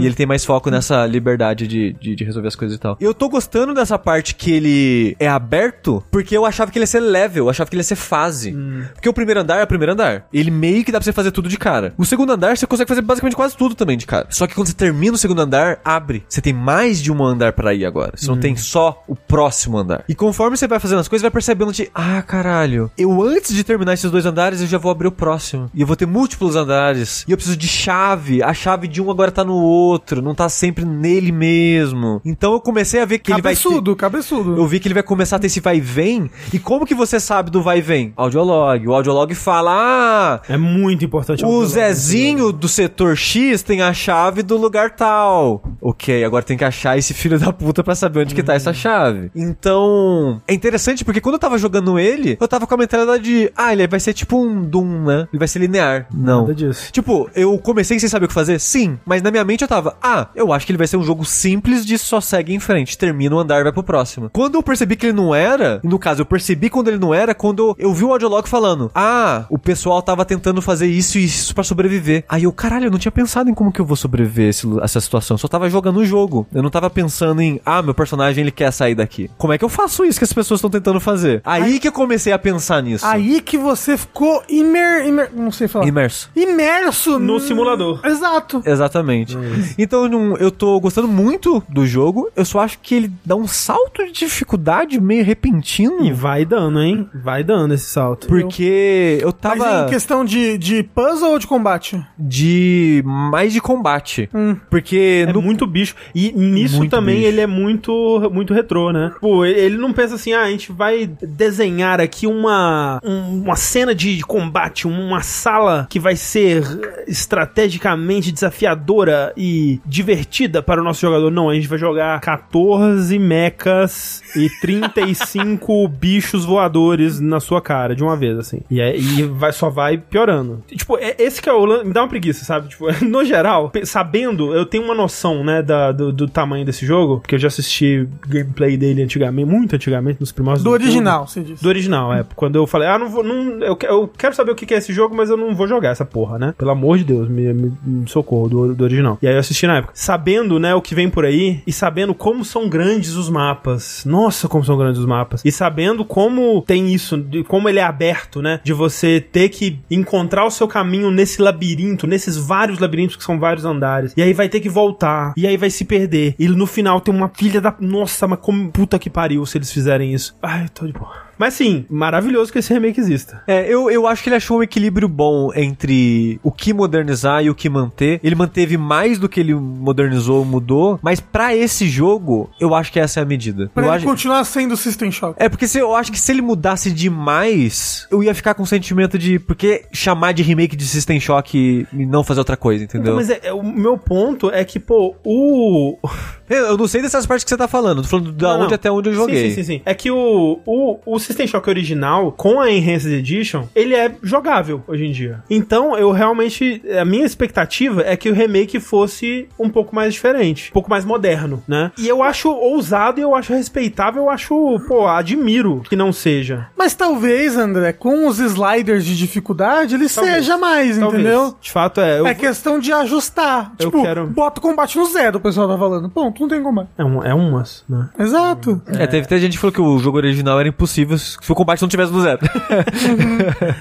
E ele tem mais foco nessa liberdade de, de, de resolver as coisas e tal. Eu tô gostando dessa parte que ele é aberto, porque eu achava que ele ia ser level, eu achava que ele ia ser fase. Porque o primeiro andar é o primeiro andar. Ele meio que dá pra você fazer tudo de cara. O segundo andar você consegue fazer basicamente quase tudo também de cara. Só que quando você termina o segundo andar, abre. Você tem mais de um andar pra ir agora. Você não tem só o próximo andar. E conforme você vai fazendo as coisas, vai percebendo de, ah, caralho, eu antes de terminar esses dois andares, eu já vou abrir o próximo. E eu vou ter múltiplos andares. E eu preciso de chave. A chave de um agora tá no outro, não tá sempre nele mesmo. Então eu comecei a ver que ele vai ter... Cabeçudo, cabeçudo. Eu vi que ele vai começar a ter esse vai e vem. E como que você sabe do vai e vem? Audiolog. O audiolog fala: Ah, É muito importante. o Zezinho do setor X tem a chave do lugar tal. Ok, agora tem que achar esse filho da puta pra saber onde que tá essa chave. Então, é interessante porque quando eu tava jogando ele, eu tava com a mentalidade de, ah, ele vai ser tipo um Doom, né? Ele vai ser linear. Não. Nada disso. Tipo, eu comecei sem saber o que fazer? Sim, mas na minha mente eu tava, ah, eu acho que ele vai ser um jogo simples de só segue em frente, termina o andar e vai pro próximo. Quando eu percebi que ele não era, no caso, eu percebi quando ele não era, quando eu vi o audiolog falando, ah, o pessoal tava tentando fazer isso e isso pra sobreviver. Aí eu, caralho, eu não tinha pensado em como que eu vou sobreviver esse- essa situação, eu só tava jogando o jogo. Eu não tava pensando em, ah, meu personagem ele quer sair daqui. Como é que eu faço isso que as pessoas estão tentando fazer? Aí, que eu comecei a pensar nisso. Aí que você ficou imer... imer... Não sei falar. Imerso. Imerso No simulador. Exato. Exatamente. Então eu tô gostando muito do jogo. Eu só acho que ele dá um salto de dificuldade meio repentino. E vai dando, hein? Vai dando esse salto. Porque eu Mas tava em questão de, de puzzle ou de combate? de mais de combate. Hum. Porque É no muito bicho. E nisso Muito também bicho. ele é muito muito retrô, né? Pô, ele não pensa assim, ah, a gente vai desenhar aqui uma, um- uma cena de combate, uma sala que vai ser estrategicamente desafiadora e divertida para o nosso jogador. Não, a gente vai jogar 14 mechas e 35 bichos voadores na sua cara de uma vez, assim. E, é, e vai, só vai piorando. Tipo, é, esse que é o Me dá uma preguiça, sabe? Tipo, no geral, sabendo, eu tenho uma noção, né, da, do, do tamanho desse jogo, porque eu já assisti gameplay dele antigamente, muito antigamente, nos primórdios Do YouTube. original, você disse. Do original, é. Quando eu falei, ah, não vou. Não, eu, eu quero saber o que que é esse jogo, mas eu não vou jogar essa porra, né? Pelo amor de Deus, me, me- me socorro do, do original. E aí eu assisti na época. Sabendo, né, o que vem por aí e sabendo como são grandes os mapas. Nossa, como são grandes os mapas. E sabendo como tem isso, de como ele é aberto, né? De você ter que encontrar o seu caminho nesse labirinto, nesses vários labirintos que são vários andares. E aí vai ter que voltar. E aí vai se perder. E no final tem uma filha da. Nossa, mas como puta que pariu se eles fizerem isso. Ai, tô de boa. Mas sim, maravilhoso que esse remake exista. É, eu, eu acho que ele achou um equilíbrio bom entre o que modernizar e o que manter. Ele manteve mais do que ele modernizou, mudou, mas pra esse jogo, eu acho que essa é a medida. Pra eu ele acho... continuar sendo System Shock. É porque se, eu acho que se ele mudasse demais, eu ia ficar com o sentimento de por que chamar de remake de System Shock e não fazer outra coisa, entendeu? Então, mas é- é- o meu ponto é que, pô, o. Eu não sei dessas partes que você tá falando, tô falando da Não, onde não. até onde eu Sim, joguei. Sim, sim, sim. É que o, o, o System Shock original, com a Enhanced Edition, ele é jogável hoje em dia. Então, eu realmente. A minha expectativa é que o remake fosse um pouco mais diferente, um pouco mais moderno, né? E eu acho ousado e eu acho respeitável, eu acho, pô, admiro que não seja. Mas talvez, André, com os sliders de dificuldade, ele Talvez. seja mais, Talvez. entendeu? De fato, é. eu- É questão de ajustar. Eu tipo, quero- bota o combate no zero, o pessoal tá falando. Ponto, não tem combate. É, um, é umas, né? Exato. É, teve até gente que falou que o jogo original era impossível se o combate não tivesse no zero.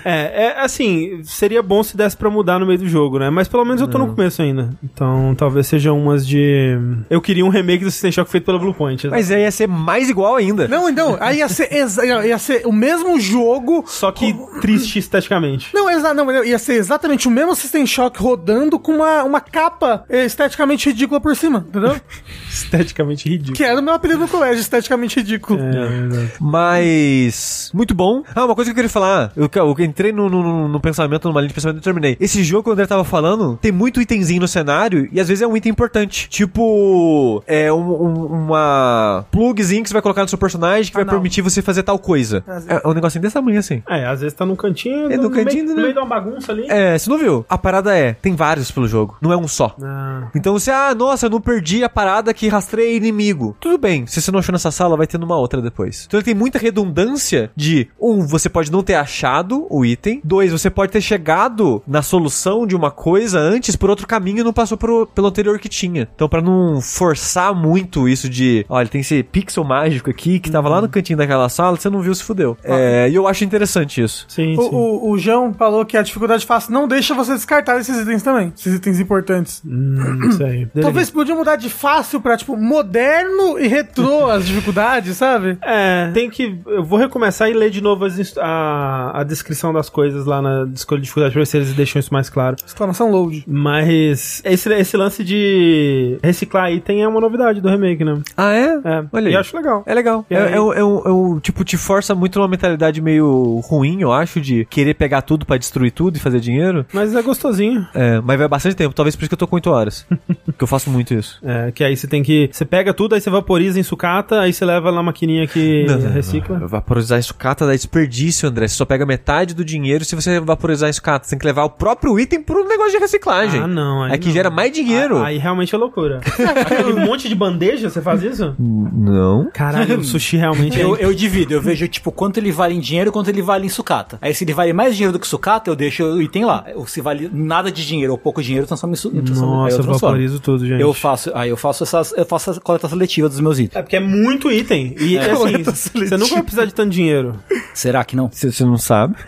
É, é assim, seria bom se desse pra mudar no meio do jogo, né? Mas pelo menos eu tô no começo ainda. Então talvez seja umas de. Eu queria um remake do System Shock feito pela Bluepoint. Mas aí ia ser mais igual ainda. Não, então, aí ia ser, exa- ia ser o mesmo jogo. Só que triste esteticamente. Não, exa não, não, ia ser exatamente o mesmo System Shock rodando com uma, uma capa eh, esteticamente ridícula por cima, entendeu? Esteticamente ridículo. que era o meu apelido no colégio, esteticamente ridículo. É, Mas. Muito bom. Ah, uma coisa que eu queria falar. Eu, eu entrei no, no, no pensamento, numa linha de pensamento e terminei. Esse jogo que o André tava falando tem muito itemzinho no cenário e às vezes é um item importante. Tipo. É um, um- uma plugzinho que você vai colocar no seu personagem que vai não. permitir você fazer tal coisa. Prazer. É um negocinho desse tamanho assim. É, às vezes tá num cantinho. É no cantinho, meio, né? no meio de uma bagunça ali. É, você não viu? A parada é: tem vários pelo jogo, não é um só. Ah, Então você, ah, nossa, eu não perdi a parada que rastreia inimigo. Tudo bem, se você não achou nessa sala, vai ter numa outra depois. Então ele tem muita redundância de, um, você pode não ter achado o item. Dois, você pode ter chegado na solução de uma coisa antes por outro caminho e não passou pro- pelo anterior que tinha. Então pra não forçar muito isso de, olha, tem esse pixel mágico aqui que tava lá no cantinho daquela sala, você não viu, se fudeu. É, e eu acho interessante isso. sim, O, sim. o, o João falou que a dificuldade fácil não deixa você descartar esses itens também. Esses itens importantes. Hum, isso aí. Talvez podia mudar de fácil tipo, moderno e retrô as dificuldades, sabe? É, tem que. Eu vou recomeçar e ler de novo as a, a descrição das coisas lá na escolha de dificuldade pra ver se eles deixam isso mais claro. Exclamação load. Mas esse, esse lance de reciclar item é uma novidade do remake, né? Ah, é? É, Olha aí. e acho legal. É legal. É, é, é é tipo, te força muito numa mentalidade meio ruim, eu acho, de querer pegar tudo pra destruir tudo e fazer dinheiro. Mas é gostosinho. É, mas vai bastante tempo, talvez por isso que eu tô com 8 horas. que eu faço muito isso. É, que aí você tem que. Você pega tudo, aí você vaporiza em sucata, aí você leva na maquininha que recicla. vaporizar em sucata dá desperdício, André. Você só pega metade do dinheiro se você vaporizar em sucata. Você tem que levar o próprio item pro negócio de reciclagem. Ah, não. aí É que não. gera mais dinheiro. Aí, aí realmente é loucura. Aquele monte de bandeja, você faz isso? Não. Caralho, o sushi realmente Eu, é... eu divido, eu vejo, tipo, quanto ele vale em dinheiro e quanto ele vale em sucata. Aí se ele vale mais dinheiro do que sucata, eu deixo o item lá. Ou se vale nada de dinheiro ou pouco dinheiro, transformo em su- eu transformo- aí Nossa, eu eu vaporizo tudo, gente. Eu faço, aí eu faço essas, eu faço a coleta seletiva dos meus itens. É porque é muito item. E assim, Coleta você nunca vai precisar de tanto dinheiro. Será que não? Se você não sabe.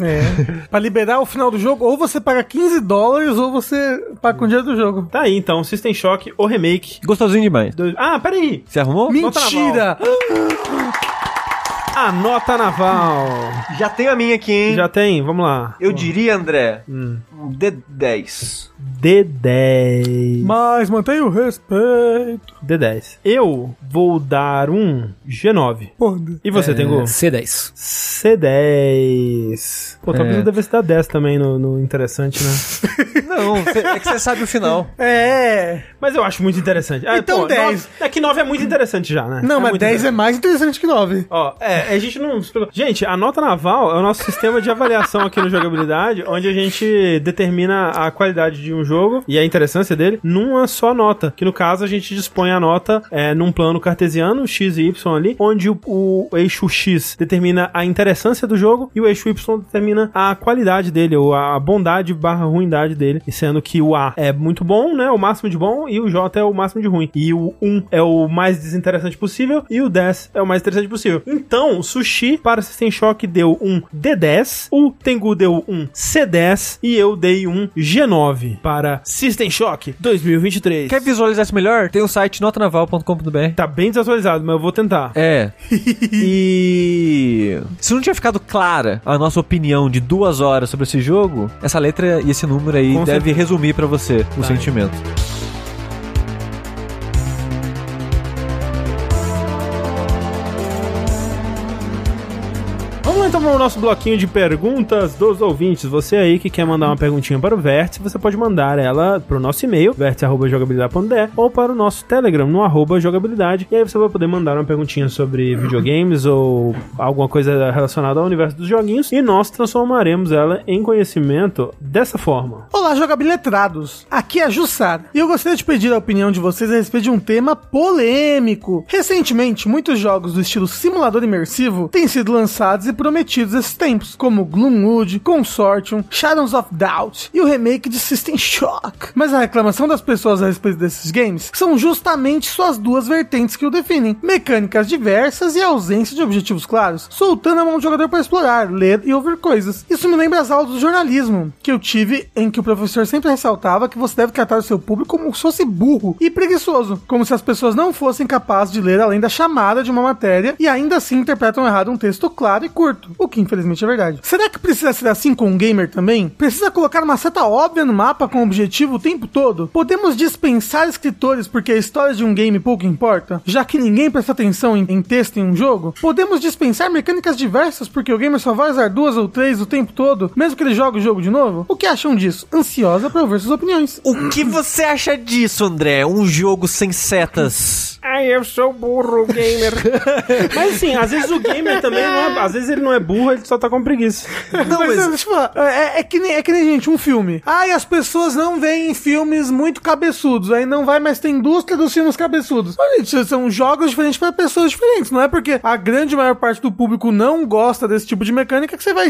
É. pra liberar o final do jogo, ou você paga 15 dólares, ou você paga com o dinheiro do jogo. Tá aí, então. System Shock, o remake. Gostosinho demais. Dois- Ah, peraí. Você arrumou? Mentira! A nota naval. Já tenho a minha aqui, hein? Já tem? Vamos lá. Eu diria, André, Hum. um D10. D10. Mas mantenha o respeito. D10. Eu vou dar um G9. Porra. E você, tem gol? C10. C10. Pô, talvez É. eu devesse dar 10 também no, no interessante, né? Não, é que você sabe o final. É. Mas eu acho muito interessante. Ah, Então, pô, 10. nove- É que 9 é muito interessante já, né? Não, é mas muito 10 é mais interessante que 9. Ó, é, a gente não. Gente, a nota naval é o nosso sistema de avaliação aqui no jogabilidade, onde a gente determina a qualidade de um jogo e a interessância dele numa só nota. Que no caso a gente dispõe a nota é, num plano cartesiano, X e Y ali, onde o, o eixo X determina a interessância do jogo e o eixo Y determina a qualidade dele, ou a bondade barra ruindade dele. Sendo que o A é muito bom, né? O máximo de bom, e o J é o máximo de ruim. E o 1 é o mais desinteressante possível, e o 10 é o mais interessante possível. Então, Sushi para System Shock deu um D10, o Tengu deu um C10 e eu dei um G9 para System Shock 2023. Quer visualizar isso melhor? Tem o site notanaval.com.br. Tá bem desatualizado, mas eu vou tentar. É. e. Se não tinha ficado clara a nossa opinião de duas horas sobre esse jogo, essa letra e esse número aí Com deve certeza. resumir pra você o Tá. sentimento. Vamos lá então para o nosso bloquinho de perguntas dos ouvintes. Você aí que quer mandar uma perguntinha para o Vértice, você pode mandar ela para o nosso e-mail, vértice.jogabilidade.de ou para o nosso Telegram, no arroba jogabilidade. E aí você vai poder mandar uma perguntinha sobre videogames ou alguma coisa relacionada ao universo dos joguinhos e nós transformaremos ela em conhecimento dessa forma. Olá, jogabililetrados! Aqui é a Jussara e eu gostaria de pedir a opinião de vocês a respeito de um tema polêmico. Recentemente, muitos jogos do estilo simulador imersivo têm sido lançados e prometidos esses tempos, como Gloomwood, Consortium, Shadows of Doubt e o remake de System Shock. Mas a reclamação das pessoas a respeito desses games são justamente suas duas vertentes que o definem: mecânicas diversas e ausência de objetivos claros, soltando a mão do jogador para explorar, ler e ouvir coisas. Isso me lembra as aulas do jornalismo que eu tive, em que o professor sempre ressaltava que você deve tratar o seu público como se fosse burro e preguiçoso, como se as pessoas não fossem capazes de ler além da chamada de uma matéria e ainda assim interpretam errado um texto claro e curto, o que infelizmente é verdade. Será que precisa ser assim com um gamer também? Precisa colocar uma seta óbvia no mapa com objetivo o tempo todo? Podemos dispensar escritores porque a história de um game pouco importa, já que ninguém presta atenção em, em texto em um jogo? Podemos dispensar mecânicas diversas porque o gamer só vai usar duas ou três o tempo todo, mesmo que ele jogue o jogo de novo? O que acham disso? Ansiosa pra ouvir suas opiniões. O que você acha disso, André? Um jogo sem setas. Ai, eu sou burro, gamer. mas assim, às vezes o gamer também não é, Às vezes ele não é burro, ele só tá com preguiça. Não, mas, eu falar, é, é que nem, é que nem, gente, um filme. Ai, as pessoas não veem filmes muito cabeçudos, aí não vai mais ter indústria dos filmes cabeçudos. Olha, gente, são jogos diferentes para pessoas diferentes, não é porque a grande maior parte do público não gosta desse tipo de mecânica que você vai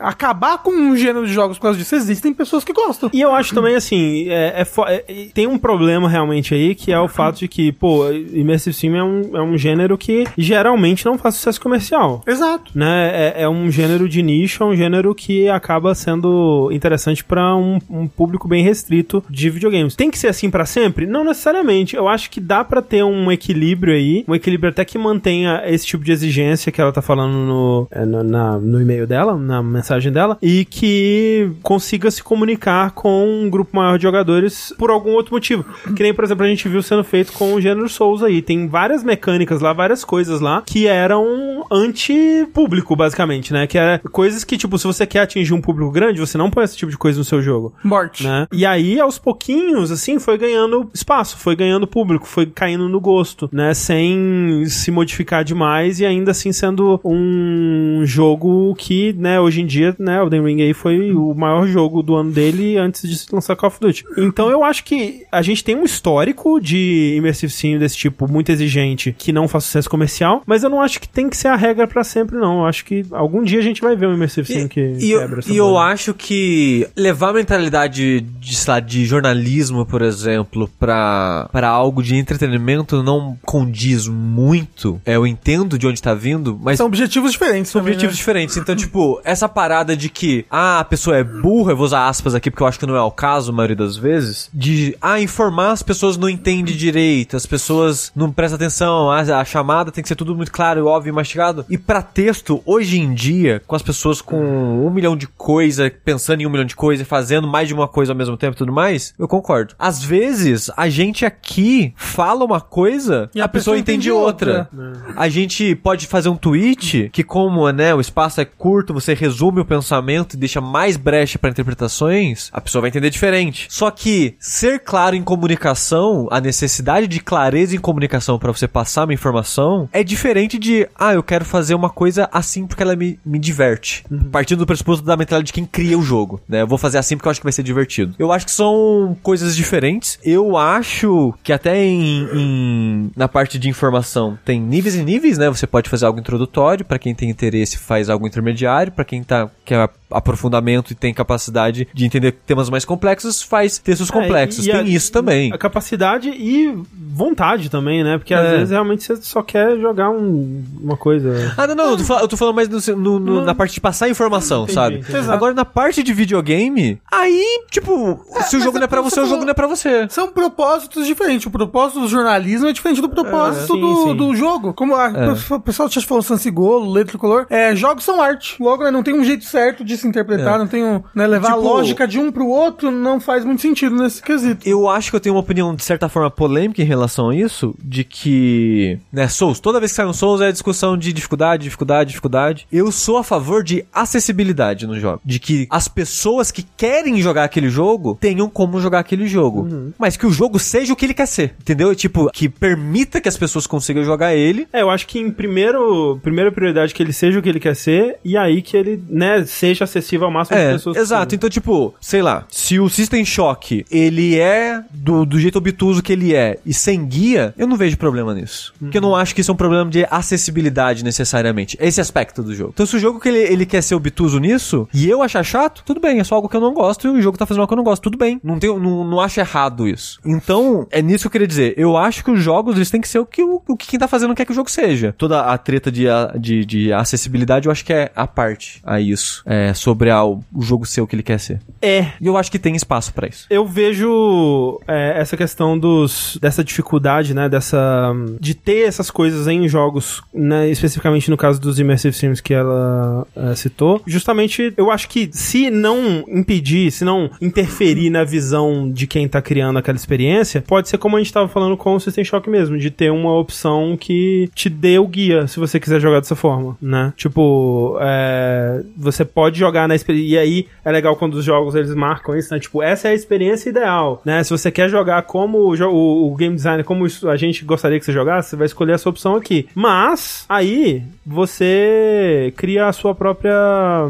acabar com um gênero de jogos por causa disso. Existem pessoas que gostam. E eu acho também, assim, é, é é- é- tem um problema realmente aí, que é o fato de que, pô, Immersive Sim é um, é um gênero que geralmente não faz sucesso comercial. Exato. Né? É, é um gênero de nicho, é um gênero que acaba sendo interessante pra um, um público bem restrito de videogames. Tem que ser assim pra sempre? Não necessariamente. Eu acho que dá pra ter um equilíbrio aí, um equilíbrio até que mantenha esse tipo de exigência que ela tá falando no, é, no, na- no e-mail dela, na mensagem dela, e que consiga se comunicar com um grupo maior de jogadores por algum outro motivo. Que nem, por exemplo, a gente viu sendo feito com o gênero Souls aí. Tem várias mecânicas lá, várias coisas lá que eram anti-público, basicamente, né? Que era coisas que, tipo, se você quer atingir um público grande, você não põe esse tipo de coisa no seu jogo. Morte. Né? E aí, aos pouquinhos, assim, foi ganhando espaço, foi ganhando público, foi caindo no gosto, né? Sem se modificar demais e ainda assim sendo um jogo que, né, hoje em dia, né, o The Ring aí foi o maior jogo do ano dele antes de se lançar Call of Duty. Então eu acho que a gente tem um histórico de Immersive Sim desse tipo muito exigente que não faz sucesso comercial, mas eu não acho que tem que ser a regra pra sempre, não. Eu acho que algum dia a gente vai ver um Immersive Sim que E, eu, quebra essa e eu acho que levar a mentalidade de, sei lá, de jornalismo, por exemplo, pra, pra algo de entretenimento não condiz muito. É, eu entendo de onde tá vindo, mas São objetivos diferentes. são também, objetivos né? diferentes. Então, tipo, essa parada de que, ah, a pessoa é burra, eu vou usar aspas aqui porque eu acho que não é o caso a maioria das vezes, de, ah, informar as pessoas não entende direito, as pessoas não prestam atenção, a, a chamada tem que ser tudo muito claro, óbvio e mastigado. E pra texto, hoje em dia, com as pessoas com um milhão de coisa, pensando em um milhão de coisa, e fazendo mais de uma coisa ao mesmo tempo e tudo mais, eu concordo. Às vezes, a gente aqui fala uma coisa E a, a pessoa, pessoa entende entende outra. A gente pode fazer um tweet que, como né, o espaço é curto, você resume o pensamento e deixa mais brecha para interpretações, a pessoa vai entender diferente. Só que ser claro em comunicação, a necessidade de clareza em comunicação para você passar uma informação, é diferente de, ah, eu quero fazer uma coisa assim porque ela me, me diverte. Partindo do pressuposto da mentalidade de quem cria o jogo, né? Eu vou fazer assim porque eu acho que vai ser divertido. Eu acho que são coisas diferentes. Eu acho que até em, em- na parte de informação tem níveis e níveis, né? Você pode fazer algo introdutório, para quem tem interesse faz algo intermediário, para quem tá quer aprofundamento e tem capacidade de entender temas mais complexos, faz textos É, complexos. e tem a- isso também. A capacidade e vontade também, né? Porque É. às vezes realmente você só quer jogar um- uma coisa. Ah, não, não, eu tô, fal- eu tô falando mais no- no- no- na parte de passar informação, Entendi, sabe? entendi. Agora, na parte de videogame, aí, tipo, se o jogo é não é pra porque você, o jogo não é pra você. São propósitos diferentes. O propósito do jornalismo é diferente do propósito sim, do, sim. do jogo. Como a, o pessoal já falou Sansigolo, letra tricolor. É, jogos são arte. Logo, né, não tem um jeito certo de se interpretar, não tem um. Né, levar Tipo- a lógica de um pro outro não faz muito sentido nesse quesito. Eu acho que eu tenho uma opinião, de certa forma, polêmica em relação a isso, de que, né, Souls, toda vez que sai um Souls é discussão de dificuldade, dificuldade, dificuldade. Eu sou a favor de acessibilidade no jogo. De que as pessoas que querem jogar aquele jogo tenham como jogar aquele jogo. Mas que o jogo seja o que ele quer ser, entendeu? Tipo, que permita que as pessoas consigam jogar ele. É, eu acho que em primeiro, primeira prioridade que ele seja o que ele quer ser e aí que ele, né, seja acessível ao máximo de É, pessoas. exato. Então, tipo, sei lá, se o System Shock, ele é do, do jeito obtuso que ele é e sem guia, eu não vejo problema nisso. Porque eu não acho que isso é um problema de acessibilidade necessariamente. Esse aspecto do jogo. Então, se o jogo que ele, ele quer ser obtuso nisso e eu achar chato, tudo bem, é só algo que eu não gosto e o jogo tá fazendo algo que eu não gosto, tudo bem. Não, tenho, não, não acho errado isso. Então, é nisso que eu queria dizer. Eu acho que os jogos, eles têm que ser o que, o, o que quem tá fazendo quer que o jogo seja. Toda a treta de, a- de, de acessibilidade, eu acho que é a parte a isso. É sobre a, o jogo ser o que ele quer ser. É, E eu acho que tem espaço pra isso. eu vejo é, essa questão dos dessa dificuldade, né, dessa de ter essas coisas em jogos, né, especificamente no caso dos immersive sims que ela é, citou. Justamente, eu acho que se não impedir, se não interferir na visão de quem tá criando aquela experiência, pode ser como a gente tava falando com o System Shock mesmo, de ter uma opção que te dê o guia, se você quiser jogar dessa forma, né? Tipo, é, você pode jogar na experiência, e aí é legal quando os jogos eles marcam isso, né? Tipo, essa é a experiência ideal, né? Se você quer jogar como o, o- o game designer, como a gente gostaria que você jogasse, você vai escolher essa opção aqui. Mas, aí, você cria a sua própria,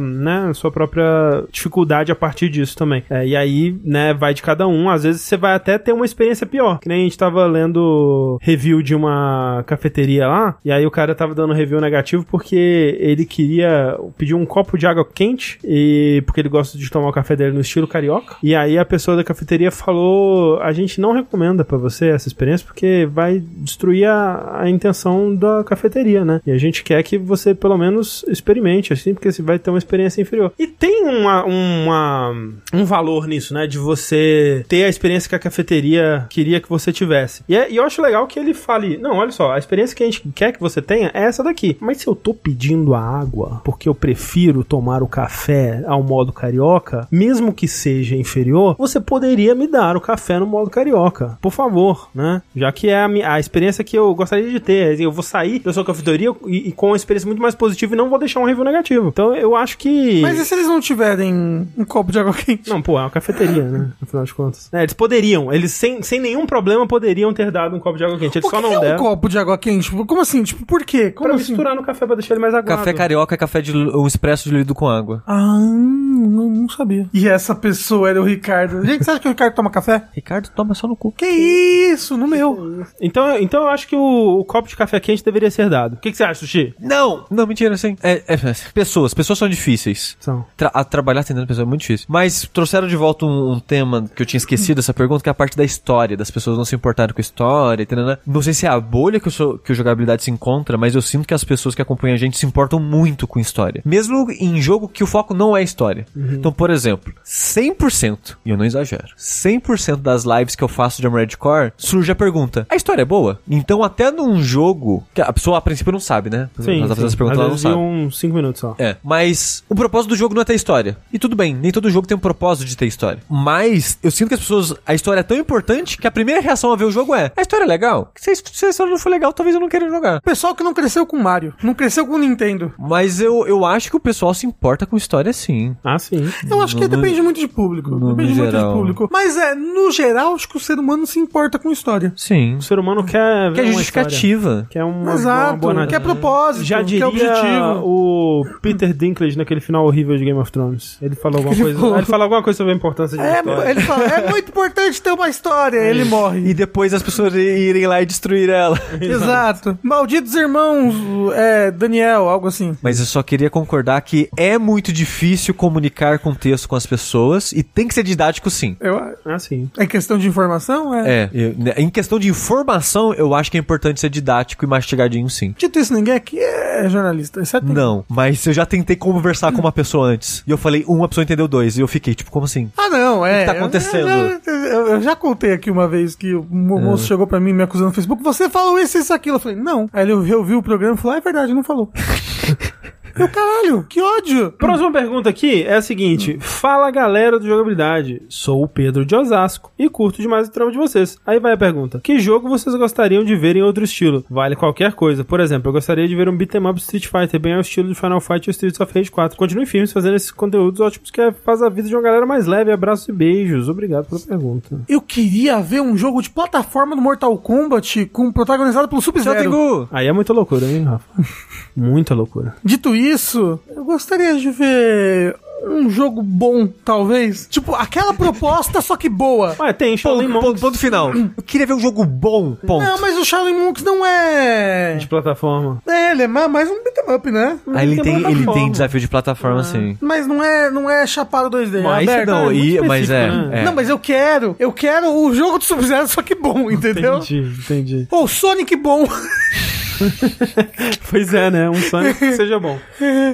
né? Sua própria dificuldade a partir disso também. É, e aí, né, vai de cada um. Às vezes você vai até ter uma experiência pior. Que nem a gente tava lendo review de uma cafeteria lá, e aí o cara tava dando review negativo porque ele queria pedir um copo de água quente, e porque ele gosta de tomar o café dele no estilo carioca. E aí a pessoa da cafeteria falou: a gente não recomenda pra você essa experiência porque vai destruir a, a intenção da cafeteria, né? E a gente quer que você pelo menos experimente, assim, porque você vai ter uma experiência inferior. E tem uma, uma, um valor nisso, né? De você ter a experiência que a cafeteria queria que você tivesse. E, é- e eu acho legal que ele fale: não, olha só, a experiência que a gente quer que você tenha é essa daqui. Mas se eu tô pedindo a água porque eu prefiro tomar o café café ao modo carioca, mesmo que seja inferior, você poderia me dar o café no modo carioca. Por favor, né? Já que é a, mi- a experiência que eu gostaria de ter. Eu vou sair da sua cafeteria e, e com uma experiência muito mais positiva e não vou deixar um review negativo. Então eu acho que. Mas e se eles não tiverem um copo de água quente? Não, pô, é uma cafeteria, né? No final de contas. É, eles poderiam, eles sem, sem nenhum problema poderiam ter dado um copo de água quente. Eles Por só que não é um deram. copo de água quente? Como assim? Tipo, por quê? Como Pra assim? misturar no café pra deixar ele mais aguado. Café carioca é café de um expresso diluído com água. Ah, não, não sabia. E essa pessoa era o Ricardo. Gente, você acha que o Ricardo toma café? Ricardo, toma só no cu. Que isso, no meu. Então, então eu acho que o, o copo de café quente deveria ser dado. O que, que você acha, Sushi? Não! Não, mentira, assim. É, é, pessoas. Pessoas são difíceis. São. Tra- a trabalhar atendendo pessoas é muito difícil. Mas trouxeram de volta um, um tema que eu tinha esquecido essa pergunta, que é a parte da história, das pessoas não se importarem com a história, entendeu? Não sei se é a bolha que o, so- que o jogabilidade se encontra, mas eu sinto que as pessoas que acompanham a gente se importam muito com história. Mesmo em jogo que o foco não é história. Então, por exemplo, 100%, e eu não exagero, 100% das lives que eu faço de Armored Core, surge a pergunta, a história é boa? Então, até num jogo, que a pessoa a princípio não sabe, né? Sim. Ela tá fazendo sim. essa pergunta, Às ela não sabe. uns 5 minutos só. É, mas o propósito do jogo não é ter história. E tudo bem, nem todo jogo tem um propósito de ter história. Mas eu sinto que as pessoas. A história é tão importante que a primeira reação a ver o jogo é: a história é legal? Se a, se a história não for legal, talvez eu não queira jogar. Pessoal que não cresceu com Mario, não cresceu com Nintendo. Mas eu, eu acho que o pessoal se importa com história sim. Ah, sim. Eu acho que No- depende muito de público. no- depende no muito geral. de público. Mas é, no geral, acho que o ser humano se importa com história. Sim. O ser humano quer ver Que é uma justificativa. Quer uma, Exato. uma boa que é narrativa. propósito, Já que é diria objetivo. o Peter Dinklage naquele final horrível de Game of Thrones. Ele falou alguma coisa. Ele falou alguma coisa sobre a importância de É, história. ele fala, é muito importante ter uma história. Ele morre. E depois as pessoas irem lá e destruir ela. Exato. Malditos irmãos, é, Daniel, algo assim. Mas eu só queria concordar que é muito difícil comunicar com texto com as pessoas e tem que ser didático sim. Eu, Ah, sim. é questão de informação? É. É, eu- né, em questão de informação, eu acho que é importante ser didático e mastigadinho, sim. Dito isso, ninguém aqui é jornalista. Isso é tem- Não, mas eu já tentei conversar com uma pessoa antes. E eu falei, um, uma pessoa entendeu dois. E eu fiquei, tipo, como assim? Ah, não, é. que tá acontecendo? Eu, já- eu- eu já contei aqui uma vez que o É. moço chegou pra mim me acusando no Facebook. Você falou isso, isso, aquilo. Eu falei, não. Aí ele ouviu o programa e falou, ah, é verdade, não falou. eu, caralho, que ódio. Próxima pergunta aqui é a seguinte: Fala galera do jogabilidade, sou o Pedro de Osasco e curto demais o trampo de vocês. Aí vai a pergunta: Que jogo vocês gostariam de ver em outro estilo? Vale qualquer coisa. Por exemplo, eu gostaria de ver um beat'em up Street Fighter bem ao estilo de Final Fight e Streets of Rage 4. Continue firmes fazendo esses conteúdos ótimos que faz a vida de uma galera mais leve. Abraços e beijos. Obrigado pela pergunta. Eu queria ver um jogo de plataforma do Mortal Kombat com protagonizado pelo Sub-Zero. Aí é muita loucura, hein, Rafa? muita loucura. Dito isso, eu gostaria de ver um jogo bom, talvez. Tipo, aquela proposta, só que boa. Ué, tem Shaolin Ponto, Monks ponto, ponto final. Eu queria ver um jogo bom, ponto. Não, mas o Shaolin Monks não é... de plataforma. É, ele é ma- mais um beat'em up, né? Aí ele tem, ele tem desafio de plataforma, sim. Mas não é, não é chapado 2D, é Mas aberto. Não, é muito e, mas é, né? é. Não, mas eu quero, eu quero o jogo do Sub-Zero, só que bom, entendeu? Entendi, entendi. Ou Sonic bom. Pois é, né? Um Sonic que seja bom.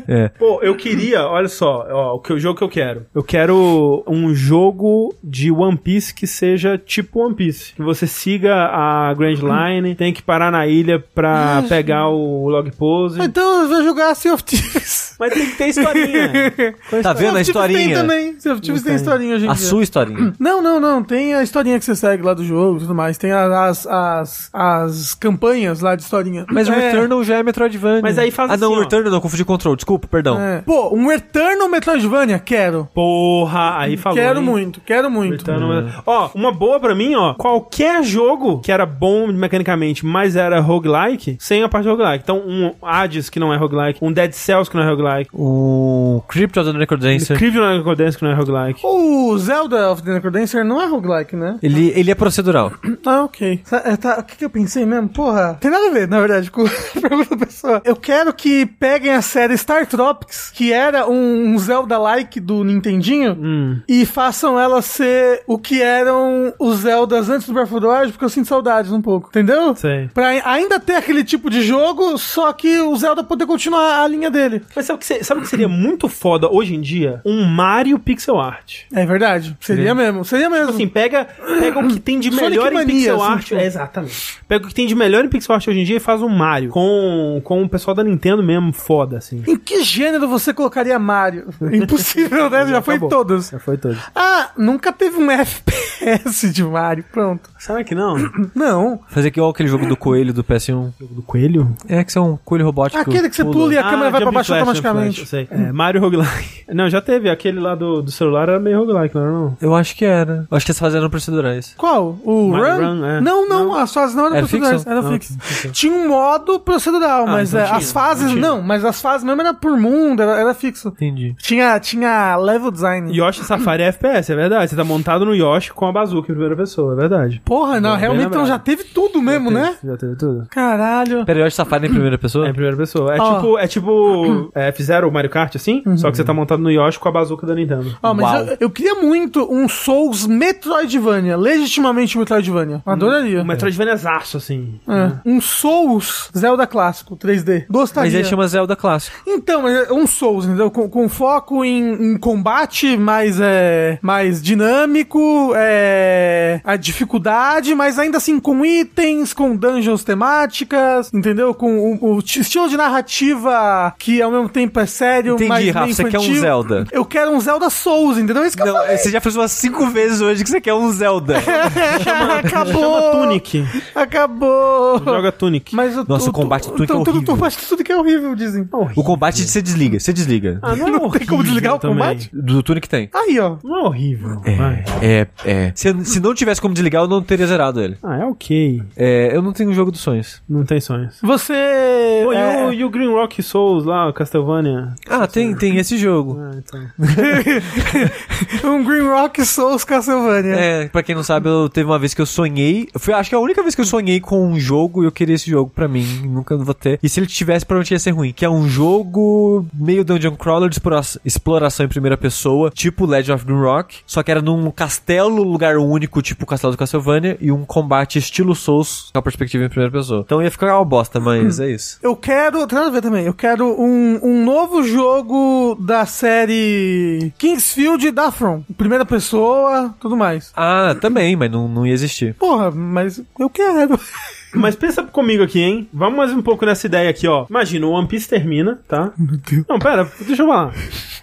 É. Pô, eu queria, olha só, ó, o, que, o jogo que eu quero. Eu quero um jogo de One Piece que seja tipo One Piece. Que você siga a Grand Line, tem que parar na ilha pra pegar o log pose. então eu vou jogar Sea of Thieves. Mas tem que ter historinha. Tá vendo a Thieves Tem historinha? também. Sea of Thieves tem tem. historinha em A dia. sua historinha. Não, não, não. Tem a historinha que você segue lá do jogo e tudo mais. Tem as, as, as campanhas lá de historinha. Mas o É, Returnal já é Metroidvania. Mas aí faz Ah, não, assim, o. Returnal não, confundi com Control, desculpa, perdão. é. Pô, um Returnal Metroidvania? Quero. Porra, aí falou. quero hein? muito, quero muito. Então, Ó, uma boa pra mim, ó. Qualquer jogo que era bom mecanicamente, mas era roguelike, sem a parte roguelike. Então, um Hades que não é roguelike, um Dead Cells que não é roguelike, O Crypt of the Necrodancer. Crypt of the Necrodancer que não é roguelike. O Zelda of the Necrodancer não é roguelike, né? Ele, ele é procedural. Ah, ok. Sa- é, tá, o que, que eu pensei mesmo? Porra, tem nada a ver, na verdade, a pergunta pessoa. Eu quero que peguem a série Star Tropics, que era um, um Zelda-like do Nintendinho, Hum. e façam ela ser o que eram os Zeldas antes do Breath of the Wild, porque eu sinto saudades um pouco, entendeu? Sei. Pra ai- ainda ter aquele tipo de jogo, só que o Zelda poder continuar a linha dele. Mas sabe o que, se- sabe o que seria muito foda hoje em dia? Um Mario pixel art. É verdade. Seria mesmo. Seria mesmo. Tipo assim, pega, pega o que tem de Sonic melhor em Mania, pixel assim, art. tipo. É, exatamente. Pega o que tem de melhor em pixel art hoje em dia e faz um Mario. Com, com o pessoal da Nintendo mesmo, foda, assim. Em que gênero você colocaria Mario? Impossível, né? Já foi em acabou. todos. Já foi todo. Ah, nunca teve um FPS de Mario. Pronto. Será que não? Não. Fazer igual aquele jogo do coelho do PS1. Jogo do coelho? É que você é um coelho robótico. Aquele que você pula e a câmera vai pra baixo Flash, automaticamente. Flash, eu sei. É, Mario Roguelike. Não, já teve. Aquele lá do, do celular era meio roguelike, não era não? Eu acho que era. Eu acho que eles fazendo procedurais. Qual? O Mario Run? Run, é. Não, não, Não. as fases não eram Era procedurais, fixo? era Não, fixo. fixo. Tinha um modo procedural, mas então é, tinha, as fases, não não, mas as fases mesmo era por mundo, era, era fixo. Entendi. Tinha, tinha level design. Yoshi Safari é FPS, é verdade. Você tá montado no Yoshi com a bazuca em primeira pessoa, é verdade. Porra, não, realmente então já teve tudo mesmo, Já né? teve- Já teve tudo. Caralho. Pera, Yoshi Safari em primeira pessoa? É em primeira pessoa. É Ó. tipo, é tipo é, fizeram o Mario Kart assim, só que você tá montado no Yoshi com a bazuca da Nintendo. Ó, mas Uau. eu, eu queria muito um Souls Metroidvania, legitimamente Metroidvania. Adoraria. O Metroidvania zaço, assim. É. Um Souls Zelda clássico, 3D. Gostaria. Mas ele chama Zelda clássico. Então, mas é um Souls, entendeu? Com, com foco em, em combate mais, é, mais dinâmico, é, a dificuldade, mas ainda assim com itens, com dungeons temáticas, entendeu? Com o, o estilo de narrativa que ao mesmo tempo é sério, Entendi, mas Rafa, você quer um. Zelda. Eu quero um Zelda Souls, entendeu? É Isso que eu Não, falei. você já fez umas cinco vezes hoje que você quer um Zelda. Acabou. Chama Tunic. Acabou. Joga Tunic. Mas o, Nossa, o combate do Tunic é então, tudo, horrível. tudo, acho que tudo que é horrível, dizem. o combate você desliga, você desliga. Ah, não, é Não tem como desligar o também. combate? Do Tunic tem. Aí, ó. Não é horrível. vai. É, é. Se, se não tivesse como desligar, eu não teria zerado ele. Ah, é ok. É, eu não tenho um jogo dos sonhos. Não tem sonhos. Você. Pô, é, e, o, e o Green Rock Souls lá, o Castlevania? Ah, tem, tem esse jogo. Ah, então. um Green Rock Souls Castlevania. É, pra quem não sabe, eu teve uma vez que eu sonhei. Foi, acho que é a única vez que eu sonhei com um jogo e eu queria esse jogo pra mim. Nunca vou ter. E se ele tivesse, provavelmente ia ser ruim. Que é um jogo meio dungeon crawler de explora- exploração em primeira pessoa, tipo Legend of Green Rock. Só que era num castelo, lugar único, tipo o castelo do Castlevania, e um combate estilo Souls com a perspectiva em primeira pessoa. Então ia ficar uma bosta, mas é isso. Eu quero. Tem nada a ver também. Eu quero um, um novo jogo da série Kingsfield e Daffron. Primeira pessoa, tudo mais. Ah, também, mas não, não ia existir. Porra, mas eu quero. Mas pensa comigo aqui, hein? Vamos mais um pouco nessa ideia aqui, ó. Imagina, o One Piece termina, tá? Não, pera, deixa eu falar.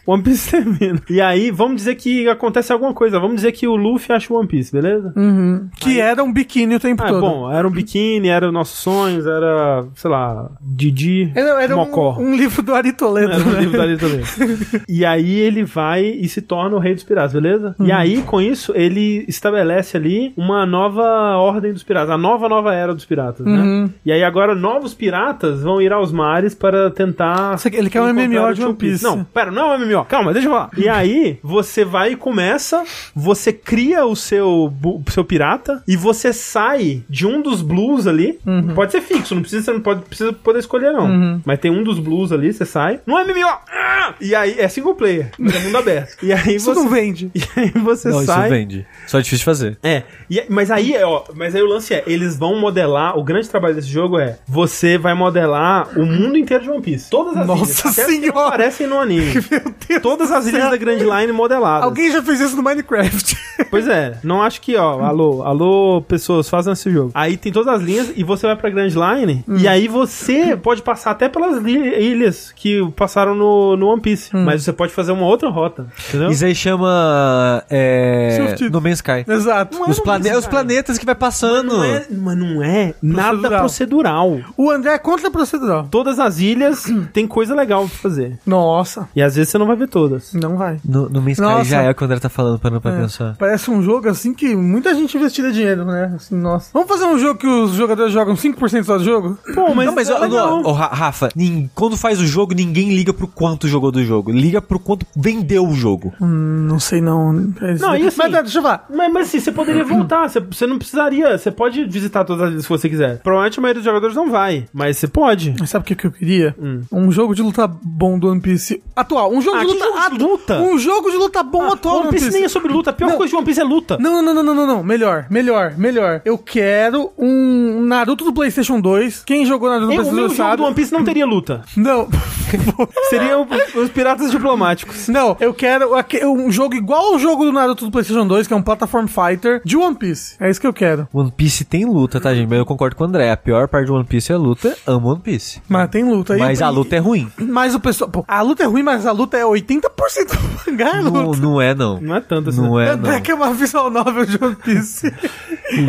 One Piece termina. E aí, vamos dizer que acontece alguma coisa. Vamos dizer que o Luffy acha o One Piece, beleza? Uhum. Que era um biquíni o tempo Ah, todo. bom, era um biquíni, era nossos sonhos, era, sei lá, Didi, Era, era Mocó. um, um livro do Ari Toledo. Era um né? livro da Lita Toledo. E aí ele vai e se torna o rei dos piratas, beleza? Uhum. E aí, com isso, ele estabelece ali uma nova ordem dos piratas, a nova, nova era dos piratas, né? Uhum. E aí agora novos piratas vão ir aos mares para tentar... Ele quer um MMO de One One Piece. Não, pera, não é um MMO. Calma, deixa eu falar. E aí, você vai e começa, você cria o seu, seu pirata e você sai de um dos blues ali. Uhum. Pode ser fixo, não precisa, você não pode, precisa poder escolher, não. Mas tem um dos blues ali, você sai. Não é MMO! Ah! E aí, é single player, é mundo aberto. E aí Isso você. não vende. E aí você Não, isso sai. vende. Só é difícil de fazer. É, e- mas aí, é, ó, mas aí o lance é, eles vão modelar, o grande trabalho desse jogo é, você vai modelar o mundo inteiro de One Piece. Todas as Nossa ilhas, até as que não Senhora! aparecem no anime. Meu Deus Todas as ilhas da Grand Line modeladas. Alguém já fez isso no Minecraft. Pois é, não acho que, ó, alô, alô, pessoas, fazem esse jogo. Aí tem todas as linhas e você vai pra Grand Line Hum. e aí você pode passar até pelas ilhas que passaram no, no One Piece. Hum. Mas você pode fazer uma outra rota, entendeu? Isso aí chama. É. No Man's Sky. Exato. Não é Os, no plane- os planetas que vai passando. Não é, mas não é nada procedural. O André é contra procedural. Todas as ilhas tem coisa legal pra fazer. Nossa, E às vezes você não vai ver todas. não vai. No, no Nossa. já é o que o André tá falando, parando pra É. pensar. Parece um jogo assim que muita gente investiria dinheiro, né? Assim, nossa. Vamos fazer um jogo que os jogadores jogam 5% só do jogo? Pô, mas, não, mas é ó, legal. ó, Ra- Rafa, quando faz o jogo, ninguém liga pro quanto jogou do jogo. Liga pro quanto vendeu o jogo. Hum, não sei não. Não, e assim- Mas tá, deixa eu falar. Mas, mas assim, você poderia voltar, você, você não precisaria, você pode visitar todas as ilhas se você quiser. Provavelmente a maioria dos jogadores não vai, mas você pode. Mas sabe o que, que eu queria? Hum. Um jogo de luta bom do One Piece atual. Um jogo Ah, de que luta. jogo de luta? Um jogo de luta bom atual. One Piece nem é sobre luta. A pior Não. coisa de One Piece é luta. Não, não, não, não, não, não. Melhor, melhor, melhor. Eu quero um Naruto do PlayStation 2. Quem jogou Naruto do o PlayStation meu 2 jogo sabe. do One Piece não teria luta. Não. Seriam os piratas diplomáticos. Não, eu quero um jogo igual ao jogo do Naruto do PlayStation 2, que é um Platform Fighter de One Piece. É isso que eu quero. One Piece tem luta, tá, gente? Mas eu concordo com o André. A pior parte de One Piece é a luta. Amo One Piece. Mas tem luta aí. Mas a luta é ruim. Mas o pessoal. Pô, a luta é ruim, mas a luta é 80% do mangá. é Não, luta. não é, não. Não é tanto assim. Não é, Até não. que é uma visual novel de One Piece.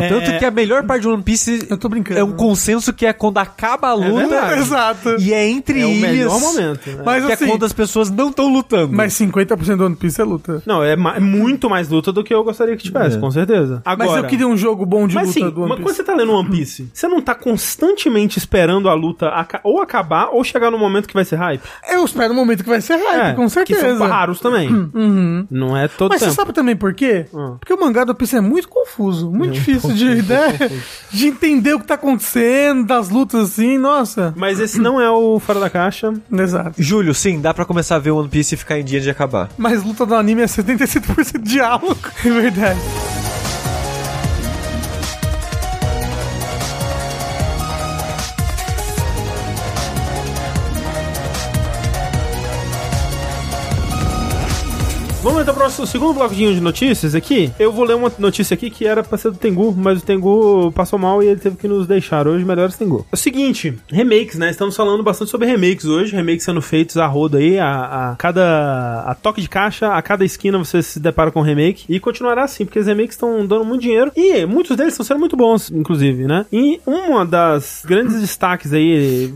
Tanto que a melhor parte de One Piece Eu tô brincando. é um consenso que é quando acaba a luta verdade. Exato. e é entre É o ilhas. melhor momento. né? Mas que assim. é quando as pessoas não estão lutando. Mas 50% do One Piece é luta. Não, é ma- muito mais luta do que eu gostaria que tivesse, É. com certeza. Agora, Mas eu queria um jogo bom de Mas luta sim, do One mas Piece. quando você tá lendo One Piece, você não tá constantemente esperando a luta aca- ou acabar ou chegar no momento que vai ser hype? Eu espero um momento que vai ser hype, com certeza. Uhum. são raros também. Não é todo Mas você tempo. sabe também por quê? Hum. Porque o mangá do One Piece é muito confuso, muito difícil de, né, de entender o que tá acontecendo, das lutas assim, nossa. Mas esse não é o Fora da Caixa. Exato. Júlio, sim, dá pra começar a ver One Piece e ficar em dia de acabar. Mas luta do anime é 75% diálogo. É verdade. Vamos então pro nosso segundo bloquinho de notícias aqui. Eu vou ler uma notícia aqui que era pra ser do Tengu, mas o Tengu passou mal e ele teve que nos deixar hoje. Melhores Tengu. É o seguinte, remakes, né? Estamos falando bastante sobre remakes hoje. Remakes sendo feitos a roda aí, a, a cada a toque de caixa, a cada esquina você se depara com um remake. E continuará assim, porque os remakes estão dando muito dinheiro. E muitos deles estão sendo muito bons, inclusive, né? E uma das grandes destaques aí,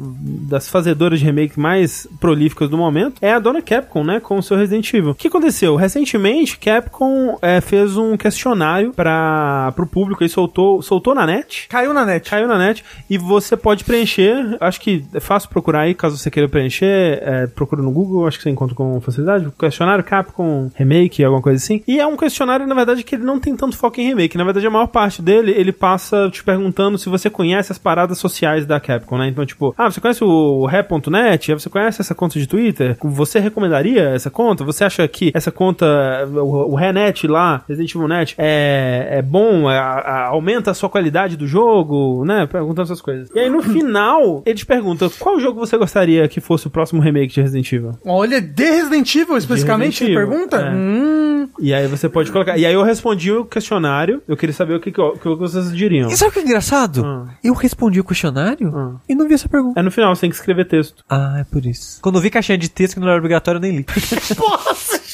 das fazedoras de remake mais prolíficas do momento, é a dona Capcom, né? Com o seu Resident Evil. O que aconteceu? Recentemente, Capcom é, fez um questionário para o público e soltou, soltou na net. Caiu na net. Caiu na net e você pode preencher. Acho que é fácil procurar aí, caso você queira preencher. É, procura no Google, acho que você encontra com facilidade. Questionário Capcom Remake, alguma coisa assim. E é um questionário, na verdade, que ele não tem tanto foco em remake. Na verdade, a maior parte dele, ele passa te perguntando se você conhece as paradas sociais da Capcom, né? Então, tipo, ah, você conhece o Rap.net? Você conhece essa conta de Twitter? Você recomendaria essa conta? Você acha que essa conta, o, o Renet lá, Resident Evil Net, é, é bom? É, a- aumenta a sua qualidade do jogo? Né? Perguntando essas coisas. E aí, no final, ele te pergunta qual jogo você gostaria que fosse o próximo remake de Resident Evil? Olha, de Resident Evil especificamente, Resident ele Evil, pergunta? é. Hum, E aí você pode colocar. E aí eu respondi o questionário. Eu queria saber o que, que, o que vocês diriam. E sabe o que é engraçado? Ah. Eu respondi o questionário Ah. e não vi essa pergunta. É no final, você tem que escrever texto. Ah, é por isso. Quando eu vi caixinha de texto que não era obrigatório, eu nem li. Nossa,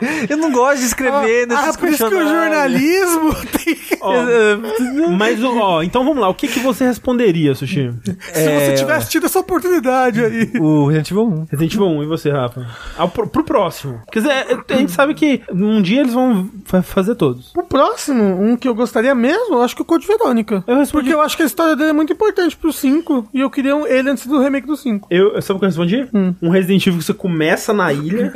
eu não gosto de escrever ah, nesses por isso que o jornalismo tem... Ó, mas, o- ó, então vamos lá. O que, que você responderia, Sushi? Se você tivesse tido essa oportunidade aí. O Resident Evil 1. Resident Evil 1, e você, Rafa? Ao, pro, pro próximo. Quer dizer, a gente sabe que um dia eles vão fa- fazer todos. O próximo, um que eu gostaria mesmo, eu acho que o Code Verônica. Eu respondi- Porque eu acho que a história dele é muito importante pro 5. E eu queria um- ele antes do remake do 5. Eu, sabe o que eu respondi? Um Resident Evil que você começa na ilha,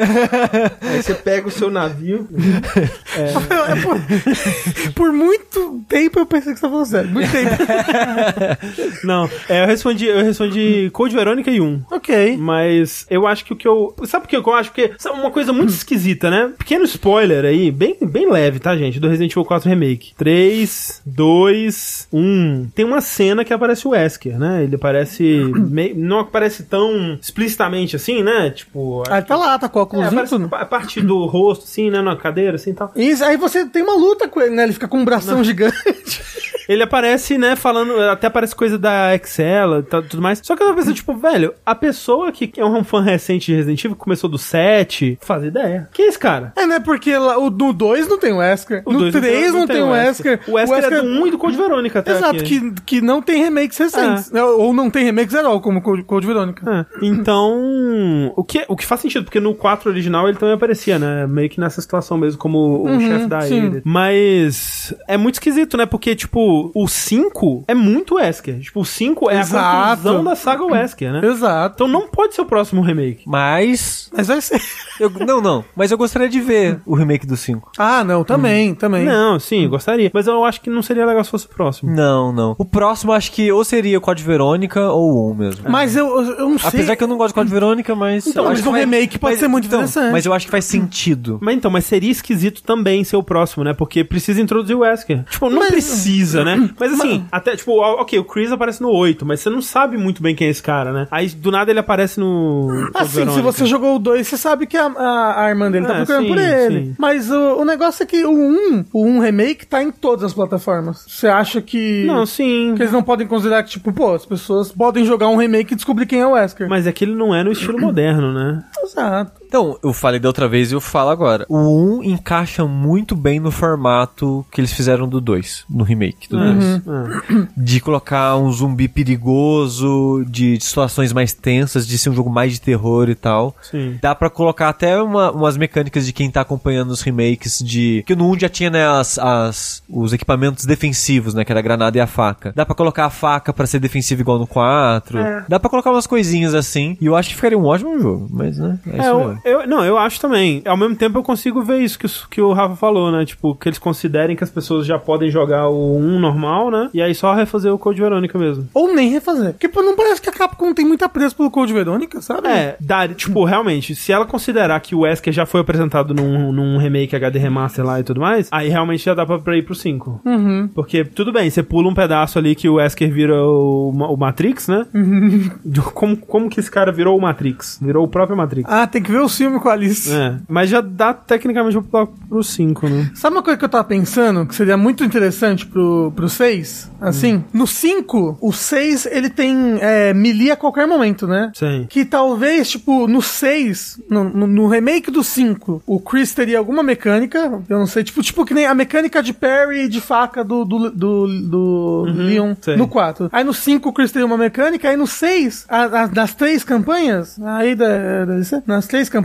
aí você pega o seu navio. É, por, por muito tempo eu pensei que você falando sério. Muito tempo. Não, é, eu respondi, eu respondi Code Verônica e 1. ok. Mas eu acho que o que eu. Sabe por que eu acho? Porque é uma coisa muito esquisita, né? Pequeno spoiler aí, bem, bem leve, tá, gente? Do Resident Evil 4 Remake. 3, 2, 1. Tem uma cena que aparece o Wesker, né? Ele aparece. meio- não aparece tão explicitamente assim, né? Tipo. Aí tá lá, tá com o é, aparece tudo. a parte do rosto, assim, né? Na cadeira, assim e tal. Isso, aí você tem uma luta com ele, né? Ele fica com um bração gigante. Ele aparece, né, falando, até aparece coisa da Excel e tal, tudo mais. Só que eu tava pensando, tipo, velho, a pessoa que é um fã recente de Resident Evil, que começou do 7, faz ideia. Quem é esse cara? É, né? Porque lá, o, no 2 não tem o Wesker. O no dois 3 não, tem o Wesker. O Wesker, é do 1 e do Code Verônica até Exato, aqui. que, que não tem remakes recentes. né? Ou não tem remakes at all, como Code, Code Verônica. É, Então, o que, o que faz sentido, porque no 4 original ele também aparecia, né? Meio que nessa situação mesmo, como o chefe da sim. Mas é muito esquisito, né? Porque, tipo, tipo, o 5 é muito Wesker. Tipo, o 5 é a Exato. conclusão da saga Wesker, né? Exato. Então não pode ser o próximo remake. Mas. Mas vai ser. eu- não, não. Mas eu gostaria de ver o remake do 5. Ah, não, também, também. Não, sim, eu gostaria. Mas eu acho que não seria legal se fosse o próximo. Não, não. O próximo acho que ou seria o Code Verônica ou o 1 mesmo. Mas eu, eu eu não sei. Apesar que eu não gosto de Code Verônica, mas. Então, eu mas acho um que vai- remake pode ser muito interessante. Mas eu acho que faz sentido. Mas então, mas seria esquisito também ser o próximo, né? Porque precisa introduzir o Wesker. Tipo, não Mas- precisa, né? Mas assim, até, tipo, ok, o Chris aparece no 8, mas você não sabe muito bem quem é esse cara, né? Aí do nada ele aparece no. Assim, se você jogou o 2, você sabe que a, a, a irmã dele tá É, procurando sim, por ele. sim. Mas o, o negócio é que o 1, o 1 remake tá em todas as plataformas. Você acha que. Não, sim. Que eles não podem considerar que, tipo, pô, as pessoas podem jogar um remake e descobrir quem é o Wesker. Mas é que ele não é no estilo moderno, né? Exato. Então, eu falei da outra vez e eu falo agora. O 1 encaixa muito bem no formato que eles fizeram do 2, no remake do 2. É. De colocar um zumbi perigoso, de situações mais tensas, de ser um jogo mais de terror e tal. Sim. Dá pra colocar até uma- umas mecânicas de quem tá acompanhando os remakes de... Que no 1 já tinha, né, as, as- os equipamentos defensivos, né, que era a granada e a faca. Dá pra colocar a faca pra ser defensivo igual no 4. Dá pra colocar umas coisinhas assim. E eu acho que ficaria um ótimo jogo, mas, né, é, É, isso mesmo. Eu- não, eu acho também. Ao mesmo tempo eu consigo ver isso que, o- que o Rafa falou, né? Tipo, que eles considerem que as pessoas já podem jogar o 1 normal, né? E aí só refazer o Code Verônica mesmo. Ou nem refazer. Porque pô, não parece que a Capcom tem muita presa pelo Code Verônica, sabe? É, dá, tipo, realmente, se ela considerar que o Wesker já foi apresentado num, num remake HD remaster lá e tudo mais, aí realmente já dá pra, pra ir pro 5. Uhum. Porque, tudo bem, você pula um pedaço ali que o Wesker vira o, o Matrix, né? Uhum. Como, como que esse cara virou o Matrix? Virou o próprio Matrix. Ah, tem que ver o filme com a Alice. É, mas já dá tecnicamente pra pular pro 5, né? Sabe uma coisa que eu tava pensando que seria muito interessante pro, pro 6? Assim, Hum. no 5, o 6 ele tem é, melee a qualquer momento, né? Sim. Que talvez, tipo, no 6, no, no- no remake do 5, o Chris teria alguma mecânica, eu não sei, tipo, tipo que nem a mecânica de parry e de faca do, do, do, do Leon Uhum, sei. no 4. Aí no 5 o Chris teria uma mecânica, aí no 6, a- a- nas três campanhas, aí da, da- nas três campanhas,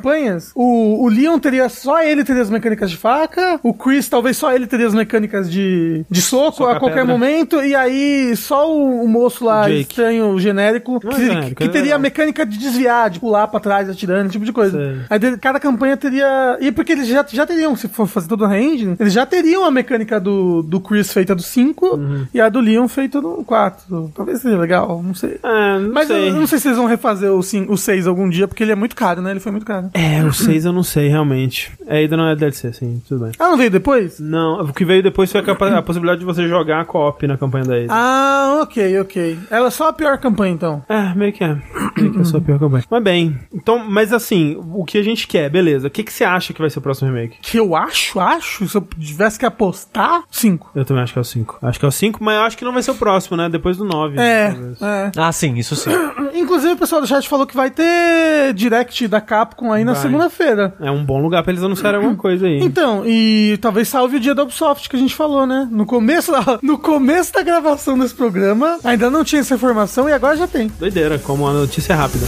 o, o Leon teria, só ele teria as mecânicas de faca, o Chris talvez só ele teria as mecânicas de, de soco Soca a qualquer pedra. momento, e aí só o, o moço lá, Jake. estranho, genérico, que, genérico, que é teria legal. a mecânica de desviar, de pular pra trás, atirando, esse tipo de coisa. Sei. Aí cada campanha teria. E porque eles já, já teriam, se for fazer toda a engine, eles já teriam a mecânica do, do Chris feita do 5 Uhum. e a do Leon feita do 4. Talvez seja legal, não sei. É, não Mas sei. eu não sei se eles vão refazer o 5 o 6 algum dia, porque ele é muito caro, né? Ele foi muito caro. É, o 6 eu não sei, realmente. É, ainda não é DLC, sim, tudo bem. Ah, não veio depois? Não, o que veio depois foi a, a possibilidade de você jogar a co-op na campanha da Ada. Ah, ok, ok. Ela é só a pior campanha, então. É, meio que é. Meio que é a sua pior campanha. Mas bem, então, mas assim, o que a gente quer, beleza. O que, que você acha que vai ser o próximo remake? Que eu acho, acho, se eu tivesse que apostar, 5. Eu também acho que é o 5. Acho que é o 5, mas eu acho que não vai ser o próximo, né? Depois do 9. É, talvez. é. Ah, sim, isso sim. Inclusive, o pessoal do chat falou que vai ter direct da Capcom aí na Vai. segunda-feira. É um bom lugar pra eles anunciarem alguma coisa aí. Então, e talvez salve o dia da Ubisoft que a gente falou, né? No começo, da- no começo da gravação desse programa, ainda não tinha essa informação e agora já tem. Doideira, como a notícia é rápida.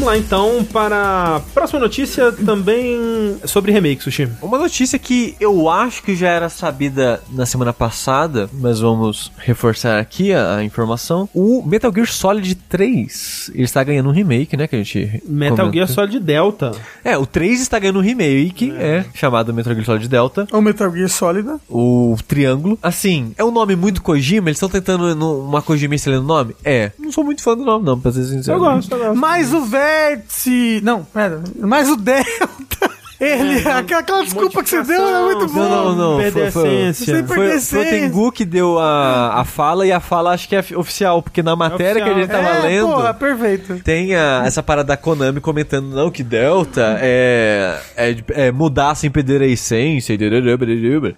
Vamos lá então para a próxima notícia também sobre remake, Sushi. Uma notícia que eu acho que já era sabida na semana passada, mas vamos reforçar aqui a, a informação. O Metal Gear Solid 3, ele está ganhando um remake, né, que a gente Metal comentou. Gear Solid Delta. É, o 3 está ganhando um remake, é, chamado Metal Gear Solid Delta. O Metal Gear Sólida. O Triângulo. Assim, é um nome muito Kojima, eles estão tentando uma Kojima excelente nome? É. Não sou muito fã do nome, não, pra ser sincero. Eu gosto, eu gosto. Mais o Vértice. Não, pera. Mais o Delta. Ele, aquela, aquela desculpa que você deu era muito motivação. boa. Não, não, não. Perder Foi, a foi, essência. Sem foi, foi o. Tengu que deu a, a fala e a fala acho que é oficial, porque na matéria que a gente tava é, lendo. porra, perfeito. Tem a- essa parada da Konami comentando, não, que Delta é, é, é mudar sem perder a essência.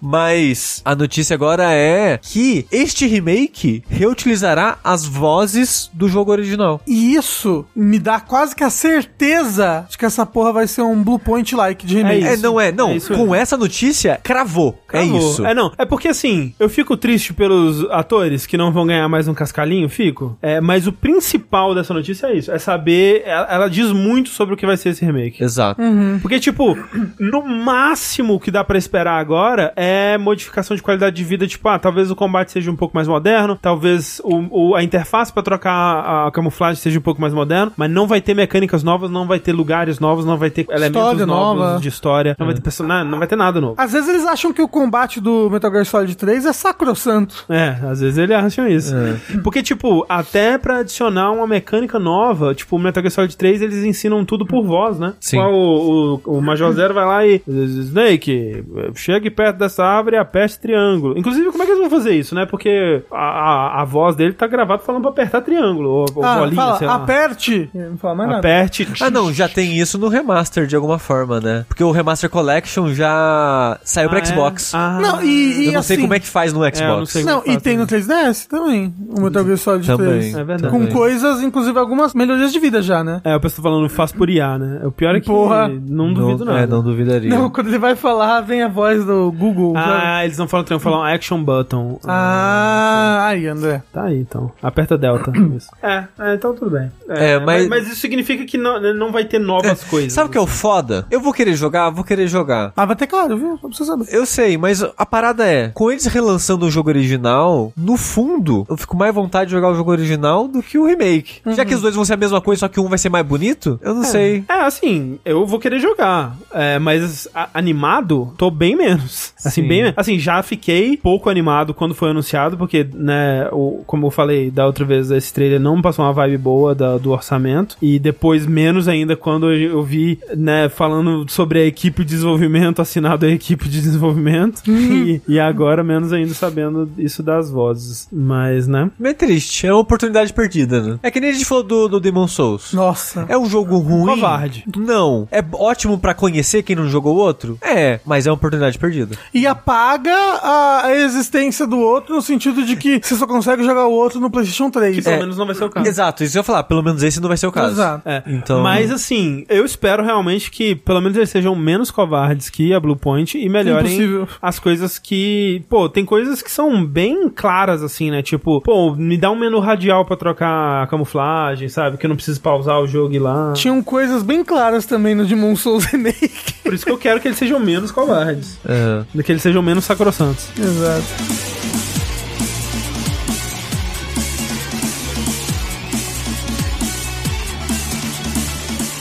Mas a notícia agora é que este remake reutilizará as vozes do jogo original. E isso me dá quase que a certeza de que essa porra vai ser um Blue Point like de remake. É, não é, não. É isso com essa notícia, cravou. Acabou. É isso. É, não. É porque assim, eu fico triste pelos atores que não vão ganhar mais um cascalhinho, fico. É, mas o principal dessa notícia é isso. É saber. Ela, ela diz muito sobre o que vai ser esse remake. Exato. Porque, tipo, no máximo que dá pra esperar agora é modificação de qualidade de vida. Tipo, ah, talvez o combate seja um pouco mais moderno, talvez o, o- a interface pra trocar a, a camuflagem seja um pouco mais moderno, mas não vai ter mecânicas novas, não vai ter lugares novos, não vai ter elementos História novos nova. De história, não vai ter person... não, não vai ter nada novo. Às vezes eles acham que o combate do Metal Gear Solid 3 é sacrossanto. É, às vezes ele acham isso. Porque, tipo, até pra adicionar uma mecânica nova, tipo, o Metal Gear Solid 3, eles ensinam tudo por voz, né? Sim. Qual o, o, o Major Zero vai lá e... Snake, chegue perto dessa árvore e aperte triângulo. Inclusive, como é que eles vão fazer isso, né? Porque a, a, a voz dele tá gravada falando pra apertar triângulo, ou, ou Ah, bolinha, fala, sei lá. aperte. Não fala mais nada. Aperte. Ah, não, já tem isso no remaster de alguma forma, né? Porque o Remaster Collection já saiu pra Ah, é? Xbox. Ah, Não, e, e Eu não assim, sei como é que faz no Xbox. eu não sei. Não, e faz, tem no né? 3DS também, o Metal Gear Solid Também. 3. É verdade. Com Também. coisas, inclusive algumas melhorias de vida já, né? É, o pessoal tá falando faz por IA, né? O pior é que Porra. não duvido não, nada. É, não duvidaria. Não, quando ele vai falar, vem a voz do Google. sabe? Ah, eles não falam triângulo, falam action button. Ah, aí, André. Tá aí, então. Aperta Delta. Isso. É, é, então tudo bem. É, mas- mas... isso significa que não, não vai ter novas coisas. Sabe o que é o foda? Eu vou querer jogar, vou querer jogar. Ah, vai ter claro, viu? Pra você saber. Eu sei, mas a parada é, com eles relançando o jogo original, no fundo, eu fico mais vontade de jogar o jogo original do que o remake. Já que os dois vão ser a mesma coisa, só que um vai ser mais bonito, eu não sei. É, assim, eu vou querer jogar. É, mas a- animado, tô bem menos. Assim, Sim. bem. Assim, já fiquei pouco animado quando foi anunciado, porque, né, o, como eu falei da outra vez, esse trailer não me passou uma vibe boa da- do orçamento. E depois, menos ainda, quando eu vi, né, falando sobre a equipe de desenvolvimento, assinado a equipe de desenvolvimento. e, e agora, menos ainda, sabendo isso das vozes. Mas, né? Meio triste, é uma oportunidade perdida, né? É que nem a gente falou do, do Demon Souls. Nossa. É um jogo ruim? Covarde. Não. É ótimo pra conhecer quem não jogou o outro? É, mas é uma oportunidade perdida. E apaga a, a existência do outro no sentido de que você só consegue jogar o outro no PlayStation 3. Que pelo É. menos não vai ser o caso. Exato, isso eu ia falar, pelo menos esse não vai ser o caso. Exato. É, Então- Mas assim, eu espero realmente que pelo menos eles sejam menos covardes que a Bluepoint e melhorem Impossível. as coisas que. Pô, tem coisas que são bem claras, assim, né? Tipo, pô, me dá um menu radial pra trocar a camuflagem, sabe? Que eu não preciso pausar o jogo e ir lá. Tinham coisas bem claras também no Demon Souls Remake. Por isso que eu quero que eles sejam menos covardes. É. Do que eles sejam menos sacrossantos. Exato.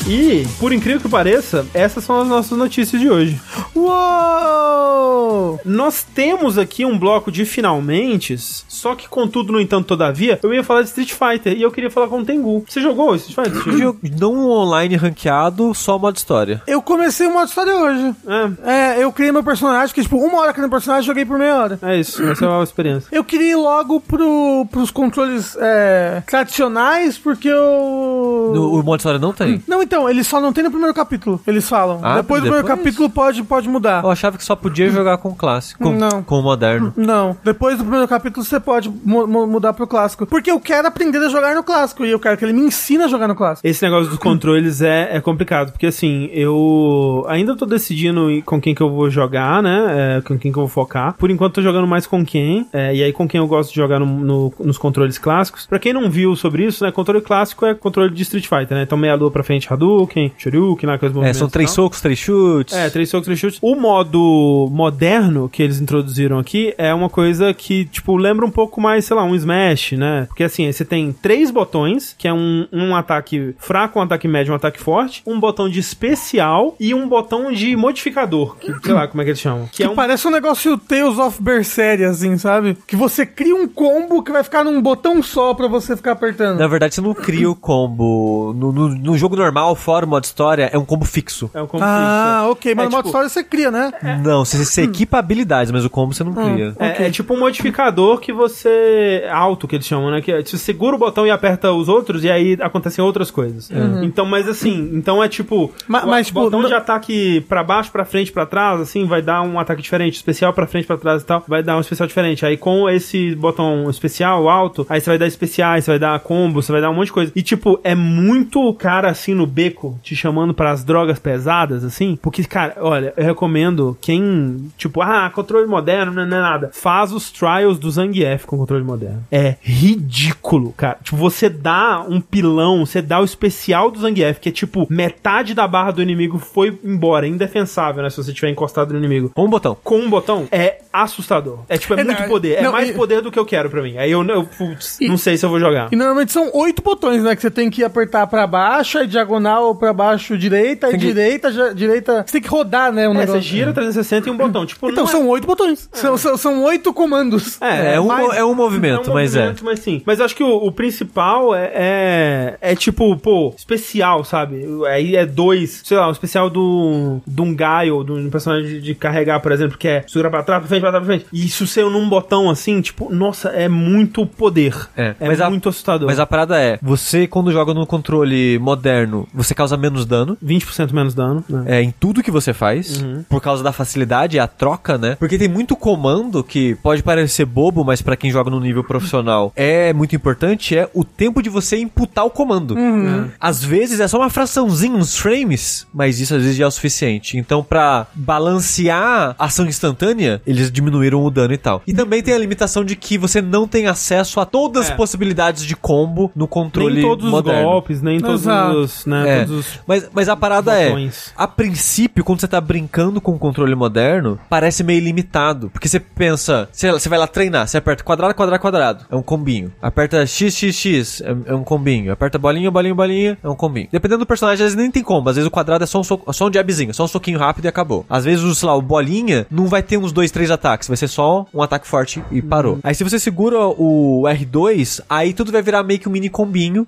E, por incrível que pareça, essas são as nossas notícias de hoje. Uou! Nós temos aqui um bloco de finalmente, só que contudo, no entanto, todavia, eu ia falar de Street Fighter e eu queria falar com o Tengu. Você jogou Street Fighter? Não um online ranqueado, só modo história. Eu comecei o modo história hoje. É, É, eu criei meu personagem, que tipo, uma hora criando personagem, joguei por meia hora. é isso, essa é a experiência. Eu queria ir logo pro, pros controles é, tradicionais, porque eu. No, o modo história não tem? Não, então, eles só não tem no primeiro capítulo. Eles falam. Ah, depois do primeiro capítulo pode, pode mudar. Eu achava que só podia jogar com o clássico. Com, Não. com o moderno. Não, depois do primeiro capítulo você pode mu- mu- mudar pro clássico. Porque eu quero aprender a jogar no clássico e eu quero que ele me ensine a jogar no clássico. Esse negócio dos controles é, é complicado, porque assim, eu ainda tô decidindo com quem que eu vou jogar, né? É, com quem que eu vou focar. Por enquanto tô jogando mais com quem, é, e aí com quem eu gosto de jogar no- no- nos controles clássicos. Pra quem não viu sobre isso, né? Controle clássico é controle de Street Fighter, né? Então meia lua pra frente, Hadouken, Shoryuken, lá com os É, movimentos são três tal. socos, três chutes. É, três socos, três chutes. O modo moderno que eles introduziram aqui é uma coisa que, tipo, lembra um pouco mais, sei lá, um Smash, né? Porque assim, você tem três botões, que é um, um ataque fraco, um ataque médio, um ataque forte, um botão de especial e um botão de modificador, que, sei lá como é que eles chamam. Que Que é um parece um negócio Tales of Berseria, assim, sabe? Que você cria um combo que vai ficar num botão só pra você ficar apertando. Na verdade, você não cria o combo. No, no- no jogo normal, fora o modo história, é um combo fixo. É um combo Ah, fixo. ok. Mas É, modo tipo, história você cria, né? Não, você, você equipa habilidades, mas o combo você não cria. É, é tipo um modificador que você. alto, que eles chamam, né? Que é, você segura o botão e aperta os outros, e aí acontecem outras coisas. Então, mas assim, então é tipo. Ma- o, mas, o tipo, botão não- de ataque pra baixo, pra frente, pra trás, assim, vai dar um ataque diferente. Especial pra frente, pra trás e tal, vai dar um especial diferente. Aí com esse botão especial, alto, aí você vai dar especiais, você vai dar combo, você vai dar um monte de coisa. E tipo, é muito cara assim no beco, te chamando pras drogas pesadas, assim. Porque, cara, olha, eu recomendo quem, tipo, ah, controle moderno, não é nada. Faz os trials do Zangief com controle moderno. É ridículo, cara. Tipo, você dá um pilão, você dá o especial do Zangief, que é tipo, metade da barra do inimigo foi embora, indefensável, né? Se você tiver encostado no inimigo. Com um botão. Com um botão, é assustador. É tipo, é, É, muito não, poder. É não, mais e- poder do que eu quero pra mim. Aí eu, eu putz, não sei se eu vou jogar. E normalmente são oito botões, né? Que você tem que apertar pra baixo, aí diagonal pra baixo, direita, Tem que- direita, ja- direita. Você tem que rodar, né? O É, você negócio. gira 360 e um botão. Tipo, Então não é- são oito botões. São, são, são oito comandos. É, é um, mais- é um movimento, É um mas é. movimento, mas sim. Mas eu acho que o, o principal é, é, é tipo, pô, especial, sabe? Aí é dois, sei lá, o especial do, de um Gaio, de um personagem de, de carregar, por exemplo, que é segura pra trás, pra frente, pra trás, pra frente. E isso ser num botão assim, tipo, nossa, é muito poder. É, É mas a- muito assustador. Mas a parada é, você quando joga no controle moderno, você causa menos dano. 20% menos dano, né? É, em tudo que você faz, por causa da facilidade e a troca, né? Porque tem muito comando que pode parecer bobo, mas pra quem joga no nível profissional é muito importante, é o tempo de você imputar o comando. Às vezes é só uma fraçãozinha, uns frames, mas isso às vezes já é o suficiente. Então, pra balancear a ação instantânea, eles diminuíram o dano e tal. E também tem a limitação de que você não tem acesso a todas as É. possibilidades de combo no controle Nem todos moderno. os golpes, nem todos Exato. os, né, É. todos os Mas, mas a parada botões. é, a princípio, quando você tá brincando com o controle moderno, parece meio limitado. Porque você pensa, você vai lá treinar, você aperta quadrado, quadrado, quadrado, é um combinho. Aperta x, x, x, é, é um combinho. Aperta bolinha, bolinha, bolinha, é um combinho. Dependendo do personagem, às vezes nem tem combo. Às vezes o quadrado é só um, soco- só um jabzinho, só um soquinho rápido e acabou. Às vezes, o, sei lá, o bolinha não vai ter uns dois, três ataques, vai ser só um ataque forte e parou. Aí se você segura o R2, aí tudo vai virar meio que um mini combinho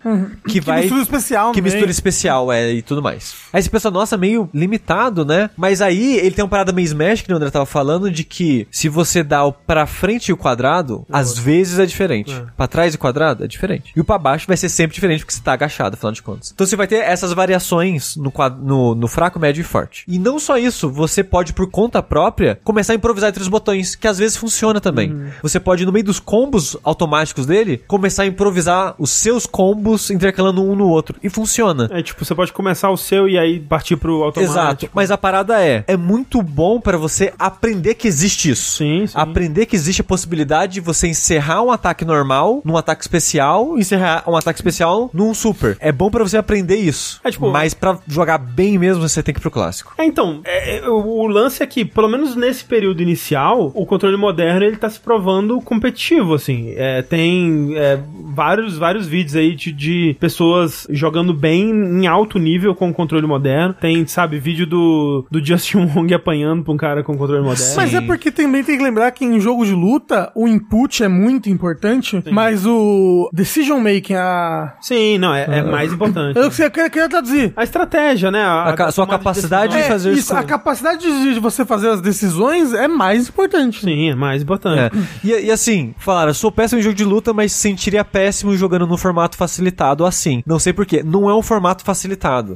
que, vai mistura especial que mistura especial, é, e tudo mais. Aí você pensa, nossa, meio limitado, né? Mas aí ele tem uma parada meio Smash, que o André tava falando, de que se você dá o pra frente e o quadrado, às vezes é diferente. Pra trás e quadrado é diferente. E o pra baixo vai ser sempre diferente, porque você tá agachado, afinal de contas. Então você vai ter essas variações no, no, no fraco, médio e forte. E não só isso, você pode, por conta própria, começar a improvisar entre os botões, que às vezes funciona também. Você pode, no meio dos combos automáticos dele, começar a improvisar os seus combos intercalando um no outro. E funciona. É tipo, você pode começar o seu e aí partir pro automático. Exato. Mas a parada é, é muito bom pra você aprender que existe isso. Sim, sim. Aprender que existe a possibilidade de você encerrar um ataque normal num ataque especial, encerrar um ataque especial num super. É bom pra você aprender isso. É, tipo- Mas pra jogar bem mesmo, você tem que ir pro clássico. É, então, é, é, o, o lance é que, pelo menos nesse período inicial, o controle moderno ele tá se provando competitivo, assim. É, tem é, vários, vários vídeos aí de, de pessoas jogando bem em alto nível com o controle moderno. Tem, sabe, vídeo do, do Justin Wong apanhando pra um cara com controle moderno. Mas é porque também tem que lembrar que em jogo de luta o input é muito importante, mas o decision making, a. Sim, não, é, é mais importante. Eu, eu queria, queria traduzir. A estratégia, né? A ca- sua tomada de capacidade decisão. de fazer É, isso com- a capacidade de, de você fazer as decisões é mais importante. Sim, é mais É. importante. E, e assim, falaram, eu sou péssimo em jogo de luta, mas sentiria péssimo jogando no formato facilitado assim. Não sei porquê. Não é um formato facilitado.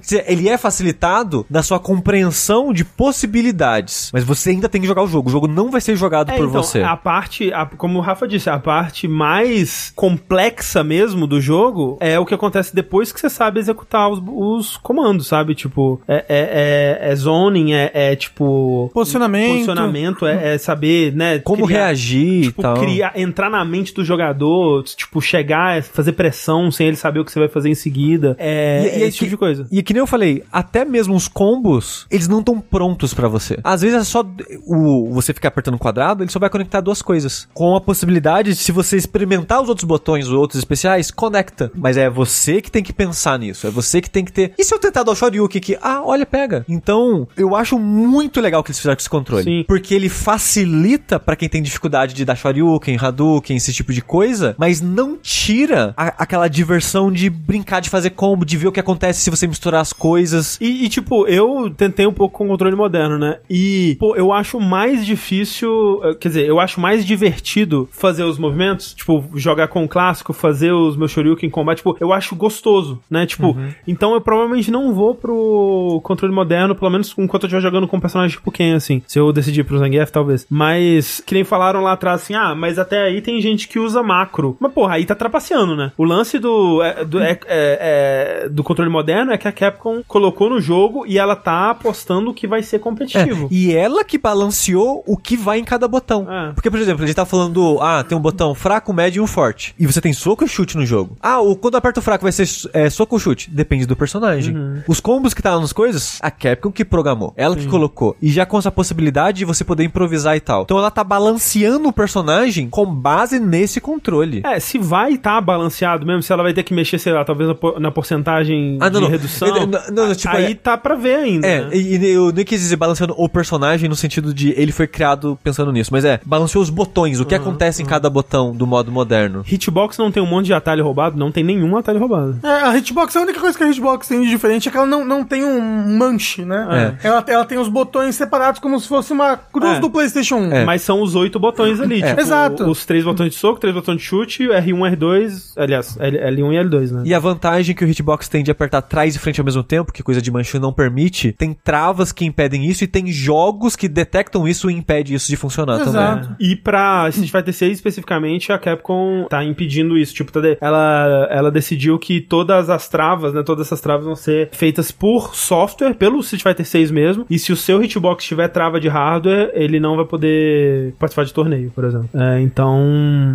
Se- Ele é facilitado na sua compreensão de possibilidades. Mas você ainda tem que jogar o jogo. O jogo não vai ser jogado É, por então, você. A parte, a- como o Rafa disse, a parte mais complexa mesmo do jogo é o que acontece depois que você sabe executar os, os comandos, sabe? Tipo, é, é, é, é zoning, é, é, tipo. Posicionamento. Posicionamento, é, é saber, né? Como criar- reagir Tipo, e tal. criar, entrar na mente do jogador, tipo, chegar, fazer pressão sem ele saber o que você vai fazer em seguida. É, E- e é esse tipo de coisa. E que nem eu falei, até mesmo os combos, eles não estão prontos pra você. Às vezes é só o você ficar apertando o quadrado, ele só vai conectar duas coisas. Com a possibilidade de, se você experimentar os outros botões, os outros especiais, conecta. Mas é você que tem que pensar nisso. É você que tem que ter. E se eu tentar dar o Shoryuken aqui? Ah, olha, pega. Então, eu acho muito legal que eles fizeram com esse controle. Sim. Porque ele facilita pra quem tem dificuldade de dar Shoryuken, Hadouken, esse tipo de coisa, mas não tira a- aquela diversão de brincar de fazer combo, de ver o que acontece se você misturar as coisas. E, e, tipo, eu tentei um pouco com o controle moderno, né? E, pô, eu acho mais difícil, eh, quer dizer, eu acho mais divertido fazer os movimentos, tipo, jogar com o clássico, fazer os meus Shoryuken em combate, tipo, eu acho gostoso, né? Tipo, então eu provavelmente não vou pro controle moderno, pelo menos enquanto eu estiver jogando com um personagem tipo Ken, assim. Se eu decidir pro Zangief, talvez. Mas, que nem falaram lá atrás, assim, ah, mas até aí tem gente que usa macro. Mas, porra, aí tá trapaceando, né? O lance do, é, do, é, é, é, do controle moderno é que a Capcom colocou no jogo e ela tá apostando que vai ser É, competitivo. e ela que balanceou o que vai em cada botão. É. Porque, por exemplo, a gente tá falando, ah, tem um botão fraco, médio e um forte. E você tem soco e chute no jogo. Ah, o, quando aperta o fraco vai ser é, soco ou chute? Depende do personagem. Uhum. Os combos que tá nas coisas, a Capcom que programou. Ela que colocou. E já com essa possibilidade de você poder improvisar e tal. Então ela tá balanceando o personagem com base nesse controle. É, se vai estar tá balanceado mesmo, se ela vai ter que mexer, sei lá, talvez na porcentagem Ah, não, de não. redução. Não, não, tipo, aí é- tá pra ver ainda. É, né? e, e eu nem quis dizer balanceando o personagem no sentido de ele foi criado pensando nisso, mas é, balanceou os botões, o que acontece em cada botão do modo moderno. Hitbox não tem um monte de atalho roubado? Não tem nenhum atalho roubado. É, a Hitbox, a única coisa que a Hitbox tem de diferente é que ela não, não tem um manche, né? Ela, ela tem os botões separados como se fosse uma cruz É. do PlayStation 1. É. Mas são os oito botões ali. Tipo, Exato. Os três botões de soco, três botões de chute, R1, R2. Aliás, L- L1 e L2, né? E a vantagem que o hitbox tem de apertar atrás e frente ao mesmo tempo, que coisa de Manchu não permite, tem travas que impedem isso e tem jogos que detectam isso e impedem isso de funcionar Exato. também. E pra Street Fighter 6 especificamente, a Capcom tá impedindo isso. Tipo, tá de- ela, ela decidiu que todas as travas, né? Todas essas travas vão ser feitas por software, pelo Street Fighter 6 mesmo. E se o seu hitbox tiver trava de hardware, ele não vai poder participar de torneio, por exemplo. É, então.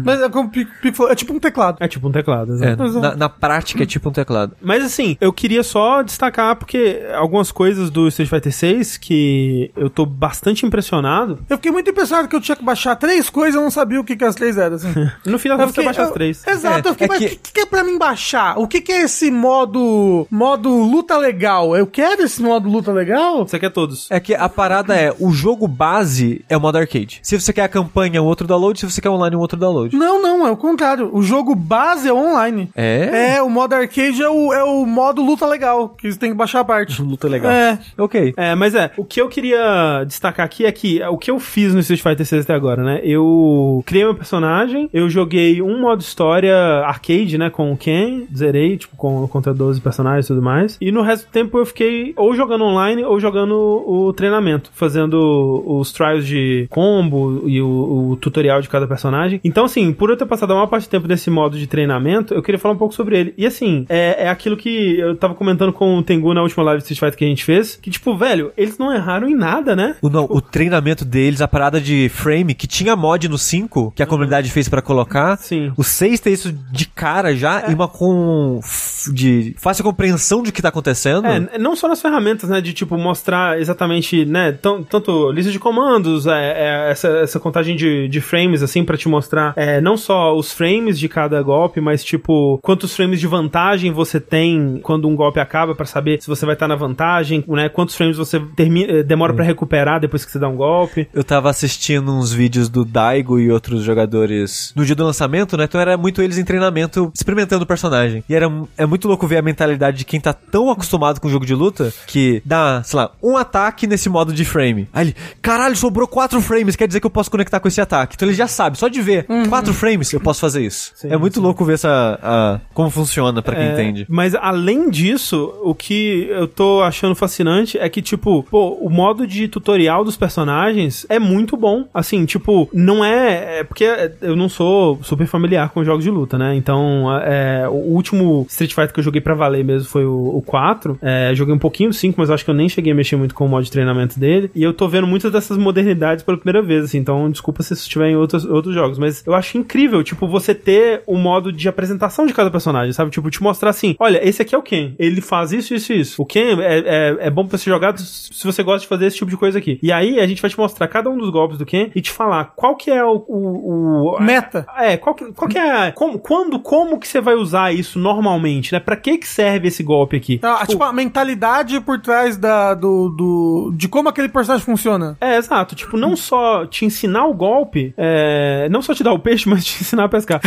Mas é como o Pico Pico falou, é tipo um teclado. É tipo um teclado, É, na, na prática é tipo um teclado. Mas assim, eu queria só destacar porque algumas coisas do Street Fighter 6 que eu tô bastante impressionado. Eu fiquei muito impressionado que eu tinha que baixar três coisas e eu não sabia o que, que as três eram. Assim. No final Eu você fiquei- baixa as três. Exato, É, eu fiquei, é mas o que- que, que é pra mim baixar? O que, que é esse modo modo luta legal? Eu quero esse modo luta legal? Você quer todos. É que a parada é, o jogo base é o modo arcade. Se você quer a campanha, um outro download. Se você quer online, um outro download. Não, não, é o contrário. O jogo base é online. É? É, o modo arcade é o, é o modo luta legal, que você tem que baixar a parte. Luta legal. É. Ok. É, mas é, o que eu queria destacar aqui é que o que eu fiz no Street Fighter 6 até agora, né? Eu criei meu personagem, eu joguei um modo história arcade, né, com o Ken, zerei, tipo, com, contra 12 personagens e tudo mais. E no resto do tempo eu fiquei ou jogando online ou jogando o treinamento, fazendo os trials de combo e o, o tutorial de cada personagem. Então, assim, por eu ter passado a maior parte do tempo nesse modo de treinamento, eu queria falar um pouco sobre ele. E assim, é, é aquilo que eu tava comentando com o Tengu na última live Street Fighter que a gente fez, que tipo, velho, eles não erraram em nada, né? O, não, o treinamento deles, a parada de frame, que tinha mod no 5, que a comunidade fez pra colocar. Sim. O 6 tem isso de cara já e uma com. de fácil compreensão de o que tá acontecendo. É, não só nas ferramentas, né, de tipo mostrar exatamente, né, tão- tanto lista de comandos, é, é, essa, essa contagem de, de frames, assim, pra te mostrar é, não só os frames de cada golpe, mas tipo, quantos frames de vantagem você tem quando um golpe acaba pra saber se você vai estar na vantagem, né, quantos frames você termina, eh, demora pra recuperar depois que você dá um golpe. Eu tava assistindo uns vídeos do Daigo e outros jogadores no dia do lançamento, né? Então era muito eles em treinamento, experimentando o personagem. E era é muito louco ver a mentalidade de quem tá tão acostumado com o jogo de luta que dá, sei lá, um ataque nesse modo de frame. Aí ele, caralho, sobrou quatro frames, quer dizer que eu posso conectar com esse ataque. Então ele já sabe, só de ver quatro frames eu posso fazer isso. Sim, é muito louco ver essa a- como funciona pra quem É, entende. Mas além disso, o que eu tô achando fascinante é que, tipo, pô, o modo de tutorial dos personagens é muito bom. Assim, tipo, não é. é porque eu não sou super familiar com jogos de luta, né? Então, é, o último Street Fighter que eu joguei pra valer mesmo foi o, o 4. É, joguei um pouquinho do 5, mas acho que eu nem cheguei a mexer muito com o modo de treinamento dele. E eu tô vendo muitas dessas modernidades pela primeira vez, assim. Então, desculpa se isso estiver em outros, outros jogos. Mas eu acho incrível, tipo, você ter o modo de apresentação de cada personagem, sabe? Tipo, te mostrar assim: olha, esse aqui é o Ken. Ele faz isso, isso e isso. O Ken é, é, é bom pra ser jogado se você gosta de fazer esse tipo de coisa aqui. E aí a gente vai te mostrar cada um dos golpes do Ken e te falar qual que é o. o, o Meta. é, qual que, qual que é. Como, quando, como que você vai usar isso normalmente, né? Pra que que serve esse golpe aqui? Ah, tipo, a mentalidade por trás da, do, do, de como aquele personagem funciona. É, exato. Tipo, não só te ensinar o golpe, é, não só te dar o peixe, mas te ensinar a pescar.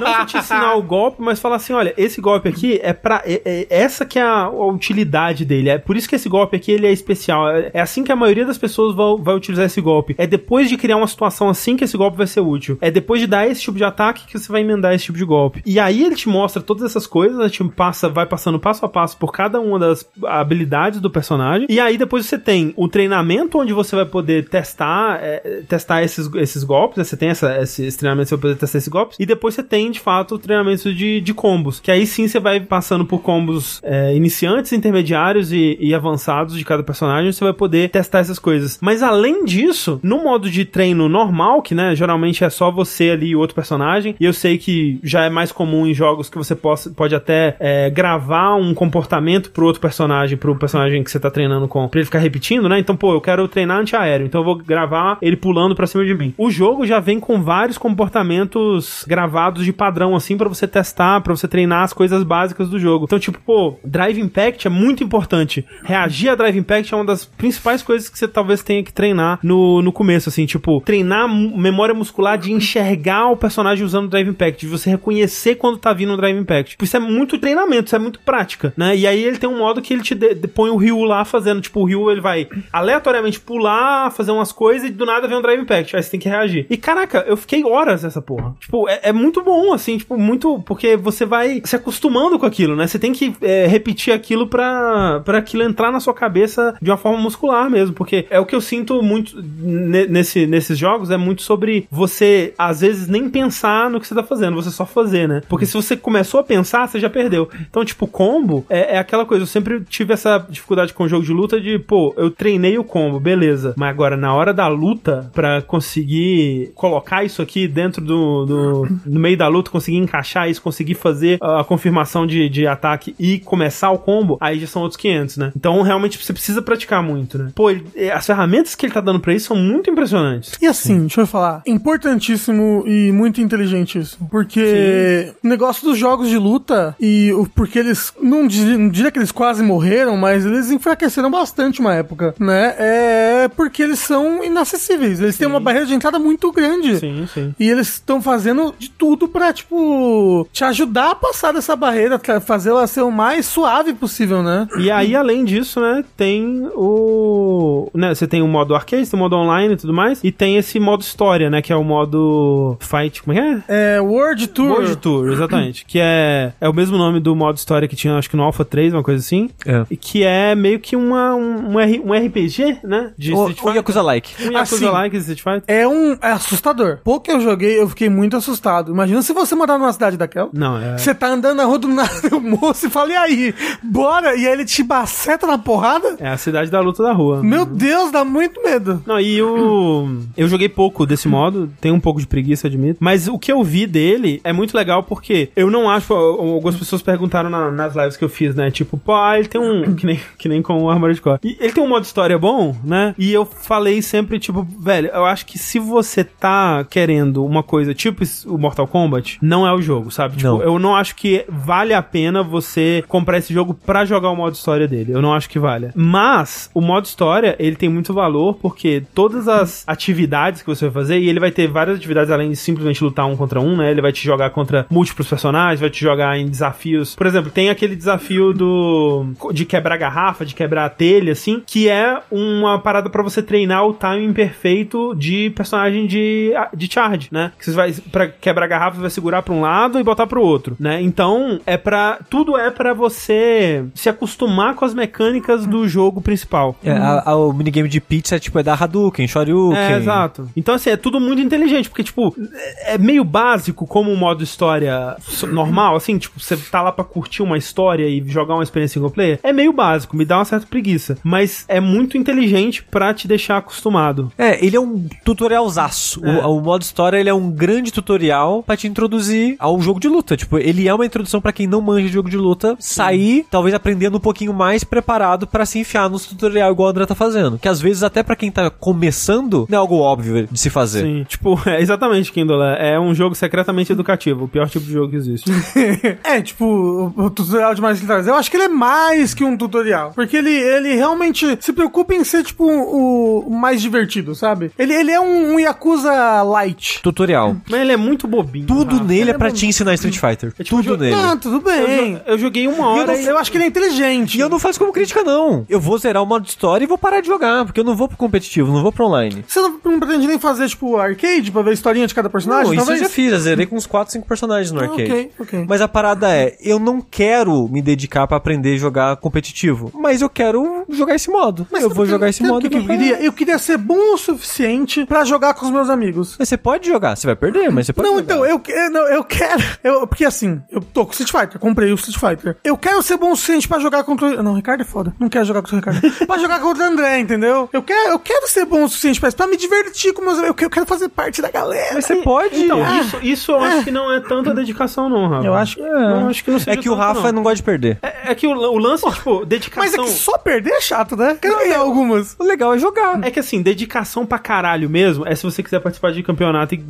não só te ensinar o golpe, mas falar assim, olha, esse golpe aqui é pra... é- é- essa que é a, a utilidade dele. É por isso que esse golpe aqui, ele é especial. É, é assim que a maioria das pessoas vai, vai utilizar esse golpe. É depois de criar uma situação assim que esse golpe vai ser útil. É depois de dar esse tipo de ataque que você vai emendar esse tipo de golpe. E aí ele te mostra todas essas coisas, né? Te passa, vai passando passo a passo por cada uma das habilidades do personagem. E aí depois você tem o treinamento onde você vai poder testar, é, testar esses, esses golpes. né? Você tem essa, esse, esse treinamento, você vai poder testar esses golpes. E depois você tem, de fato, o treinamento de, de combos. Que aí sim você vai passando por combos é, iniciantes, intermediários e, e avançados de cada personagem. Você vai poder testar essas coisas. Mas além disso, no modo de treino normal, que né, geralmente é só você ali e outro personagem. E eu sei que já é mais comum em jogos que você possa, pode até é, gravar um comportamento pro outro personagem, pro personagem que você tá treinando com, pra ele ficar repetindo, né? Então, pô, eu quero treinar antiaéreo, então eu vou gravar ele pulando pra cima de mim. O jogo já vem com vários comportamentos gravados de padrão, assim, pra você testar, pra você treinar as coisas básicas do jogo. Então, tipo, pô, Drive Impact é muito importante. Reagir a Drive Impact é uma das principais coisas que você talvez tenha que treinar no, no começo, assim, tipo, treinar memória muscular de enxergar o personagem usando Drive Impact, de você reconhecer quando tá vindo o Drive Impact. Tipo, isso é muito treinamento, isso é muito prática, né? E aí ele tem um modo que ele te põe o Ryu lá fazendo, tipo, o Ryu ele vai aleatoriamente pular, fazer umas coisas e do nada vem um Drive Impact, aí você tem que reagir. E caraca, eu fiquei horas nessa porra. Tipo, é, é muito bom, assim, tipo, muito, porque você vai se acostumando com aquilo, né? Você tem que é, repetir aquilo pra aquilo entrar na sua cabeça de uma forma muscular mesmo, porque é o que eu sinto muito ne- nesse, nesses jogos, é muito sobre você, às vezes, nem pensar no que você tá fazendo, você só fazer, né? Porque se você começou a pensar, você já perdeu. Então, tipo, combo é, é aquela coisa, eu sempre tive essa dificuldade com o jogo de luta de, pô, eu treinei o combo, beleza, mas agora na hora da luta, pra conseguir colocar isso aqui dentro do, do no meio da luta, conseguir encaixar isso, conseguir fazer a confirmação de, de ataque e começar o combo, aí já são outros 500, né? Então, realmente, você precisa praticar muito, né? Pô, ele- é, as ferramentas que ele tá dando pra isso são muito impressionantes. E assim, deixa eu falar, importantíssimo e muito inteligente isso. Porque o negócio dos jogos de luta e o porque eles. Não diria, não diria que eles quase morreram, mas eles enfraqueceram bastante uma época, né? É porque eles são inacessíveis. Eles têm uma barreira de entrada muito grande. Sim, sim. E eles estão fazendo de tudo pra, tipo, te ajudar a passar dessa barreira, fazer ela ser o mais suave possível, né? E aí, além disso, né, tem o. Né, você tem o modo arcade, tem o modo online e tudo mais. E tem esse modo história, né? Que é o modo Fight. Como é que é? É, World Tour. World Tour, exatamente. que é, é o mesmo nome do modo história que tinha, acho que no Alpha 3, uma coisa assim. É. E que é meio que uma, um, um, R- um RPG, né? De O, Street Fighter. Yakuza-like. Um Yakuza Assim, like de Street Fighter. É um. É assustador. Pouco que eu joguei, eu fiquei muito assustado. Imagina se você morar numa cidade daquela. Não, é. Você tá andando na rua do nada, o moço e fala, e aí? Bora? E aí ele te baceta na porrada? É a cidade da luta da rua. Meu Deus, dá muito medo. Não, e o. Eu joguei pouco desse modo, tenho um pouco de preguiça, admito. Mas o que eu vi dele é muito legal porque eu não acho. Algumas pessoas perguntaram na- nas lives que eu fiz, né? Tipo, pô, ah, ele tem um. Que nem, que nem com o Armored Core. E ele tem um modo história bom, né? E eu falei sempre, tipo, velho, eu acho que se você tá querendo uma coisa tipo o Mortal Kombat, não é o jogo, sabe? Tipo, Não. eu não acho que vale a pena você comprar esse jogo pra jogar o modo história dele. Eu não acho que valha. Mas o modo história, ele tem muito valor porque todas as atividades que você vai fazer, e ele vai ter várias atividades além de simplesmente lutar um contra um, né? Ele vai te jogar contra múltiplos personagens, vai te jogar em desafios. Por exemplo, tem aquele desafio do de quebrar garrafa, de quebrar telha, assim, que é uma parada pra você treinar o timing perfeito de personagem de, de charge, né? Que você vai para quebrar garrafa, você vai segurar pra um lado e botar pro outro, né? Então, é para tudo é pra você se acostumar com as mecânicas do jogo principal. É, a- a- o minigame de pizza tipo, é dar Hadouken, Shoryuken. É, exato. Então, assim, é tudo muito inteligente, porque, tipo, é é meio básico como um modo história normal, assim, tipo, você tá lá pra curtir uma história e jogar uma experiência single player. É meio básico, me dá uma certa preguiça. Mas é muito inteligente pra te deixar acostumado. É, ele é um tutorialzaço. É. O, o modo história ele é um grande tutorial pra te introduzir ao jogo de luta. Tipo, ele é uma introdução pra quem não manja de jogo de luta, sair, talvez aprendendo um pouquinho mais preparado pra se enfiar nos tutorial igual o André tá fazendo. Que às vezes até pra quem tá começando, não é algo óbvio de se fazer. Sim, tipo, é exatamente, Kindle. É um jogo secretamente educativo, o pior tipo de jogo que existe. É, tipo, o, o tutorial de Miles Morales. Eu acho que ele é mais que um tutorial. Porque ele, ele realmente se preocupa em ser, tipo, o, mais divertido, sabe? Ele, ele é um, um Yakuza light. Tutorial. Mas ele é muito bobinho. Tudo Rafa. nele é é pra bom. te ensinar Street Fighter. tipo, Tudo nele. Ah, tudo Eu, bem. jo- eu joguei uma Eu, hora não- e... eu acho que ele é inteligente. E eu não faço como crítica, não. Eu vou zerar o modo história e vou parar de jogar, porque eu não vou pro competitivo, não vou pro online. Você não, não pretende nem fazer, tipo, arcade pra ver a historinha de cada personagem? Não, isso eu já fiz, eu zerei com uns 4, 5 personagens no Ah, arcade. ok, ok. Mas a parada é, eu não quero me dedicar pra aprender a jogar competitivo, mas eu quero jogar esse modo. eu sabe vou que- jogar esse modo. que, eu queria? Eu queria ser bom o suficiente pra jogar com os meus amigos. Mas você pode jogar, você vai perder, mas você pode Não, jogar. então, eu, que- não, eu quero. Eu, porque assim, eu tô com Street Fighter, comprei o Street Fighter. Eu quero ser bom o suficiente pra jogar contra. Não, o Ricardo é foda. Não quero jogar contra o Ricardo. pra jogar contra o André, entendeu? Eu quero, eu quero ser bom o suficiente pra, pra me divertir com meus amigos. Eu, que- eu quero fazer parte da galera. Mas você pode. Então, isso, isso eu acho que não é tanta dedicação, não, Rafa. Eu acho que Não, acho que não seja é que o tanto, Rafa não. gosta de perder. É, é que o, o lance, tipo, dedicação... Mas é que só perder é chato, né? Quero ganhar algumas. O legal é jogar. É que assim, dedicação pra caralho mesmo é se você quiser participar de campeonato e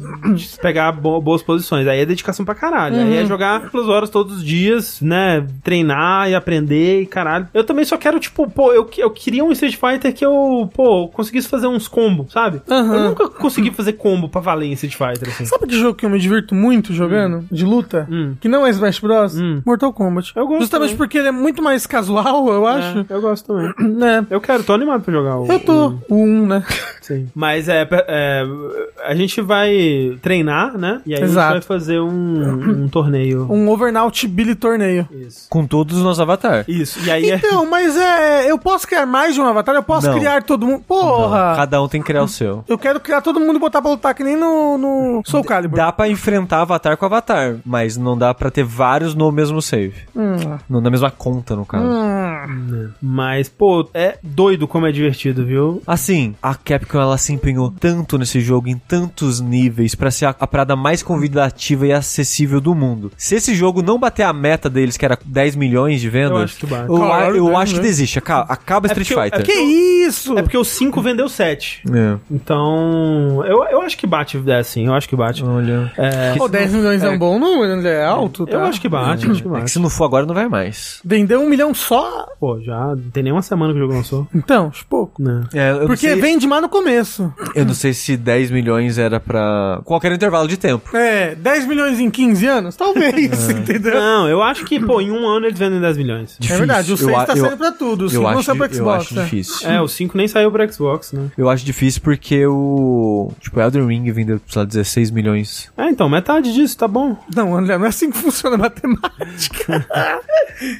pegar bo- boas posições. Aí é dedicação pra caralho. Aí Uhum. é jogar pelas horas todos os dias, né? Treinar e aprender e caralho. Eu também só quero, tipo, pô, eu, eu queria um Street Fighter que eu, pô, conseguisse fazer uns combos, sabe? Aham. Eu nunca consegui fazer combo pra valer em Street Fighter, assim. Sabe que jogo que eu me divirto muito jogando? De luta? Hum. Que não é Smash Bros? Hum. Mortal Kombat. Eu gosto Justamente também. porque ele é muito mais casual, eu acho. É, eu gosto também. É. Eu quero, tô animado pra jogar o. Eu tô. o- O 1, né? Sim. Mas é, é, A gente vai treinar, né? E aí a Exato. gente vai fazer um, um torneio. Um Overnight Billy torneio. Isso. Com todos os nossos avatares. Isso. E aí é. Então, mas é. Eu posso criar mais de um avatar? Eu posso Não. criar todo mundo. Porra! Cada um tem que criar o seu. Eu quero criar todo mundo e botar pra lutar que nem no, no Soul Calibur. Dá pra enfrentar avatar com avatar, mas não dá pra ter vários no mesmo save. Hum. Na mesma conta, no caso. Hum. Mas, pô, é doido como é divertido, viu? Assim, a Capcom ela se empenhou tanto nesse jogo, em tantos níveis, pra ser a, a parada mais convidativa e acessível do mundo. Se esse jogo não bater a meta deles, que era 10 milhões de vendas, Eu acho que bate. eu, eu 10 acho que milhões. desiste. Acaba, acaba É Street porque eu- é Fighter. Que isso? É porque o 5 vendeu 7. É. Então, eu, eu acho que bate, é assim, eu acho que bate. Olha. É, Pô, 10 milhões é, um bom número, André. É alto, tá? eu acho que bate, acho que É que bate. se não for agora, não vai mais. Vendeu um milhão só? Pô, já não tem nem uma semana que o jogo lançou. Então, acho pouco. Né? É, eu, Porque sei, vende mais no começo. eu não sei se 10 milhões era pra qualquer intervalo de tempo. É, 10 milhões em 15 anos? Talvez, entendeu? Não, eu acho que, pô, em um ano eles vendem 10 milhões. É verdade, o 6 Eu a- tá eu- saindo pra tudo, o 5 Eu não acho, saiu pro eu Xbox, acho né? difícil. É, o 5 nem saiu pro Xbox, né? Eu acho difícil porque o. Tipo, Elden Ring vendeu, sei lá, 16 milhões. É, então, metade disso, tá bom. Não, André, não é assim que funciona a matemática.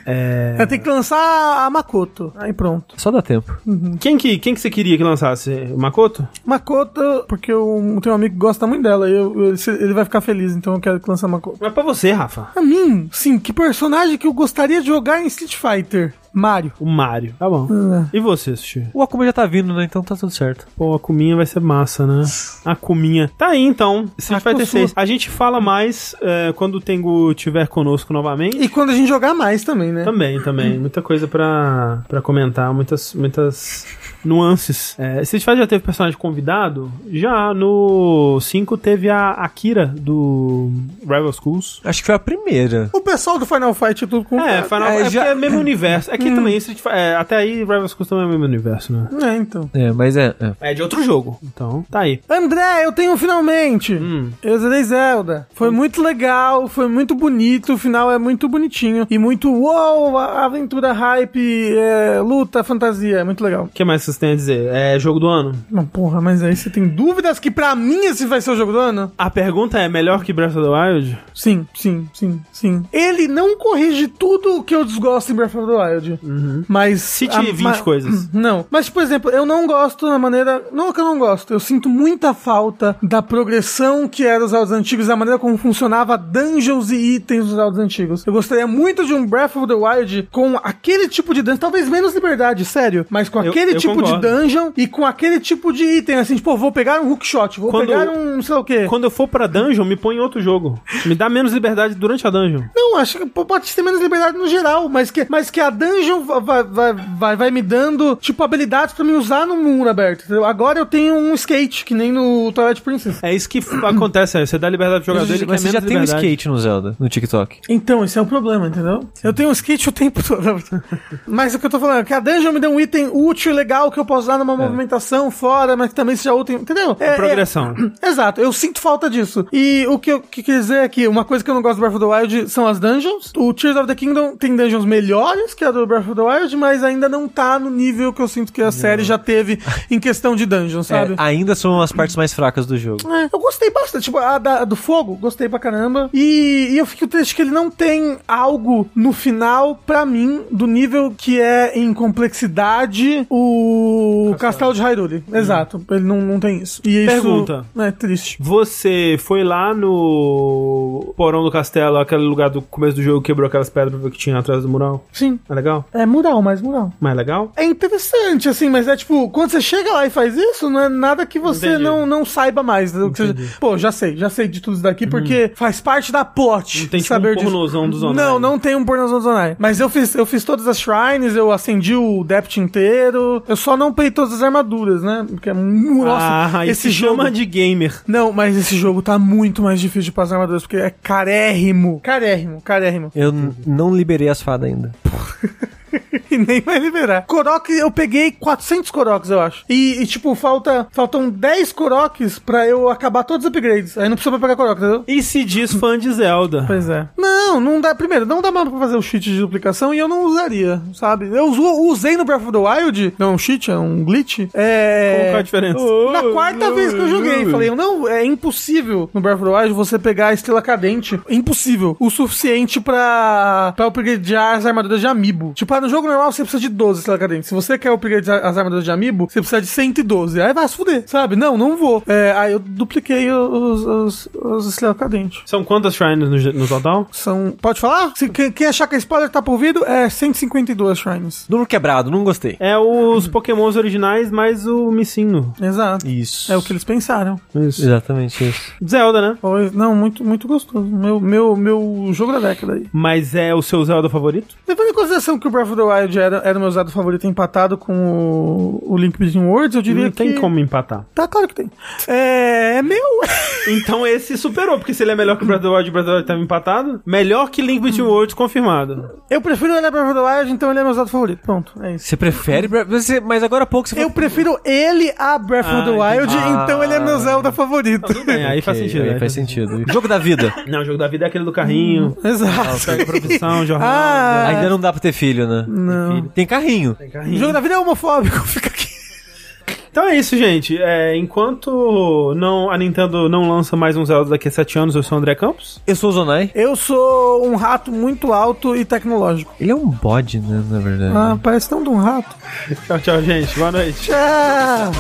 É... Tem que lançar a Makoto. Aí pronto. Só dá tempo. Quem que, quem que você queria que lançasse? O Makoto? Makoto, porque eu tenho um amigo que gosta muito dela e eu- eu- ele, ele vai ficar feliz, então eu quero que lance a Makoto. Mas pra você, Rafa. A mim, sim, que personagem que eu gostaria de jogar em Street Fighter? Mario. O Mario. Tá bom. E você, Sushi? O Akuma já tá vindo, né? Então tá tudo certo. Pô, a Kuminha vai ser massa, né? A Kuminha. Tá aí, então. Street Fighter Kusu. 6. A gente fala mais é, quando o Tengu estiver conosco novamente. E quando a gente jogar mais também, né? Também, também. Muita coisa pra, pra comentar, muitas, muitas nuances. É, Street Fighter já teve personagem convidado? Já. No 5 teve a Akira do Rival Schools. Acho que foi a primeira. O pessoal do Final Fight é tudo com. É, Final, É, é, já- é mesmo universo. Aqui também, Street Fighter, é, até aí Rival Schools também é o mesmo universo, né? É, então. É, mas é. é. É de outro jogo. Então, tá aí. André, eu tenho finalmente. Hum. Eu zerei Zelda. Foi muito legal, foi muito bonito, o final é muito bonitinho. E muito, uou, a- aventura, hype, é, luta, fantasia, é muito legal. O que mais vocês têm a dizer? É jogo do ano? Não, porra, mas aí você tem dúvidas que pra mim esse vai ser o jogo do ano? A pergunta é melhor que Breath of the Wild? Sim, sim, sim, sim. Ele não corrige tudo que eu desgosto em Breath of the Wild. Mas. Cite a- 20 ma- coisas. Não. Mas, por exemplo, eu não gosto da maneira. Não é que eu não gosto. Eu sinto muita falta da progressão que era os Zeldas antigos, da maneira como funcionava dungeons e itens dos Zeldas antigos. Eu gostaria muito de um Breath of the Wild com aquele tipo de dungeon, talvez menos liberdade, sério, mas com Eu- aquele eu tipo concordo. de dungeon e com aquele tipo de item, assim, tipo, vou pegar um hookshot, vou Quando- pegar um sei lá o quê. Quando eu for pra dungeon, me põe em outro jogo. Me dá menos liberdade durante a dungeon. Não, não, acho que pode ter menos liberdade no geral, mas que, mas que a dungeon vai, vai, vai, vai me dando, tipo, habilidades pra me usar no mundo aberto. entendeu? Agora eu tenho um skate, que nem no Twilight Princess. É isso que acontece, é, você dá liberdade pro jogador, ele Mas você já tem um skate no Zelda, no TikTok. Então, esse é o problema, entendeu? Eu tenho um skate o tempo todo. Mas o que eu tô falando é que a dungeon me deu um item útil, legal, que eu posso usar numa movimentação fora, mas que também seja útil, entendeu? É, Progressão. é- exato, eu sinto falta disso. E o que eu que quer dizer é que uma coisa que eu não gosto do Breath of the Wild são as dungeons. O Tears of the Kingdom tem dungeons melhores que a do Breath of the Wild, mas ainda não tá no nível que eu sinto que a série já teve em questão de dungeon, sabe? É, ainda são as partes mais fracas do jogo. É, eu gostei bastante. Tipo, a da- do fogo, gostei pra caramba. E, e eu fico triste que ele não tem algo no final, pra mim, do nível que é em complexidade o Castelo de Hyrule. Exato. Ele não, não tem isso. E isso Pergunta. é triste. Você foi lá no porão do castelo, aquele lugar do começo do jogo, quebrou aquelas pedras que tinha atrás do mural? Sim. É legal? É mural, mais mural. Mais legal? É interessante, assim, mas é tipo, quando você chega lá e faz isso, não é nada que você Entendi. não, não saiba mais. Que você- Entendi. pô, já sei, já sei de tudo isso daqui, porque faz parte da plot. Não tem, tipo, saber um pornozão do Zonai. Não, não tem um pornozão do Zonai. Mas eu fiz, eu fiz todas as shrines, eu acendi o depth inteiro. Eu só não peguei todas as armaduras, né? Porque, é nossa, ah, esse jogo... chama de gamer. Não, mas esse jogo tá muito mais difícil de passar armaduras, porque é carérrimo. Carérrimo, carérrimo. Eu não liberei as fadas ainda. e nem vai liberar. Korok, eu peguei 400 Koroks, eu acho. E, e, tipo, falta, faltam 10 Koroks pra eu acabar todos os upgrades. Aí não precisa mais pegar Korok, entendeu? E se diz fã de Zelda. Pois é. Não, não dá. Primeiro, não dá mais pra fazer o cheat de duplicação e eu não usaria, sabe? Eu usei no Breath of the Wild, não é um cheat, é um glitch. É. Qual é a diferença? Na quarta vez que eu joguei, falei, não, é impossível no Breath of the Wild você pegar a estrela cadente. Impossível. O suficiente pra, pra upgradear as armaduras de amiibo. Tipo, no jogo normal você precisa de 12 estrelas cadentes. Se você quer upgradear as armaduras de amiibo, você precisa de 112. Aí vai se fuder, sabe? Não, não vou. É, aí eu dupliquei os, os, os estrelas cadentes. São quantas shrines no, no total? São. Pode falar? Se, quem, quem achar que é spoiler tá por ouvido, é 152 shrines. Número quebrado, não gostei. É os pokémons originais mais o missinho. Exato. Isso. É o que eles pensaram. Isso. Exatamente isso. Zelda, né? Foi- Não, muito, muito gostoso. Meu, meu, meu jogo da década aí. Mas é o seu Zelda favorito? Levando em consideração que o Breath of the Wild era, era o meu Zelda favorito empatado com o, o Link Between Worlds, eu diria Não tem que... como empatar. Tá, claro que tem. É, é meu. Então esse superou, porque se ele é melhor que o Breath of the Wild e o Breath of the Wild tava empatado, melhor que Link Between Worlds confirmado. Eu prefiro ele a Breath of the Wild, então ele é meu Zelda favorito. Pronto, é isso. Você prefere. Você, mas agora há pouco você Eu falou- prefiro ele a Breath of the Ah, Wild, entendi. então ele é meu Zelda favorito. Tudo bem, aí faz Ok, sentido. aí aí faz sentido. Jogo da vida. Não, o jogo da vida é aquele do carrinho. Exato. Pega profissão, jornal. Ah, Ainda não dá pra ter filho, né? Não. Tem carrinho. tem O carrinho. jogo da vida é homofóbico, fica aqui. Então é isso, gente. É, enquanto não, a Nintendo não lança mais um Zelda daqui a 7 anos, eu sou o André Campos. Eu sou o Zonai. Eu sou um rato muito alto e tecnológico. Ele é um bode, né? Na verdade. Ah, parece tão de um rato. Tchau, tchau, gente. Boa noite. Tchau!